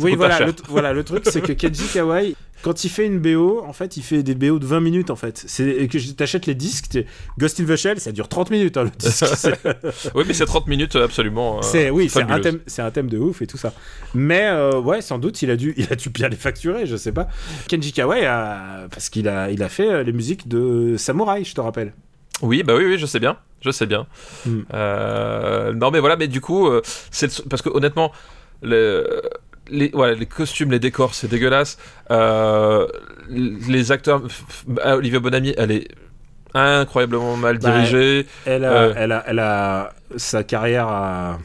Oui, voilà le, voilà, le truc, c'est que Kenji Kawai, quand il fait une BO, en fait, il fait des BO de 20 minutes, en fait. C'est et que t'achètes les disques, Ghost in the Shell, ça dure 30 minutes, hein, le disque. Oui, mais c'est 30 minutes euh, absolument. euh, c'est- oui, c'est un, thème, c'est un thème de ouf et tout ça. Mais, euh, ouais, sans doute, il a, dû, il a dû bien les facturer, je sais pas. Kenji Kawai, a, parce qu'il a, il a fait les musiques de Samouraï, je te rappelle. Oui, bah oui, oui, je sais bien. Je sais bien. Hmm. Euh, non, mais voilà, mais du coup, c'est parce que honnêtement, le- les, voilà, les costumes, les décors, c'est dégueulasse. Euh, les acteurs, f- f- ah, Olivia Bonamy, elle est incroyablement mal Bah, dirigée. Elle a, Euh. elle a, elle a sa carrière à.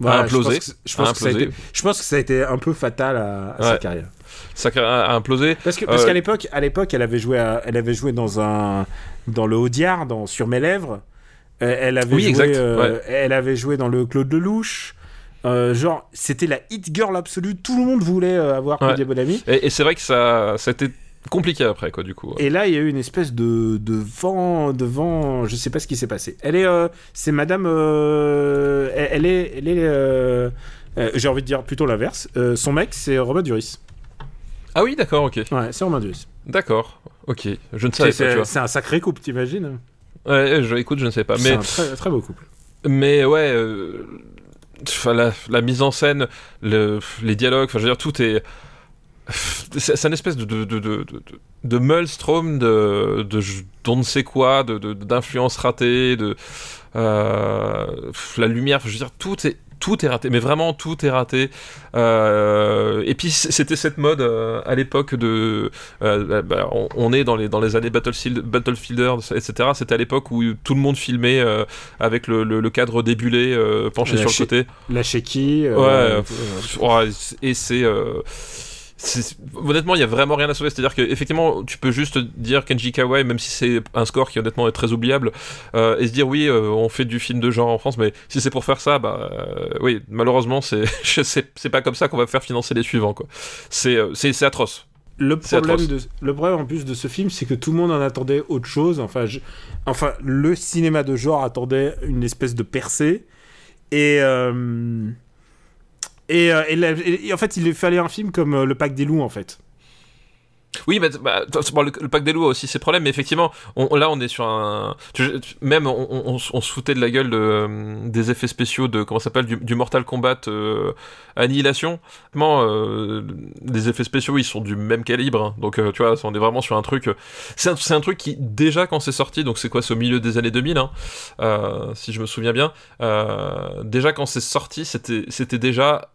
Je pense implosé. que- Je pense, que ça a été, je pense que ça a été un peu fatal à, à sa carrière. Ça a implosé. Parce que parce Euh, qu'à l'époque, à l'époque, elle avait joué, à- elle avait joué dans un, dans le Audiard, dans Sur mes lèvres. Elle avait Oui, joué, exact, ouais. elle avait joué dans le Claude Lelouch. Euh, genre, c'était la hit girl absolue. Tout le monde voulait euh, avoir Ouais. Claudia Bonamy. Et, et c'est vrai que ça, été compliqué après, quoi, du coup. Et là, il y a eu une espèce de, de vent, de vent. Je sais pas ce qui s'est passé. Elle est, euh, c'est Madame. euh, elle, elle est, elle est. euh, J'ai envie de dire plutôt l'inverse. Son mec, c'est Romain Duris. Ah oui, d'accord, ok. Ouais, c'est Romain Duris. D'accord, ok. Je ne savais pas, c'est un sacré couple, t'imagines? Ouais, je, écoute, je ne sais pas. C'est Mais un très, très beau couple. Mais ouais, euh, la, mise en scène, le, les dialogues, enfin je veux dire, tout est. C'est une espèce de, de, de, de, de, maelstrom de, de d'on ne sait quoi, de, d'influence ratée, de. euh, la lumière, je veux dire, tout est. Tout est raté, mais vraiment tout est raté. Euh, et puis c'était cette mode euh, à l'époque de, euh, bah, on, on est dans les dans les années Battlefield, Battlefielders, etc. C'était à l'époque où tout le monde filmait avec le, le, le cadre débulé penché La sur le côté. La. Ouais, euh, Ouais, et c'est. Honnêtement, il y a vraiment rien à sauver. C'est-à-dire que effectivement, tu peux juste dire Kenji Kawai, même si c'est un score qui honnêtement est très oubliable, euh, et se dire oui, euh, on fait du film de genre en France, mais si c'est pour faire ça, bah euh, oui, malheureusement, c'est pas comme ça qu'on va faire financer les suivants, quoi. C'est atroce. Le problème, de, le problème en plus de ce film, c'est que tout le monde en attendait autre chose. Enfin, je- enfin le cinéma de genre attendait une espèce de percée. Et, et, euh, et en fait, il fallait un film comme euh, Le Pack des loups, en fait. Oui, bah, bon, le, le pack des loups a aussi ses problèmes, mais effectivement, là on est sur un. même on, on- se foutait de la gueule euh, des effets spéciaux de. Comment s'appelle du, Mortal Kombat Annihilation. Vraiment, euh, les effets spéciaux ils sont du même calibre, hein. donc tu vois, on est vraiment sur un truc. C'est un, truc qui, déjà quand c'est sorti, donc c'est quoi, c'est au milieu des années 2000, hein, si je me souviens bien, déjà quand c'est sorti, c'était déjà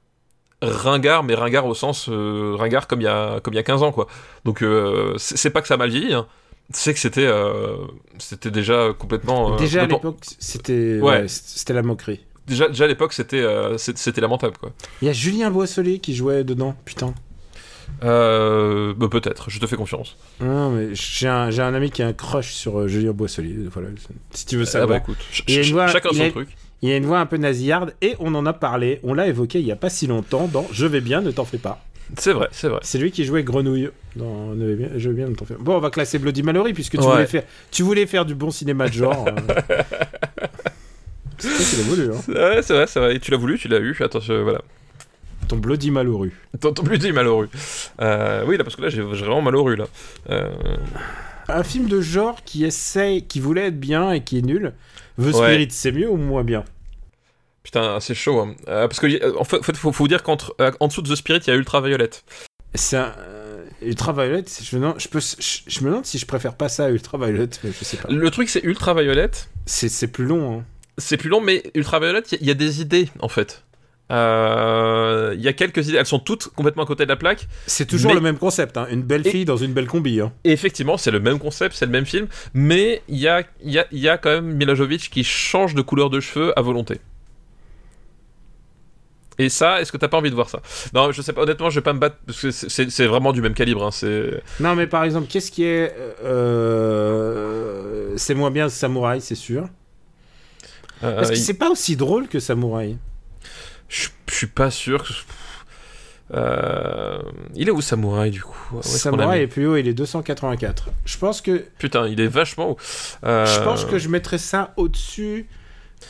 ringard, mais ringard au sens euh, ringard comme il y a comme il y a 15 ans quoi. Donc euh, c'est pas que ça a mal vieilli, hein. c'est que c'était euh, c'était déjà complètement Déjà à l'époque, c'était Ouais. ouais, c'était la moquerie. déjà déjà à l'époque c'était c'était lamentable quoi. Il y a Julien Boisselier qui jouait dedans, putain. Euh, bah, peut-être, je te fais confiance. Non, mais j'ai un, ami qui a un crush sur euh, Julien Boisselier. Voilà, si tu veux Ah savoir. bah écoute, ch- voix- chacun son a- truc. Il y a une voix un peu nasillarde et on en a parlé, on l'a évoqué il y a pas si longtemps dans Je vais bien, ne t'en fais pas. C'est vrai, c'est vrai. C'est lui qui jouait Grenouille dans Ne vais bien, Je vais bien, ne t'en fais pas. Bon, on va classer Bloody Mallory puisque tu, Ouais. voulais, faire, tu voulais faire du bon cinéma de genre. euh. C'est toi qui l'as voulu, hein. Ouais, c'est vrai, c'est vrai. Et tu l'as voulu, tu l'as eu. Attention, voilà. Ton Bloody Malheureux. Ton, dit malheureux. Euh, oui, là, parce que là, j'ai j'ai vraiment malheureux, là. Euh, Un film de genre qui essaye, qui voulait être bien et qui est nul. The Ouais. Spirit, c'est mieux ou moins bien Putain, c'est chaud. hein. Euh, parce que, euh, en fait, en faut, faut vous dire qu'en dessous de The Spirit, il y a Ultraviolet. C'est un. euh, Ultraviolet, je me, demande, je, peux, je, je me demande si je préfère pas ça à Ultraviolet, mais je sais pas. Le truc, c'est Ultraviolet. C'est plus long, hein. C'est plus long, mais Ultraviolet, il y, a- il y a des idées, en fait. Euh, Il y a quelques idées. Elles sont toutes complètement à côté de la plaque. C'est toujours Mais- le même concept, hein. une belle Et- fille dans une belle combi. Hein. Et effectivement, c'est le même concept, c'est le même film. Mais il y a, y, a, y a quand même Mila Jovovich qui change de couleur de cheveux à volonté. Et ça, est-ce que t'as pas envie de voir ça? Non, je sais pas. Honnêtement, je vais pas me battre parce que c'est- vraiment du même calibre. hein, c'est Non, mais par exemple, qu'est-ce qui est. euh, C'est moins bien Samouraï, c'est sûr. euh, Parce que il- c'est pas aussi drôle que Samouraï. Je suis pas sûr. que- Euh, il est où Samouraï du coup? Samouraï est plus haut, il est 284. Je pense que. Putain, il est vachement haut. Euh, Je pense que je mettrais ça au-dessus.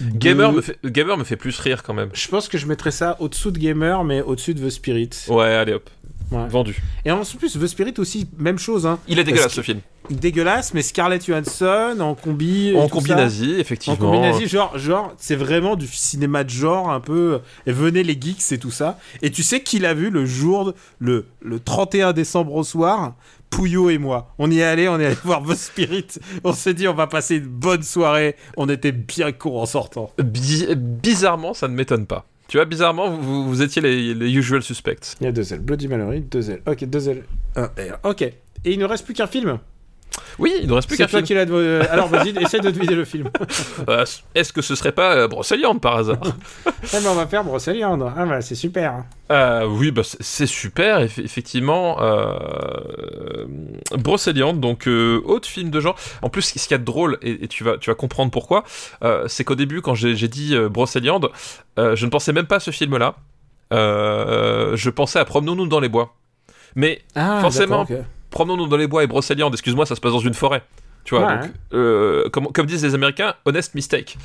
de- Gamer, me fait... Gamer me fait plus rire quand même. Je pense que je mettrais ça au-dessous de Gamer, mais au-dessus de The Spirit. Ouais, allez hop, Ouais. vendu. Et en plus, The Spirit aussi, même chose. Hein. Il est dégueulasse que- ce film. Dégueulasse, mais Scarlett Johansson en combi. et En combi ça. nazi, En effectivement. combi nazi, genre, genre c'est vraiment du cinéma de genre, un peu. Et venez les geeks et tout ça. Et tu sais qui l'a vu le jour, de- le, le 31 décembre au soir? Pouillot et moi. On y est allé, on est allé voir The Spirit. On s'est dit, on va passer une bonne soirée. On était bien cons en sortant. Bi- bizarrement, ça ne m'étonne pas. Tu vois, bizarrement, vous, vous étiez les, usual suspects. Il y a deux ailes. Bloody Mallory, deux ailes. Ok, deux ailes. Un R. Ok. Et il ne reste plus qu'un film. Oui, il ne reste plus qu'un toi film. qui l'as. euh, Alors vas-y, essaie de deviner le film. Euh, Est-ce que ce serait pas euh, Brocéliande par hasard? Ah, mais on va faire Brocéliande. Ah, bah, c'est super. Euh, oui, bah, c'est- super, eff- effectivement. Brocéliande, donc autre film de genre. En plus, ce qu'il y a de drôle, et, et tu, vas, tu vas comprendre pourquoi, c'est qu'au début, quand j'ai dit Brocéliande, je ne pensais même pas à ce film-là. Je pensais à Promenons-nous dans les bois. Mais Ah, Forcément. Promenons-nous dans les bois et Brocéliande, excuse-moi, ça se passe dans une forêt. Tu vois, Ouais, donc, euh, comme, comme disent les Américains, honest mistake.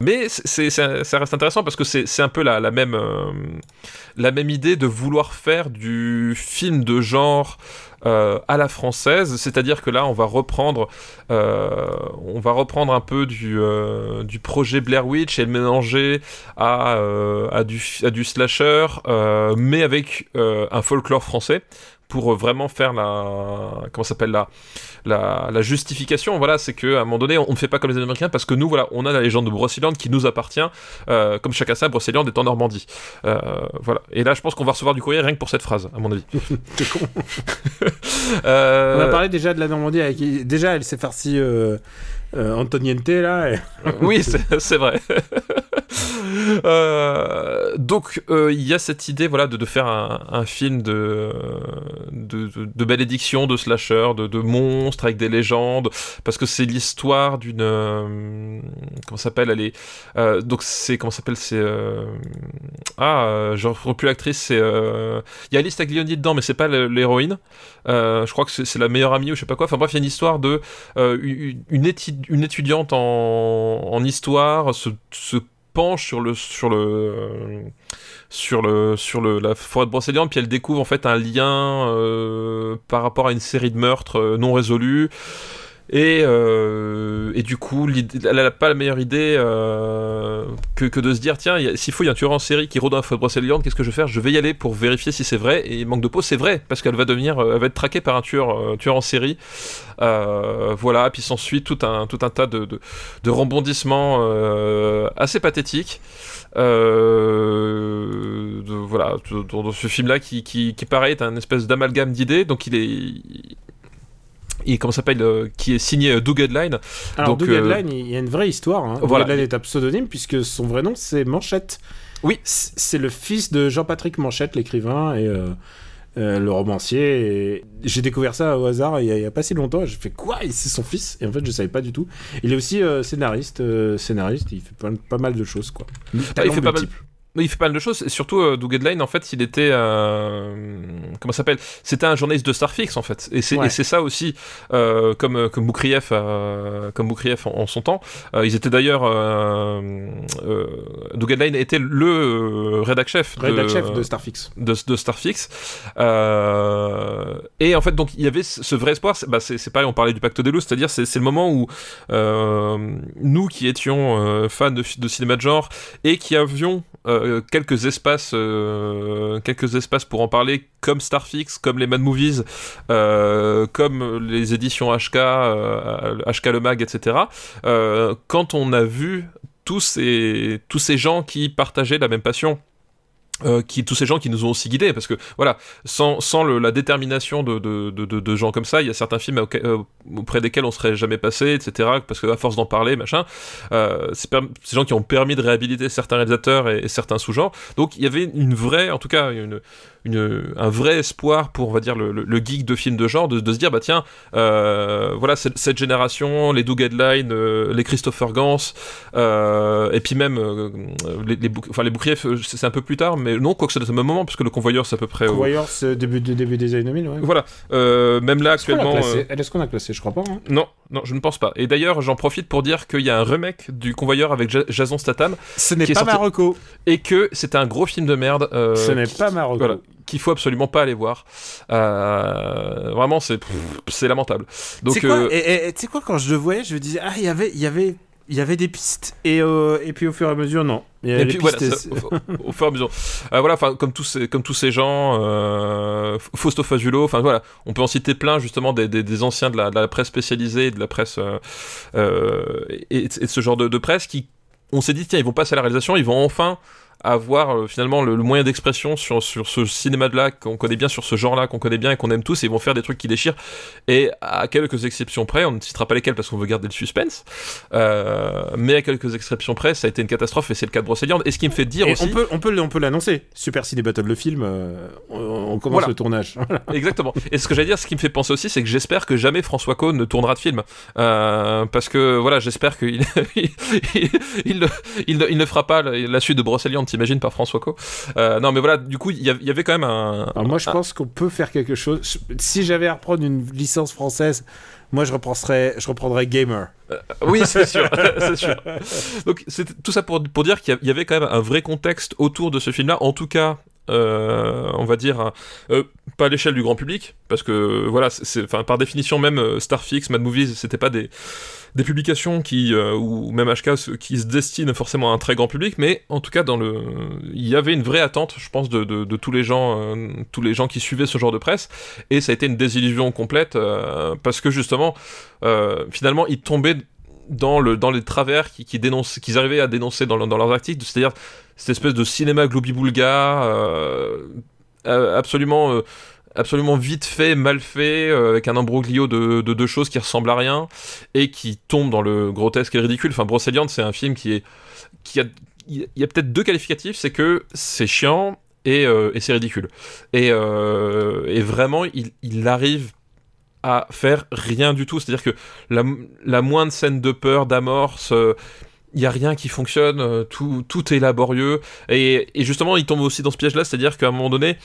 Mais c'est, c'est- ça reste intéressant parce que c'est, c'est un peu la, la même, euh, la même idée de vouloir faire du film de genre euh, à la française, c'est-à-dire que là, on va reprendre, on va reprendre un peu du, du projet Blair Witch et le mélanger à, à, du, à du slasher, mais avec un folklore français pour vraiment faire la comment s'appelle la, la la justification voilà c'est que à un moment donné on ne fait pas comme les américains parce que nous voilà on a la légende de Brocéliande qui nous appartient euh, comme chacun sait Brocéliande est en Normandie Euh, voilà et là je pense qu'on va recevoir du courrier rien que pour cette phrase à mon avis con. Euh, On a parlé déjà de la Normandie avec. Déjà, elle s'est farcie euh, euh, Antoniente là. et- oui, c'est c'est vrai. Euh, donc euh, il y a cette idée voilà de, de faire un, film de, de, de, de malédiction, de slasher, de, de monstres avec des légendes, parce que c'est l'histoire d'une euh, comment s'appelle elle est euh, donc c'est comment s'appelle c'est ah je retrouve plus l'actrice c'est il y a Alice Taglioni dedans mais c'est pas l'héroïne. Je crois que c'est la meilleure amie ou je sais pas quoi. Enfin bref il y a une histoire de une, étudiante en, histoire se penche sur le sur le sur le sur le la forêt de Brocéliande puis elle découvre en fait un lien euh, par rapport à une série de meurtres euh, non résolus et, euh, et du coup, elle n'a pas la meilleure idée euh, que, de se dire tiens, s'il faut, il y a un tueur en série qui rôde dans la forêt de qu'est-ce que je vais faire? Je vais y aller pour vérifier si c'est vrai. Et manque de peau, c'est vrai, parce qu'elle va devenir, euh, elle va être traquée par un tueur, en série. Voilà, puis s'ensuit tout un, tas de, rebondissements assez pathétiques. De- voilà, dans ce film-là qui, qui, qui, pareil, est un espèce d'amalgame d'idées. Donc il est. Il, comment s'appelle euh, Qui est signé euh, Doug Headline. Alors, Donc, Doug euh, il y a une vraie histoire. Hein. voilà. Doug Headline est un pseudonyme puisque son vrai nom c'est Manchette. Oui. C'est le fils de Jean-Patrick Manchette, l'écrivain et euh, le romancier. Et J'ai découvert ça au hasard il y a, il y a pas si longtemps. J'ai fait quoi? Et C'est son fils? Et en fait, je savais pas du tout. Il est aussi scénariste. scénariste, il fait pas, pas mal de choses quoi. Ah, il fait pas mal. Il fait pas mal de choses, et surtout euh, Doug Headline, en fait, il était. euh, comment s'appelle? C'était un journaliste de Starfix, en fait. Et c'est Ouais. ça aussi, euh, comme, euh, comme Boukrieff, euh, comme Boukrieff en, en son temps. Ils étaient d'ailleurs. Doug Headline était le de, Rédac chef de Starfix. de, de Starfix. Et en fait, donc, il y avait ce vrai espoir. C'est bah, pareil, on parlait du pacte des loups, c'est-à-dire, c'est le moment où nous qui étions fans de, de cinéma de genre et qui avions euh, quelques espaces, euh, quelques espaces pour en parler, comme Starfix, comme les Mad Movies, euh, comme les éditions HK, HK le Mag, etc. Quand on a vu tous ces, tous ces gens qui partageaient la même passion euh, qui, tous ces gens qui nous ont aussi guidés, parce que voilà, sans, sans le, la détermination de, de, de, de, gens comme ça, il y a certains films euh, auprès desquels on serait jamais passé, etc. Parce que à force d'en parler, machin, euh, c'est ces gens qui ont permis de réhabiliter certains réalisateurs et, certains sous-genres. Donc il y avait une vraie, en tout cas, une, une, un vrai espoir pour, on va dire, le, le, geek de films de genre, de, de se dire, bah tiens, euh, voilà, cette, génération, les Doug Headline, euh, les Christopher Gans, euh, et puis même les, les, enfin, les boucliers, c'est un peu plus tard, mais non, quoi que c'est au même moment, parce que le Convoyeur, c'est à peu près. Convoyeur, c'est début, début des années 2000, ouais. Voilà, même là, actuellement. Est-ce qu'on a classé Je crois pas. Hein. Non, non, je ne pense pas. Et d'ailleurs, j'en profite pour dire qu'il y a un remake du Convoyeur avec Jason Statham. Ce n'est pas Marocco. Et que c'est un gros film de merde. Ce n'est pas Marocco. Voilà qu'il faut absolument pas aller voir. Euh, vraiment, c'est c'est lamentable. Donc, tu sais quoi, euh, quoi, quand je le voyais, je me disais ah il y avait il y avait il y avait des pistes et euh, et puis au fur et à mesure non. Et puis voilà, au, fur et à mesure. voilà, enfin comme tous ces comme tous ces gens, Fausto Fazulo, enfin voilà, on peut en citer plein justement des, des, anciens de la, de la, presse spécialisée, de la presse et, et, de ce genre de, de presse qui on s'est dit tiens ils vont passer à la réalisation, ils vont enfin avoir euh, finalement le, moyen d'expression sur, sur ce cinéma-là qu'on connaît bien, sur ce genre-là qu'on connaît bien et qu'on aime tous, et ils vont faire des trucs qui déchirent. Et à quelques exceptions près, on ne citera pas lesquelles parce qu'on veut garder le suspense, euh, mais à quelques exceptions près, ça a été une catastrophe et c'est le cas de Brocéliande. Et ce qui me fait dire aussi. On peut, on peut, on peut l'annoncer. Super Ciné Battle, le film, euh, on, commence le tournage. Exactement. Et ce que j'allais dire, ce qui me fait penser aussi, c'est que j'espère que jamais François Cohn ne tournera de film. parce que voilà, j'espère qu'il il, il, il, ne fera pas la, suite de Brocéliande t'imagines, par François Co. Euh, non, mais voilà, du coup, il y, avait quand même un. moi, je pense qu'on peut faire quelque chose. Si j'avais à reprendre une licence française, moi, je reprendrais, je reprendrais Gamer. Euh, oui, c'est sûr, c'est sûr. Donc, c'est tout ça pour, pour dire qu'il y avait quand même un vrai contexte autour de ce film-là. En tout cas, euh, on va dire, euh, pas à l'échelle du grand public, parce que voilà, c'est, par définition même euh, Starfix, Mad Movies, c'était pas des, publications qui, ou même HK, qui se destinent forcément à un très grand public, mais en tout cas, dans le, il y avait une vraie attente, je pense, de, de, tous les gens, tous les gens qui suivaient ce genre de presse, et ça a été une désillusion complète, parce que justement, finalement, ils tombaient dans, le, dans les travers qu'ils qui qu'ils arrivaient à dénoncer dans, dans leurs articles, c'est-à-dire cette espèce de cinéma globi-boulga, euh, euh, absolument, euh, absolument vite fait, mal fait, avec un imbroglio de, deux choses qui ressemblent à rien, et qui tombe dans le grotesque et le ridicule. Enfin, Brocéliande, c'est un film qui est... Qui a, il y a peut-être deux qualificatifs, c'est que c'est chiant et, c'est ridicule. Et, vraiment, il arrive à faire rien du tout. C'est-à-dire que la, la, moindre scène de peur, d'amorce, il euh, n'y a rien qui fonctionne, euh, tout, tout est laborieux. Et, et, justement, il tombe aussi dans ce piège-là, c'est-à-dire qu'à un moment donné...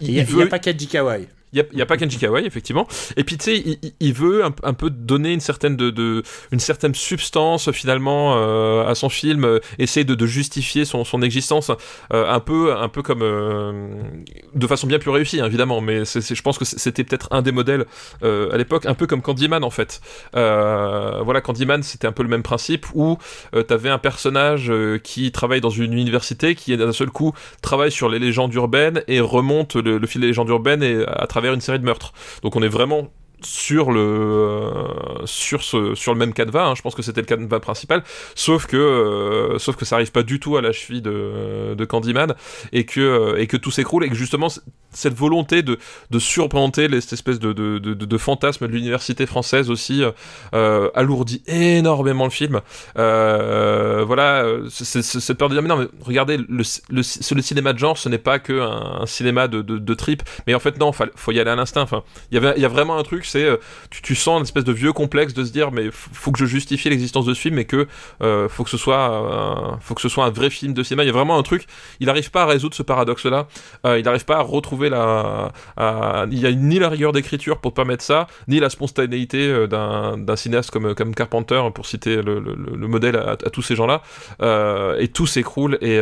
Il n'y a, veut... a, pas Kaji Kawai. Il n'y a, pas Kenji Kawai, effectivement. Et puis, tu sais, il, veut un, peu donner une certaine, de, une certaine substance, finalement, euh, à son film, euh, essayer de, justifier son, son existence, euh, un, peu, un peu comme. de façon bien plus réussie, hein, évidemment, mais je pense que c'était peut-être un des modèles à l'époque, un peu comme Candyman, en fait. voilà, Candyman, c'était un peu le même principe, où tu avais un personnage qui travaille dans une université, qui d'un seul coup travaille sur les légendes urbaines et remonte le, le fil des légendes urbaines et à travers une série de meurtres. Donc on est vraiment sur le euh, sur ce sur le même canevas hein. je pense que c'était le canevas principal. Sauf que euh, sauf que ça arrive pas du tout à la cheville de, de Candyman et que euh, et que tout s'écroule et que justement cette volonté de de surplanter cette espèce de de, de, fantasme de l'université française aussi alourdit énormément le film. Voilà cette peur de dire mais non mais regardez le, le, cinéma de genre ce n'est pas que un, cinéma de, de, de trip. Mais en fait non faut, faut y aller à l'instinct. Enfin il y avait il y a vraiment un truc euh, tu, sens une espèce de vieux complexe de se dire mais faut que je justifie l'existence de ce film et que euh, faut que ce soit faut que ce soit un vrai film de cinéma. Il y a vraiment un truc. Il n'arrive pas à résoudre ce paradoxe là. Euh, il n'arrive pas à retrouver la. il y a ni la rigueur d'écriture pour permettre ça, ni la spontanéité d'un cinéaste comme comme Carpenter pour citer le, modèle à, tous ces gens là. et tout s'écroule et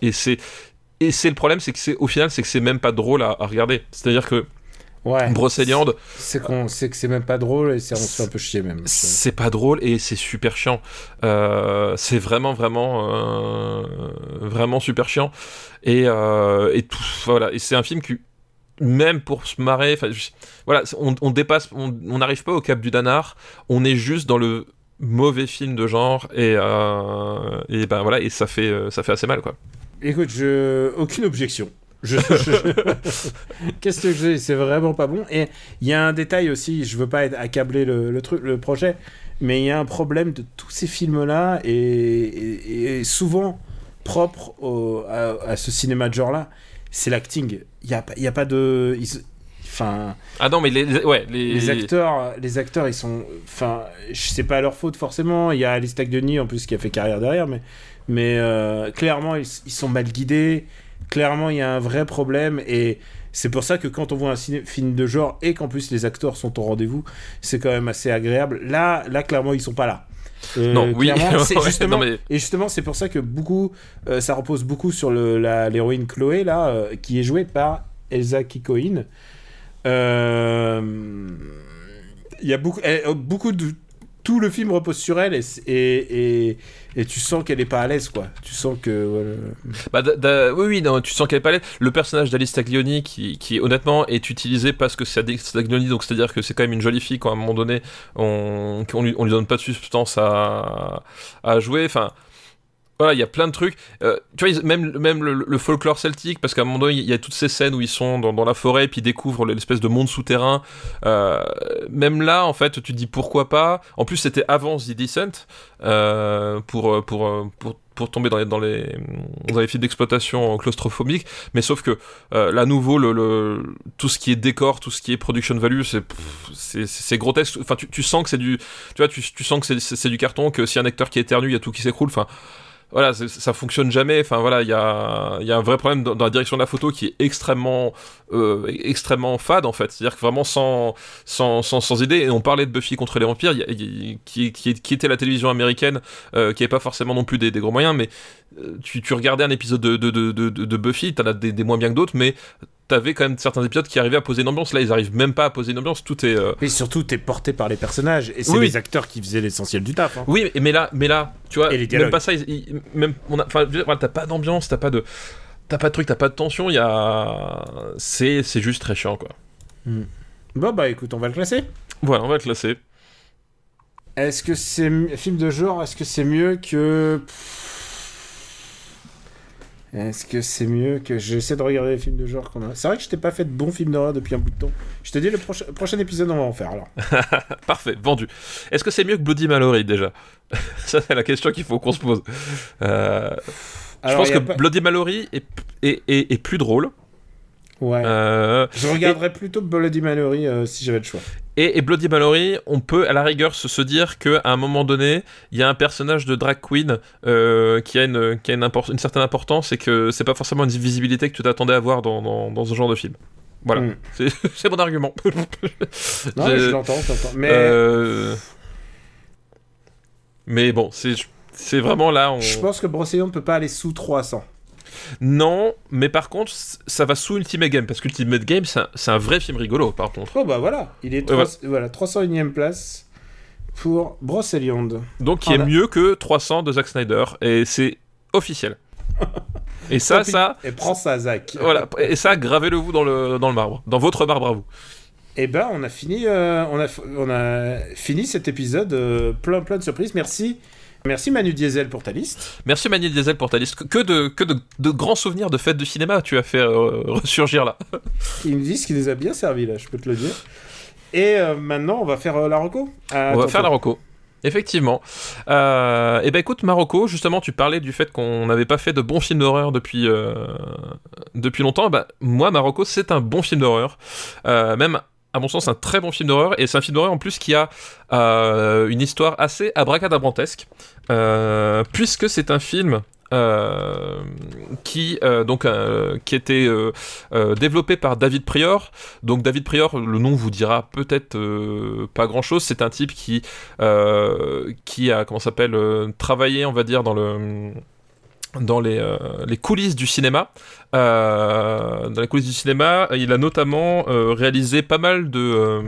et c'est et c'est le problème, c'est que c'est au final, c'est que c'est même pas drôle à regarder. C'est-à-dire que Ouais. Brocéliande. C'est qu'on sait que c'est même pas drôle et on se fait un peu chier même. C'est pas drôle et c'est super chiant. Euh, c'est vraiment vraiment euh, vraiment super chiant et, euh, et tout voilà et c'est un film qui même pour se marrer, voilà, on, dépasse, on n'arrive pas au cap du danar, on est juste dans le mauvais film de genre et, et ben voilà et ça fait ça fait assez mal quoi. Écoute, je... aucune objection. Je... Qu'est-ce que j'ai? C'est vraiment pas bon. Et il y a un détail aussi, je veux pas être accabler le, le truc, le projet, mais il y a un problème de tous ces films-là et, et- et souvent propre au- à, à ce cinéma de genre-là, c'est l'acting. Il y a, pas- il y a pas de... ils- Enfin, Ah non, mais les, les- ouais, les, les acteurs, les acteurs, ils sont, enfin, je sais pas leur faute forcément. Il y a Alice Denis en plus qui a fait carrière derrière, mais, mais euh, clairement ils, ils sont mal guidés. Clairement, il y a un vrai problème et c'est pour ça que quand on voit un film de genre et qu'en plus les acteurs sont au rendez-vous, c'est quand même assez agréable. Là, là, clairement, ils sont pas là. Euh, Non, oui, c'est justement, non, mais- et justement, c'est pour ça que beaucoup, euh, ça repose beaucoup sur l'héroïne Chloé là, euh, qui est jouée par Elsa Kikoin. Il y a beaucoup, euh, beaucoup de tout le film repose sur elle et, et, et, tu sens qu'elle est pas à l'aise quoi. Tu sens que. Bah, oui, oui, tu sens qu'elle est pas laide. Le personnage d'Alice Taglioni, qui, honnêtement est utilisé parce que c'est Alice Taglioni, donc c'est-à-dire que c'est quand même une jolie fille, quand à un moment donné, on, lui, on lui donne pas de substance à, à jouer. Voilà, il y a plein de trucs. Euh, tu vois, même, même le, folklore celtique, parce qu'à un moment donné, il y a toutes ces scènes où ils sont dans, la forêt, puis ils découvrent l'espèce de monde souterrain. Euh, même là, en fait, tu te dis pourquoi pas. En plus, c'était avant The Descent, euh, pour, pour, pour, pour tomber dans les, dans les, dans les films d'exploitation claustrophobiques. Mais sauf que, là, nouveau, le, tout ce qui est décor, tout ce qui est production value, c'est, grotesque. Enfin, tu, sens que c'est du, tu tu, que c'est du carton, que si un acteur qui éternue, il y a tout qui s'écroule. Enfin, voilà, ça fonctionne jamais. Enfin voilà, il y a, y a un vrai problème dans, la direction de la photo qui est extrêmement, euh, extrêmement fade en fait. C'est-à-dire que vraiment sans, sans, sans, idée. Et on parlait de Buffy contre les vampires, qui, qui, était la télévision américaine, euh, qui n'avait pas forcément non plus des, gros moyens, mais euh, tu, regardais un épisode de, de, de, de, Buffy, t'en as des moins bien que d'autres, mais t'avais quand même certains épisodes qui arrivaient à poser une ambiance. Là, ils arrivent même pas à poser une ambiance. Tout est euh, Et surtout, t'es porté par les personnages et c'est Oui, oui. les acteurs qui faisaient l'essentiel du taf. hein. Oui, mais- mais là, mais là, tu vois, Et les même pas ça, ils- ils- même, on a- enfin, t'as pas d'ambiance, t'as pas de, t'as pas de truc, t'as pas de tension, il y a, c'est, c'est juste très chiant, quoi. Bon bah écoute, on va le classer. Voilà, on va le classer. Est-ce que c'est film de genre Est-ce que c'est mieux que Est-ce que c'est mieux que j'essaie de regarder les films de genre qu'on a? C'est vrai que je t'ai pas fait de bons films d'horreur depuis un bout de temps. Je te dis le prochain prochain épisode on va en faire alors. Parfait, vendu. Est-ce que c'est mieux que Bloody Mallory déjà? Ça, c'est la question qu'il faut qu'on se pose. Euh, je pense que pas- Bloody Mallory est, est, est, est plus drôle. Ouais. Euh, Je regarderais plutôt Bloody Mallory euh, si j'avais le choix. Et, et Bloody Mallory, on peut à la rigueur se, se dire qu'à un moment donné, il y a un personnage de drag queen euh, qui a, une, qui a une, impor- une certaine importance et que c'est pas forcément une visibilité que tu t'attendais à voir dans, dans, dans ce genre de film. Voilà, Mm. c'est mon argument. Non, mais je l'entends, je l'entends. Mais Mais bon, c'est vraiment là. On... je pense que Brocéliande ne peut pas aller sous 300. Non, mais par contre, ça va sous Ultimate Game parce qu'Ultimate Game, c'est un, vrai film rigolo, par contre. Oh bah voilà, il est Ouais, 3... voilà 301ème place pour Brocéliande. Donc, qui Oh est là. mieux que 300 de Zack Snyder, et c'est officiel. Et ça, ça, Et prends ça, Zach. voilà, et ça, gravez-le vous dans le dans le marbre, dans votre marbre à vous. Et ben, on a fini, euh, on a, on a fini cet épisode euh, plein plein de surprises. Merci, merci Manu Diesel pour ta liste. Merci Manu Diesel pour ta liste. Que de que de, de grands souvenirs de fêtes de cinéma tu as fait euh, ressurgir là. Ils nous disent qu'il les a bien servis là, je peux te le dire. Et euh, maintenant, on va faire euh, la reco. On va faire la Rocco. Effectivement. Euh, et ben écoute, Marocco, justement, tu parlais du fait qu'on n'avait pas fait de bons films d'horreur depuis, euh, depuis longtemps. Bah, moi, Marocco, c'est un bon film d'horreur. Euh, même, à mon sens, un très bon film d'horreur. Et c'est un film d'horreur en plus qui a euh, une histoire assez abracadabrantesque. Euh, puisque c'est un film. euh, qui donc qui était développé par David Prior donc David Prior le nom vous dira peut-être pas grand chose c'est un type qui qui a comment s'appelle travaillé on va dire dans le dans les, euh, les coulisses du cinéma. Euh, dans les coulisses du cinéma, il a notamment euh, réalisé pas mal de, euh,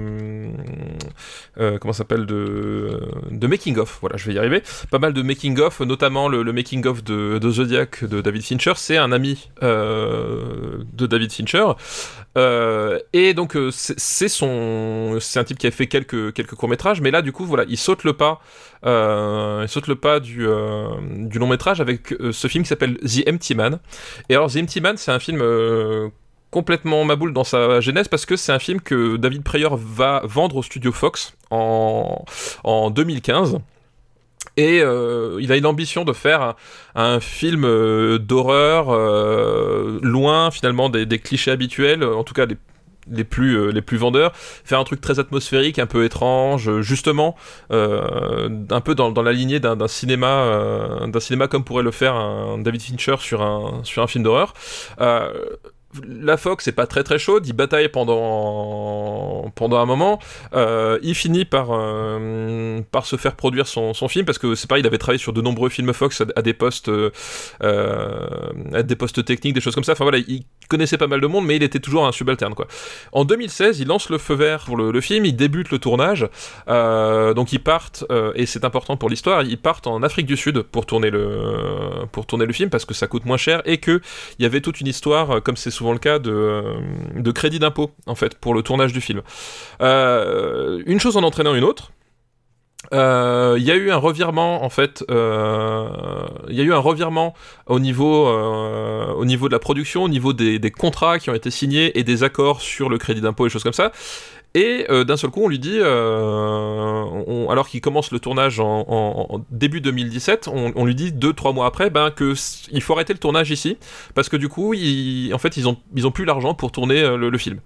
euh, comment s'appelle de, de making of. Voilà, je vais y arriver. Pas mal de making of, notamment le, making of de, de, Zodiac de David Fincher. C'est un ami de David Fincher. Et donc c'est son, c'est un type qui a fait quelques quelques courts métrages, mais là du coup voilà, il saute le pas, il saute le pas du long métrage avec ce film qui s'appelle The Empty Man. Et alors The Empty Man, c'est un film complètement maboule dans sa genèse parce que c'est un film que David Prayer va vendre au studio Fox en, en 2015. Et euh, il a une ambition de faire un, film euh, d'horreur euh, loin finalement des, clichés habituels, en tout cas les, plus, les plus vendeurs, faire un truc très atmosphérique, un peu étrange, justement, un peu dans, la lignée d'un cinéma, d'un cinéma comme pourrait le faire un David Fincher sur un, sur un film d'horreur la Fox est pas très très chaude, il bataille pendant pendant un moment, euh, il finit par euh, par se faire produire son, film parce que c'est pas il avait travaillé sur de nombreux films Fox à, des postes euh, des techniques, des choses comme ça. Enfin voilà, il connaissait pas mal de monde, mais il était toujours un subalterne quoi. En 2016, il lance le feu vert pour le, film, il débute le tournage, donc ils partent et c'est important pour l'histoire, ils partent en Afrique du Sud pour tourner le pour tourner le film parce que ça coûte moins cher et que il y avait toute une histoire comme c'est souvent le cas de, de crédit d'impôt, en fait, pour le tournage du film. Euh, une chose en entraînant une autre. Euh, il y a eu un revirement en fait. Euh, il y a eu un revirement au niveau, au niveau de la production, au niveau des, contrats qui ont été signés et des accords sur le crédit d'impôt et choses comme ça. Et euh, d'un seul coup, on lui dit, euh, alors qu'il commence le tournage en, début 2017, on, lui dit deux trois mois après, ben que il faut arrêter le tournage ici parce que du coup, en fait, ils ont ils ont plus l'argent pour tourner euh, le film.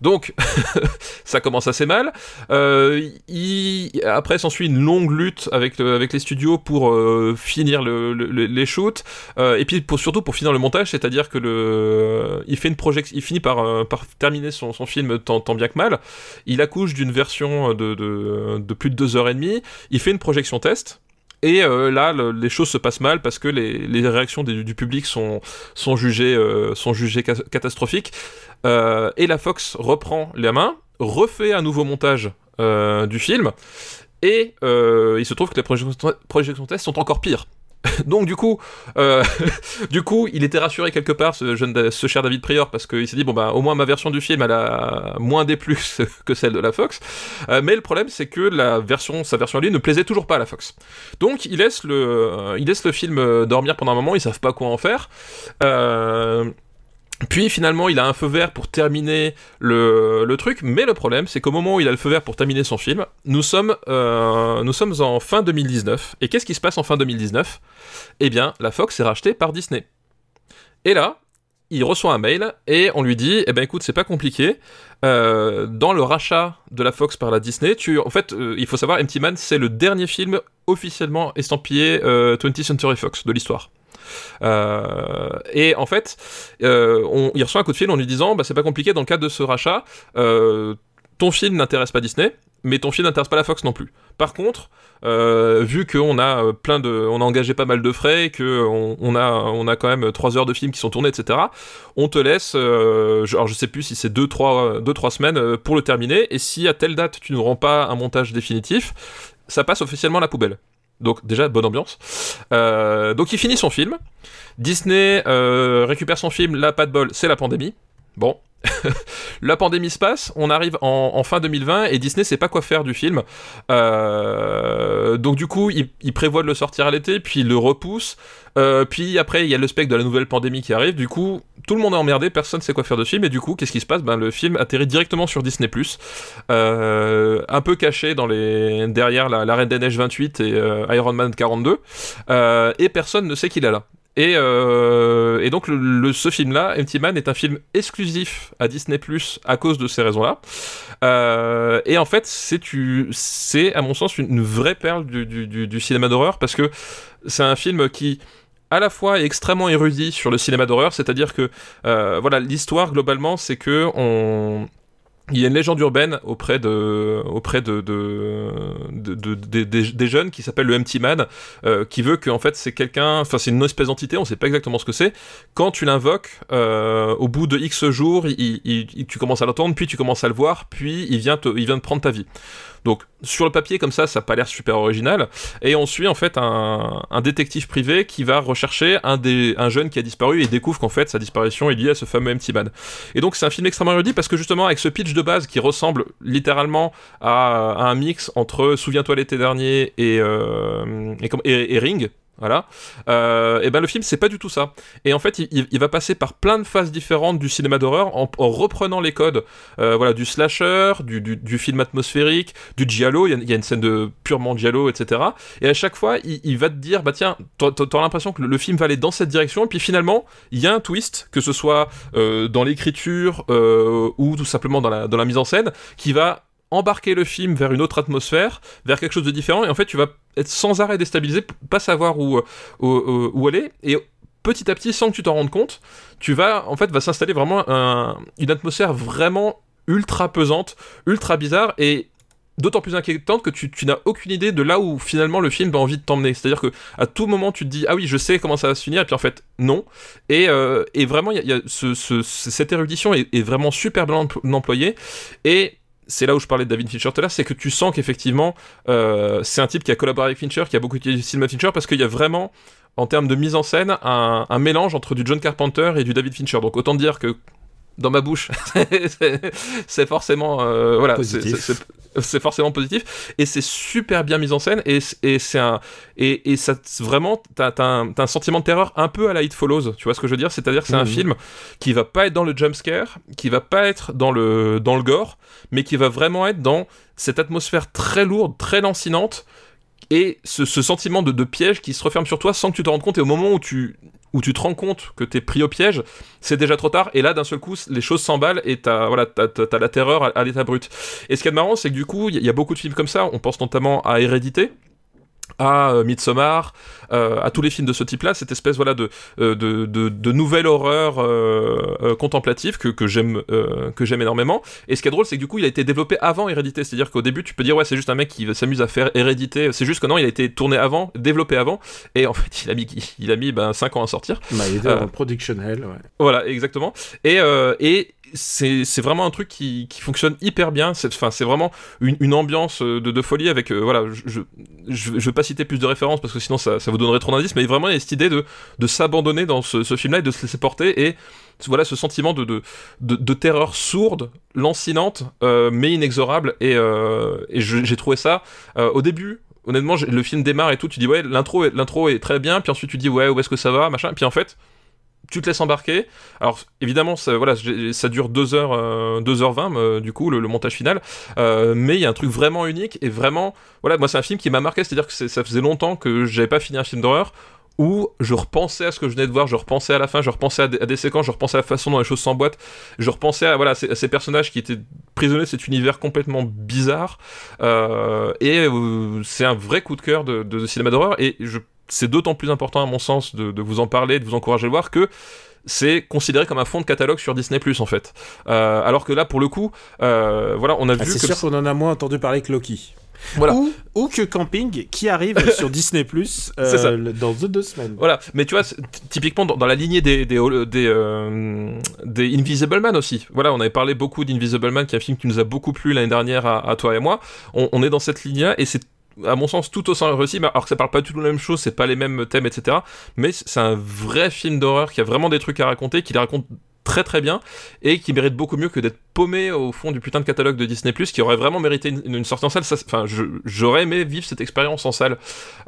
Donc, ça commence assez mal. Euh, il... Après, s'ensuit une longue lutte avec, avec les studios pour euh, finir le, les shoots. Euh, et puis, pour, surtout pour finir le montage, c'est-à-dire que le... il, fait une projection, il finit par, par terminer son, son film tant, tant, bien que mal. Il accouche d'une version de, de, de plus de deux heures et demie. Il fait une projection test. Et euh, là, les choses se passent mal parce que les, réactions du, public sont, jugées, euh, catastrophiques. Euh, et la Fox reprend les mains, refait un nouveau montage du film, et il se trouve que les projections, projections tests sont encore pires. Donc du coup, euh, du coup, il était rassuré quelque part, ce, cher David Prior, parce qu'il s'est dit bon bah au moins ma version du film elle a moins des plus que celle de la Fox. Euh, mais le problème c'est que sa version à lui ne plaisait toujours pas à la Fox. Donc il laisse le, euh, il laisse le film dormir pendant un moment, ils savent pas quoi en faire. Puis finalement, il a un feu vert pour terminer le, truc, mais le problème, c'est qu'au moment où il a le feu vert pour terminer son film, nous sommes, euh, nous sommes en fin 2019. Et qu'est-ce qui se passe en fin 2019 Eh bien, la Fox est rachetée par Disney. Et là, il reçoit un mail et on lui dit eh ben écoute c'est pas compliqué euh, dans le rachat de la Fox par la Disney tu en fait euh, il faut savoir Empty Man c'est le dernier film officiellement estampillé 20th Century Fox de l'histoire et en fait, euh, on, il reçoit un coup de fil en lui disant bah, c'est pas compliqué dans le cadre de ce rachat, euh, ton film n'intéresse pas Disney, mais ton film n'intéresse pas la Fox non plus. Par contre, euh, vu qu'on a plein on a engagé pas mal de frais, que on, a, on a quand même trois heures de films qui sont tournés, etc. On te laisse, euh, alors je sais plus si c'est deux trois, deux trois semaines pour le terminer, et si à telle date tu ne rends pas un montage définitif, ça passe officiellement à la poubelle. Donc déjà bonne ambiance. Euh, donc il finit son film. Disney euh, récupère son film. Là pas de bol, c'est la pandémie. Bon, la pandémie se passe, on arrive en, fin 2020 et Disney sait pas quoi faire du film. Euh, donc du coup, il, prévoit de le sortir à l'été, puis il le repousse. Puis après, il y a le spectre de la nouvelle pandémie qui arrive. Du coup, tout le monde est emmerdé, personne sait quoi faire de film. Et du coup, qu'est-ce qui se passe? Ben le film atterrit directement sur Disney+, euh, un peu caché dans les derrière la, Reine des Neiges 28 et Iron Man 42, et personne ne sait qu'il est là. Et, euh, donc ce film-là, Empty Man, est un film exclusif à Disney Plus à cause de ces raisons-là. Euh, et en fait, c'est à mon sens une vraie perle du cinéma d'horreur parce que c'est un film qui à la fois extrêmement érudit sur le cinéma d'horreur, c'est-à-dire que euh, voilà l'histoire globalement, c'est que on il y a une légende urbaine auprès de auprès de, de, de, de- de- des- jeunes qui s'appelle le Empty Man euh, qui veut que en fait c'est quelqu'un enfin c'est une espèce d'entité on sait pas exactement ce que c'est. Quand tu l'invoques euh, au bout de X jours il, il- tu commences à l'entendre puis tu commences à le voir puis il vient te, il vient de prendre ta vie. Donc sur le papier comme ça ça a pas l'air super original. Et on suit en fait un, un détective privé qui va rechercher un des un jeune qui a disparu et découvre qu'en fait sa disparition est liée à ce fameux Empty Man. Et donc c'est un film extrêmement érudit parce que justement avec ce pitch de base qui ressemble littéralement à, un mix entre Souviens-toi l'été dernier et, euh, et Ring. Voilà. Euh, et ben le film c'est pas du tout ça. Et en fait il, va passer par plein de phases différentes du cinéma d'horreur en, en reprenant les codes euh, voilà du slasher, du, film atmosphérique, du giallo. Il y, a, une scène de purement giallo, etc. Et à chaque fois il, va te dire bah tiens t'as l'impression que le, film va aller dans cette direction et puis finalement il y a un twist que ce soit euh, dans l'écriture euh, ou tout simplement dans la mise en scène qui va embarquer le film vers une autre atmosphère, vers quelque chose de différent, et en fait tu vas être sans arrêt déstabilisé, pas savoir où, euh, où, où- où aller, et petit à petit, sans que tu t'en rendes compte, tu vas, en fait, va s'installer vraiment un- une atmosphère vraiment ultra pesante, ultra bizarre, et d'autant plus inquiétante que tu, n'as aucune idée de là où finalement le film a envie de t'emmener. C'est-à-dire que à tout moment tu te dis ah oui je sais comment ça va se finir et puis en fait non. Et, euh, et vraiment y y a ce- ce- cette érudition est, est vraiment super bien empl- employée et c'est là où je parlais de David Fincher tout à l'heure, c'est que tu sens qu'effectivement euh, c'est un type qui a collaboré avec Fincher, qui a beaucoup utilisé le cinéma Fincher parce qu'il y a vraiment en termes de mise en scène un mélange entre du John Carpenter et du David Fincher. Donc autant dire que dans ma bouche, c'est- forcément euh, voilà, c'est- forcément positif. Et c'est super bien mis en scène. Et, c'est un et, et ça vraiment t'as un, sentiment de terreur un peu à la It Follows. Tu vois ce que je veux dire? C'est-à-dire que c'est un Mhm. film qui va pas être dans le jump scare qui va pas être dans le dans le gore mais qui va vraiment être dans cette atmosphère très lourde très lancinante et ce, ce sentiment de, de piège qui se referme sur toi sans que tu te rendes compte. Et au moment où tu où tu te rends compte que t'es pris au piège, c'est déjà trop tard, et là d'un seul coup les choses s'emballent et t'as voilà, t'as la terreur à, l'état brut. Et ce qui est marrant, c'est que du coup, il y a beaucoup de films comme ça, on pense notamment à Hérédité, à euh, Midsommar, euh, à tous les films de ce type-là, cette espèce voilà de euh, de, de, de nouvelle horreur euh, euh, contemplative que, que j'aime euh, que j'aime énormément. Et ce qui est drôle, c'est que du coup, il a été développé avant Hérédité, c'est-à-dire qu'au début, tu peux dire ouais, c'est juste un mec qui s'amuse à faire Hérédité. C'est juste que non, il a été tourné avant, développé avant, et en fait, il a mis il a mis ben 5 ans à sortir. Bah, il était en production hell, ouais. Voilà, exactement. Et, euh, et c'est vraiment un truc qui, fonctionne hyper bien. C'est vraiment une, ambiance euh, de, folie avec. euh, voilà, je, je vais pas citer plus de références parce que sinon ça, vous donnerait trop d'indices, mais vraiment il y a cette idée de, s'abandonner dans ce, film-là et de se laisser porter et voilà ce sentiment de, de, terreur sourde, lancinante, euh, mais inexorable. Et, j'ai trouvé ça au début. Honnêtement, le film démarre et tout, tu dis ouais, l'intro l'intro est très bien, puis ensuite tu dis ouais, où est-ce que ça va, machin, puis en fait, tu te laisses embarquer. Alors évidemment, ça, voilà, ça dure 2 heures, euh, 2h20 euh, du coup le, montage final, Euh, mais il y a un truc vraiment unique et vraiment, voilà, moi c'est un film qui m'a marqué, c'est-à-dire que ça faisait longtemps que j'avais pas fini un film d'horreur où je repensais à ce que je venais de voir, je repensais à la fin, je repensais à des, séquences, je repensais à la façon dont les choses s'emboîtent, je repensais à, voilà, à ces, personnages qui étaient prisonniers de cet univers complètement bizarre, euh, et c'est un vrai coup de cœur de, de cinéma d'horreur, et je, c'est d'autant plus important à mon sens de, de vous en parler, de vous encourager à le voir, que c'est considéré comme un fond de catalogue sur Disney Plus en fait. Euh, alors que là, pour le coup, euh, voilà, on a Ah, vu c'est sûr qu'on en a moins entendu parler que Loki. Voilà. Ou, ou que Camping, qui arrive sur Disney Plus ça. dans deux semaines. Voilà, mais tu vois, typiquement dans, dans la lignée des des, des, euh, des Invisible Man aussi. Voilà, on avait parlé beaucoup d'Invisible Man, qui est un film qui nous a beaucoup plu l'année dernière à, à toi et moi. On, on est dans cette ligne-là et c'est à mon sens tout aussi réussi, mais alors que ça parle pas du tout de la même chose, c'est pas les mêmes thèmes, etc. Mais c'est un vrai film d'horreur qui a vraiment des trucs à raconter, qui les raconte très très bien et qui mérite beaucoup mieux que d'être paumé au fond du putain de catalogue de Disney qui aurait vraiment mérité une, sortie en salle. Enfin, j'aurais aimé vivre cette expérience en salle.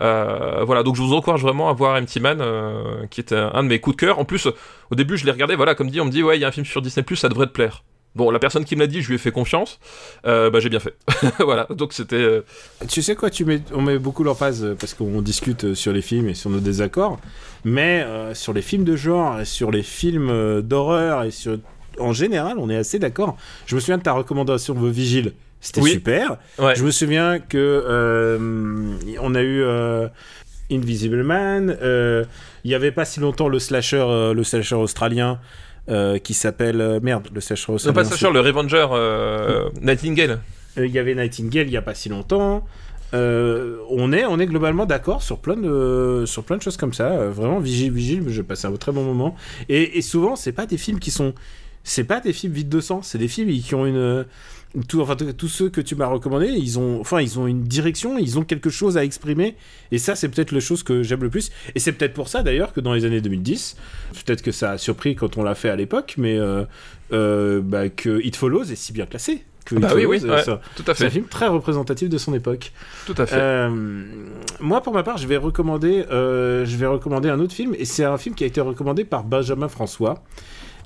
Euh, voilà, donc je vous encourage vraiment à voir Empty Man, euh, qui était un de mes coups de cœur. En plus, au début, je l'ai regardé. Voilà, comme dit, on me dit ouais, il y a un film sur Disney ça devrait te plaire. Bon, la personne qui me l'a dit, je lui ai fait confiance. Euh, bah, j'ai bien fait. voilà, donc c'était. euh, Tu sais quoi, tu mets, on met beaucoup l'emphase euh, parce qu'on discute sur les films et sur nos désaccords, mais euh, sur les films de genre, et sur les films d'horreur et sur, en général, on est assez d'accord. Je me souviens de ta recommandation de Vigile, c'était Oui. super. Ouais. Je me souviens que on a eu Invisible Man. Il y avait pas si longtemps le slasher, le slasher australien euh, qui s'appelle euh, merde, le sèche Non, pas Sacher, le Revenger euh, Nightingale. Il y avait Nightingale il y a pas si longtemps. Euh, on est, on est globalement d'accord sur plein de, sur plein de choses comme ça. Vraiment, vigile, vigile. Je passe un très bon moment. Et, et souvent, c'est pas des films qui sont, c'est pas des films vides de sens. C'est des films qui ont une, tout, enfin, tous ceux que tu m'as recommandés, ils ont, enfin, ils ont une direction, ils ont quelque chose à exprimer. Et ça, c'est peut-être la chose que j'aime le plus. Et c'est peut-être pour ça d'ailleurs que dans les années 2010, peut-être que ça a surpris quand on l'a fait à l'époque, mais euh, euh, bah, que It Follows est si bien classé. Que Bah It oui, oui, Follows, euh, ouais, ça- tout à c'est un fait. film très représentatif de son époque. Tout à fait. Euh, moi, pour ma part, je vais recommander, je vais recommander un autre film, et c'est un film qui a été recommandé par Benjamin François.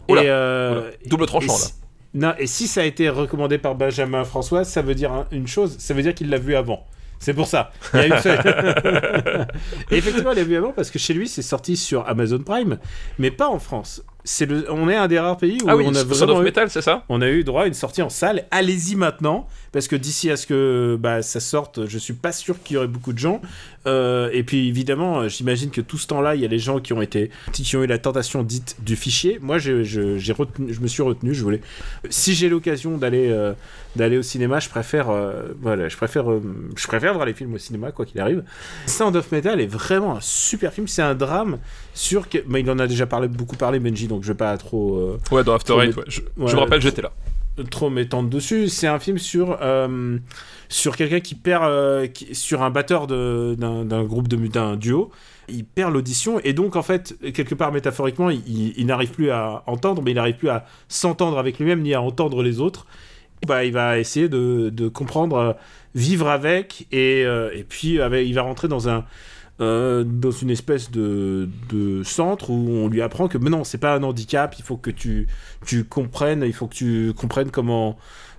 Oula, et. Double tranchant, et là. Non, et si ça a été recommandé par Benjamin François, ça veut dire un- une chose, ça veut dire qu'il l'a vu avant. C'est pour ça. Il y a une seule- et effectivement, il l'a vu avant parce que chez lui, c'est sorti sur Amazon Prime, mais pas en France. C'est le... On est un des rares pays où Ah oui, on a vraiment Metal, c'est ça on a eu droit à une sortie en salle. Allez-y maintenant, parce que d'ici à ce que bah, ça sorte, je suis pas sûr qu'il y aurait beaucoup de gens. Euh, et puis évidemment, euh, j'imagine que tout ce temps-là, il y a les gens qui ont été, qui ont eu la tentation dite du fichier. Moi, je, je, j'ai retenu, je me suis retenu. Je voulais, si j'ai l'occasion d'aller, euh, d'aller au cinéma, je préfère, euh, voilà, je préfère, je préfère voir les films au cinéma, quoi qu'il arrive. Sound of Metal est vraiment un super film. C'est un drame sur, que, mais il en a déjà parlé, beaucoup parlé, Benji, donc je vais pas trop. euh, Ouais, dans After Eight, ouais. Je, Ouais, je me rappelle, j'étais là. trop m'étendre dessus. C'est un film sur euh, sur quelqu'un qui perd euh, qui- sur un batteur d'un groupe de d'un duo. Il perd l'audition et donc en fait quelque part métaphoriquement il, il- il n'arrive plus à entendre, mais il n'arrive plus à s'entendre avec lui-même ni à entendre les autres. Bah, il va essayer de, de comprendre, euh, vivre avec et, euh, et puis avec- il va rentrer dans un euh, dans une espèce de, de centre où on lui apprend que mais non c'est pas un handicap il faut que tu tu comprennes il faut que tu comprennes comment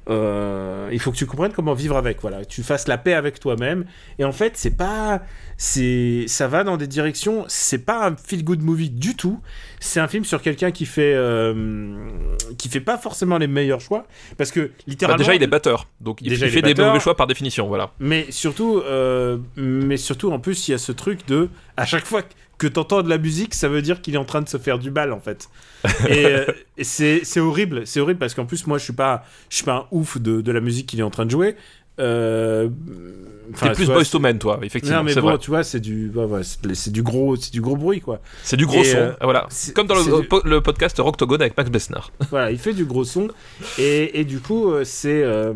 euh, il faut que tu comprennes comment vivre avec voilà. Tu fasses la paix avec toi-même. Et en fait c'est pas c'est ça va dans des directions c'est pas un feel good movie du tout c'est un film sur quelqu'un qui fait euh, qui fait pas forcément les meilleurs choix parce que Bah, littéralement déjà, il est batteur, donc il, Déjà, il il fait des batteur. mauvais choix par définition, voilà. mais surtout, euh, mais surtout, en plus, il y a ce truc de à chaque fois que t'entends de la musique, ça veut dire qu'il est en train de se faire du bal, en fait. Et, euh, c'est horrible, c'est horrible parce qu'en plus, moi, je suis pas, je suis pas un ouf de, de la musique qu'il est en train de jouer. Euh, T'es plus Boys to Men, toi, effectivement, Non, mais bon, vrai. tu vois, c'est du, c'est c'est du gros, c'est du gros bruit, quoi. C'est du gros Et, son, euh, voilà. c'est- Comme dans le, du- po- le podcast Rocktogone avec Max Bessner. voilà, il fait du gros son. Et, et du coup, euh, c'est. euh,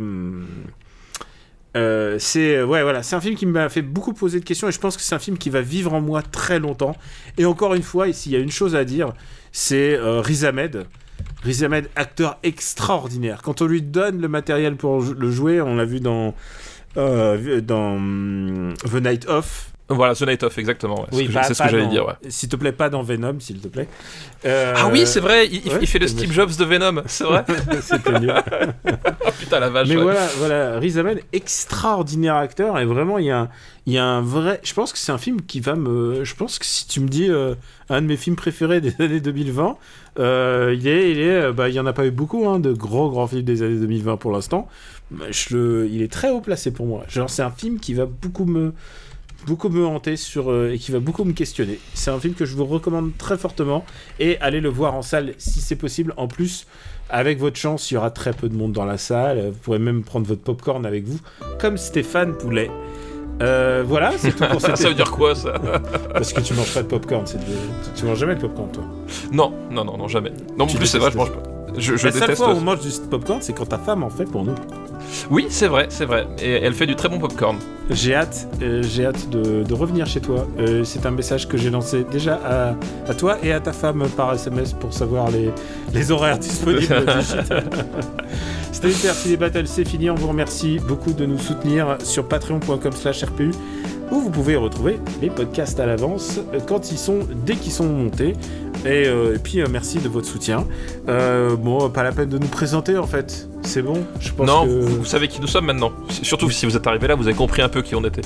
euh, c'est ouais voilà c'est un film qui m'a fait beaucoup poser de questions et je pense que c'est un film qui va vivre en moi très longtemps et encore une fois ici il y a une chose à dire c'est Riz Ahmed Riz Ahmed acteur extraordinaire. Quand on lui donne le matériel pour le jouer on l'a vu dans euh, dans hum, The Night Of Voilà, The Night Of, exactement. ouais. C'est ce que- pas- c'est ce pas que j'allais dire, ouais. s'il te plaît pas dans Venom s'il te plaît Euh, Ah oui, c'est vrai, il, il- ouais, il fait le Steve. Jobs de Venom, c'est vrai. c'était nul oh putain, la vache. Mais voilà, voilà, Riz Ahmed, extraordinaire acteur, et vraiment, il y a, un- il y a un vrai. Je pense que c'est un film qui va me. Je pense que si tu me dis euh, un de mes films préférés des années 2020, euh, il est. Il est bah, il y en a pas eu beaucoup, hein, de gros, grands films des années 2020 pour l'instant. Je il est très haut placé pour moi. Genre, c'est un film qui va beaucoup me beaucoup me hanter sur euh, et qui va beaucoup me questionner. C'est un film que je vous recommande très fortement et allez le voir en salle si c'est possible. En plus, avec votre chance, il y aura très peu de monde dans la salle. Vous pourrez même prendre votre popcorn avec vous, comme Stéphane Poulet. Euh, voilà, c'est tout pour cette Ça veut dire quoi, ça Parce que tu manges pas de popcorn, c'est de... tu manges jamais de popcorn toi? Non, non, non, non, jamais. Non, en Tu plus, c'est vrai, je mange pas. Je, je la seule déteste. fois où on mange du popcorn, c'est quand ta femme en fait pour nous. Oui, c'est vrai, c'est vrai. Et elle fait du très bon popcorn. J'ai hâte, euh, j'ai hâte de, de revenir chez toi. Euh, c'est un message que j'ai lancé déjà à, à toi et à ta femme par SMS pour savoir les, les horaires disponibles. C'était Hyper Ciné Battle, c'est fini. On vous remercie beaucoup de nous soutenir sur patreon.com slash RPU où vous pouvez retrouver les podcasts à l'avance euh, quand ils sont, dès qu'ils sont montés. Et, euh, et puis euh, merci de votre soutien. Euh, bon, pas la peine de nous présenter en fait. C'est bon. Je pense non, que vous, savez qui nous sommes maintenant. Surtout si vous êtes arrivé là, vous avez compris un peu qui on était.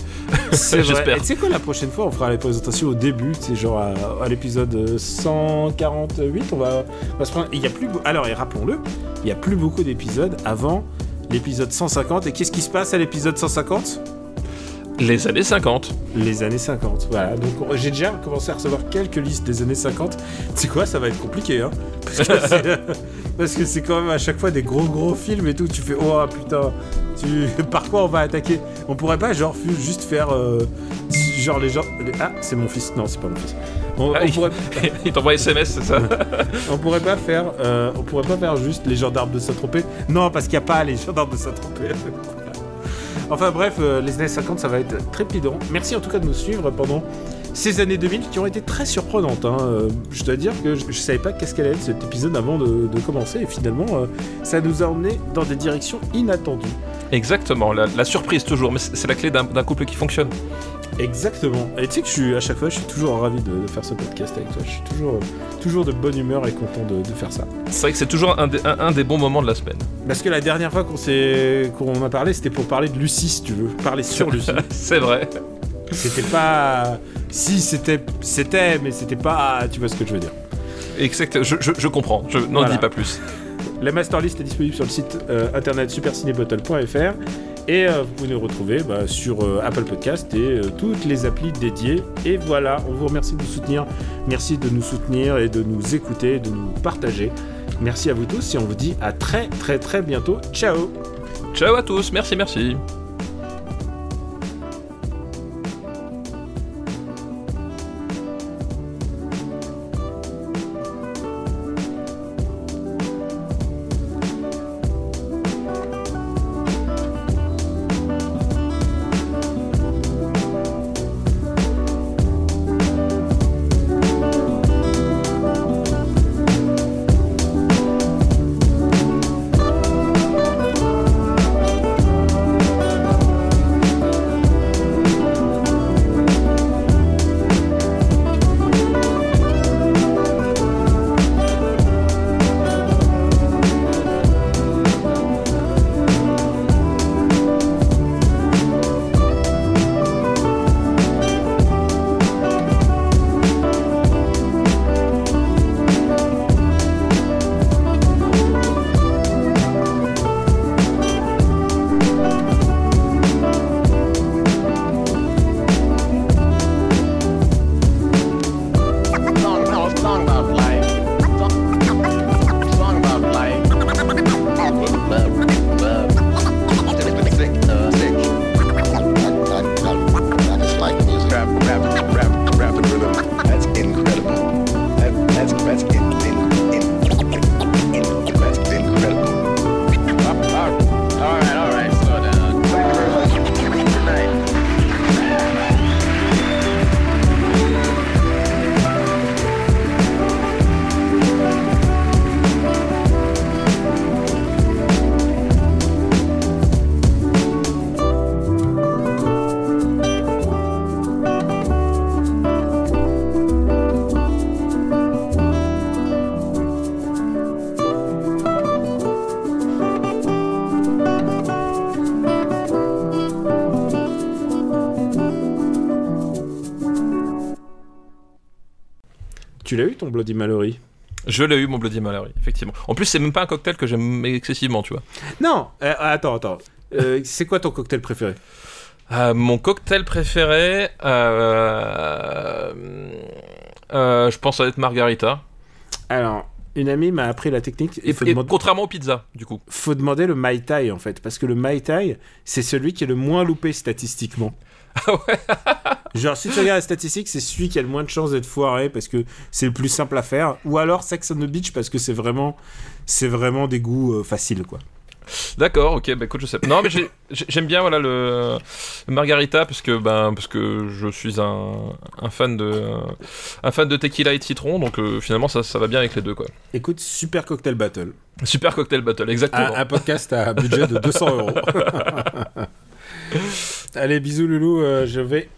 C'est. J'espère. Tu sais quoi, la prochaine fois, on fera les présentations au début, c'est genre à, à l'épisode 148, on va, on va se prendre. Il y a plus. Alors, et rappelons-le, il y a plus beaucoup d'épisodes avant l'épisode 150. Et qu'est-ce qui se passe à l'épisode 150 Les années 50. Les années 50, voilà. Donc on- j'ai déjà commencé à recevoir quelques listes des années 50. C'est quoi Ça va être compliqué, hein Parce que c'est- quand même à chaque fois des gros gros films et tout. Tu fais, oh putain, tu... par quoi on va attaquer? On pourrait pas, genre, juste faire. euh, genre les gens. les- Ah, c'est mon fils. Non, c'est pas mon fils. On, Ah, on il- pourrait, Il t'envoie SMS, c'est ça? On pourrait pas faire. euh, on pourrait pas faire juste les gendarmes de Saint-Tropez. Non, parce qu'il n'y a pas les gendarmes de Saint-Tropez. Enfin bref, euh, les années 50, ça va être trépidant. Merci en tout cas de nous suivre pendant ces années 2000 qui ont été très surprenantes. hein. Euh, je dois dire que je, je savais pas qu'est-ce qu'allait être cet épisode avant de, commencer et finalement euh, ça nous a emmené dans des directions inattendues. Exactement, la, surprise toujours, mais c'est la clé d'un couple qui fonctionne. Exactement. Et tu sais que je suis à chaque fois, je suis toujours ravi de, de faire ce podcast avec toi. Je suis toujours, toujours de bonne humeur et content de, de faire ça. C'est vrai que c'est toujours un des, un- un des bons moments de la semaine. Parce que la dernière fois qu'on qu'on a parlé, c'était pour parler de Lucie, si tu veux, parler sur Lucie. c'est vrai. C'était pas. Si, c'était. C'était, mais c'était pas. Tu vois ce que je veux dire. Exact, je, je- je comprends, je n'en Voilà. dis pas plus. La master list est disponible sur le site euh, internet supercinébottle.fr et euh, vous pouvez nous retrouver bah, sur euh, Apple Podcast et euh, toutes les applis dédiées. Et voilà, on vous remercie de nous soutenir. Merci de nous soutenir et de nous écouter, de nous partager. Merci à vous tous et on vous dit à très très très bientôt. Ciao Ciao à tous, merci, merci. Tu l'as eu ton Bloody Mallory Je l'ai eu, mon Bloody Mary, effectivement. En plus, c'est même pas un cocktail que j'aime excessivement, tu vois. Non euh, Attends, attends. Euh, c'est quoi ton cocktail préféré Euh, mon cocktail préféré, je pense à être Margarita. Alors, une amie m'a appris la technique. Et demander, contrairement aux pizzas, du coup. faut demander le Mai Tai en fait. Parce que le Mai Tai, c'est celui qui est le moins loupé statistiquement. Ah ouais Genre, si tu regardes la statistique, c'est celui qui a le moins de chances d'être foiré parce que c'est le plus simple à faire. Ou alors Sex on the Beach parce que c'est vraiment, c'est vraiment des goûts euh, faciles quoi. D'accord, ok, bah écoute, je sais. Non, mais j'ai- j'ai- j'aime bien voilà le, le Margarita parce que ben parce que je suis un, un fan de un fan de tequila et de citron, donc euh, finalement ça, ça va bien avec les deux quoi. Écoute, super cocktail battle. Super cocktail battle, exactement. Un, un podcast à budget de 200 euros. Allez, bisous Loulou, euh, je vais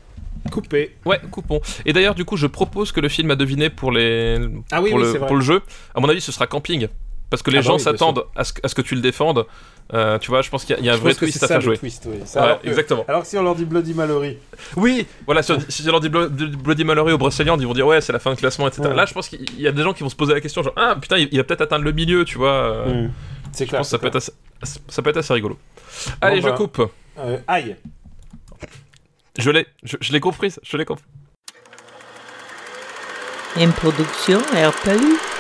couper. Ouais, coupons. Et d'ailleurs, du coup, je propose que le film à deviner pour les Ah oui, pour, oui, le, c'est vrai. pour le jeu, à mon avis, ce sera camping. Parce que les Ah bah gens oui, s'attendent à ce, que- à ce que tu le défendes. Euh, tu vois, je pense qu'il y a, il y a un Je vrai twist c'est à ça, faire jouer. twist, oui. Ça, Ouais, alors que- exactement. Alors que si on leur dit Bloody Mallory. Oui, voilà, si, on- si on leur dit Blo- Bloody Mallory au Brocéliande, ils vont dire ouais, c'est la fin de classement, etc. Ouais. Là, je pense qu'il y a des gens qui vont se poser la question, genre ah putain, il va peut-être atteindre le milieu, tu vois. euh, Hmm. C'est Je clair. pense que ça c'est peut, être clair. assez, ça peut être assez rigolo. Allez, bah. je coupe. Euh, aïe. Je l'ai, je, je l'ai compris, je l'ai compris. Une production RPU.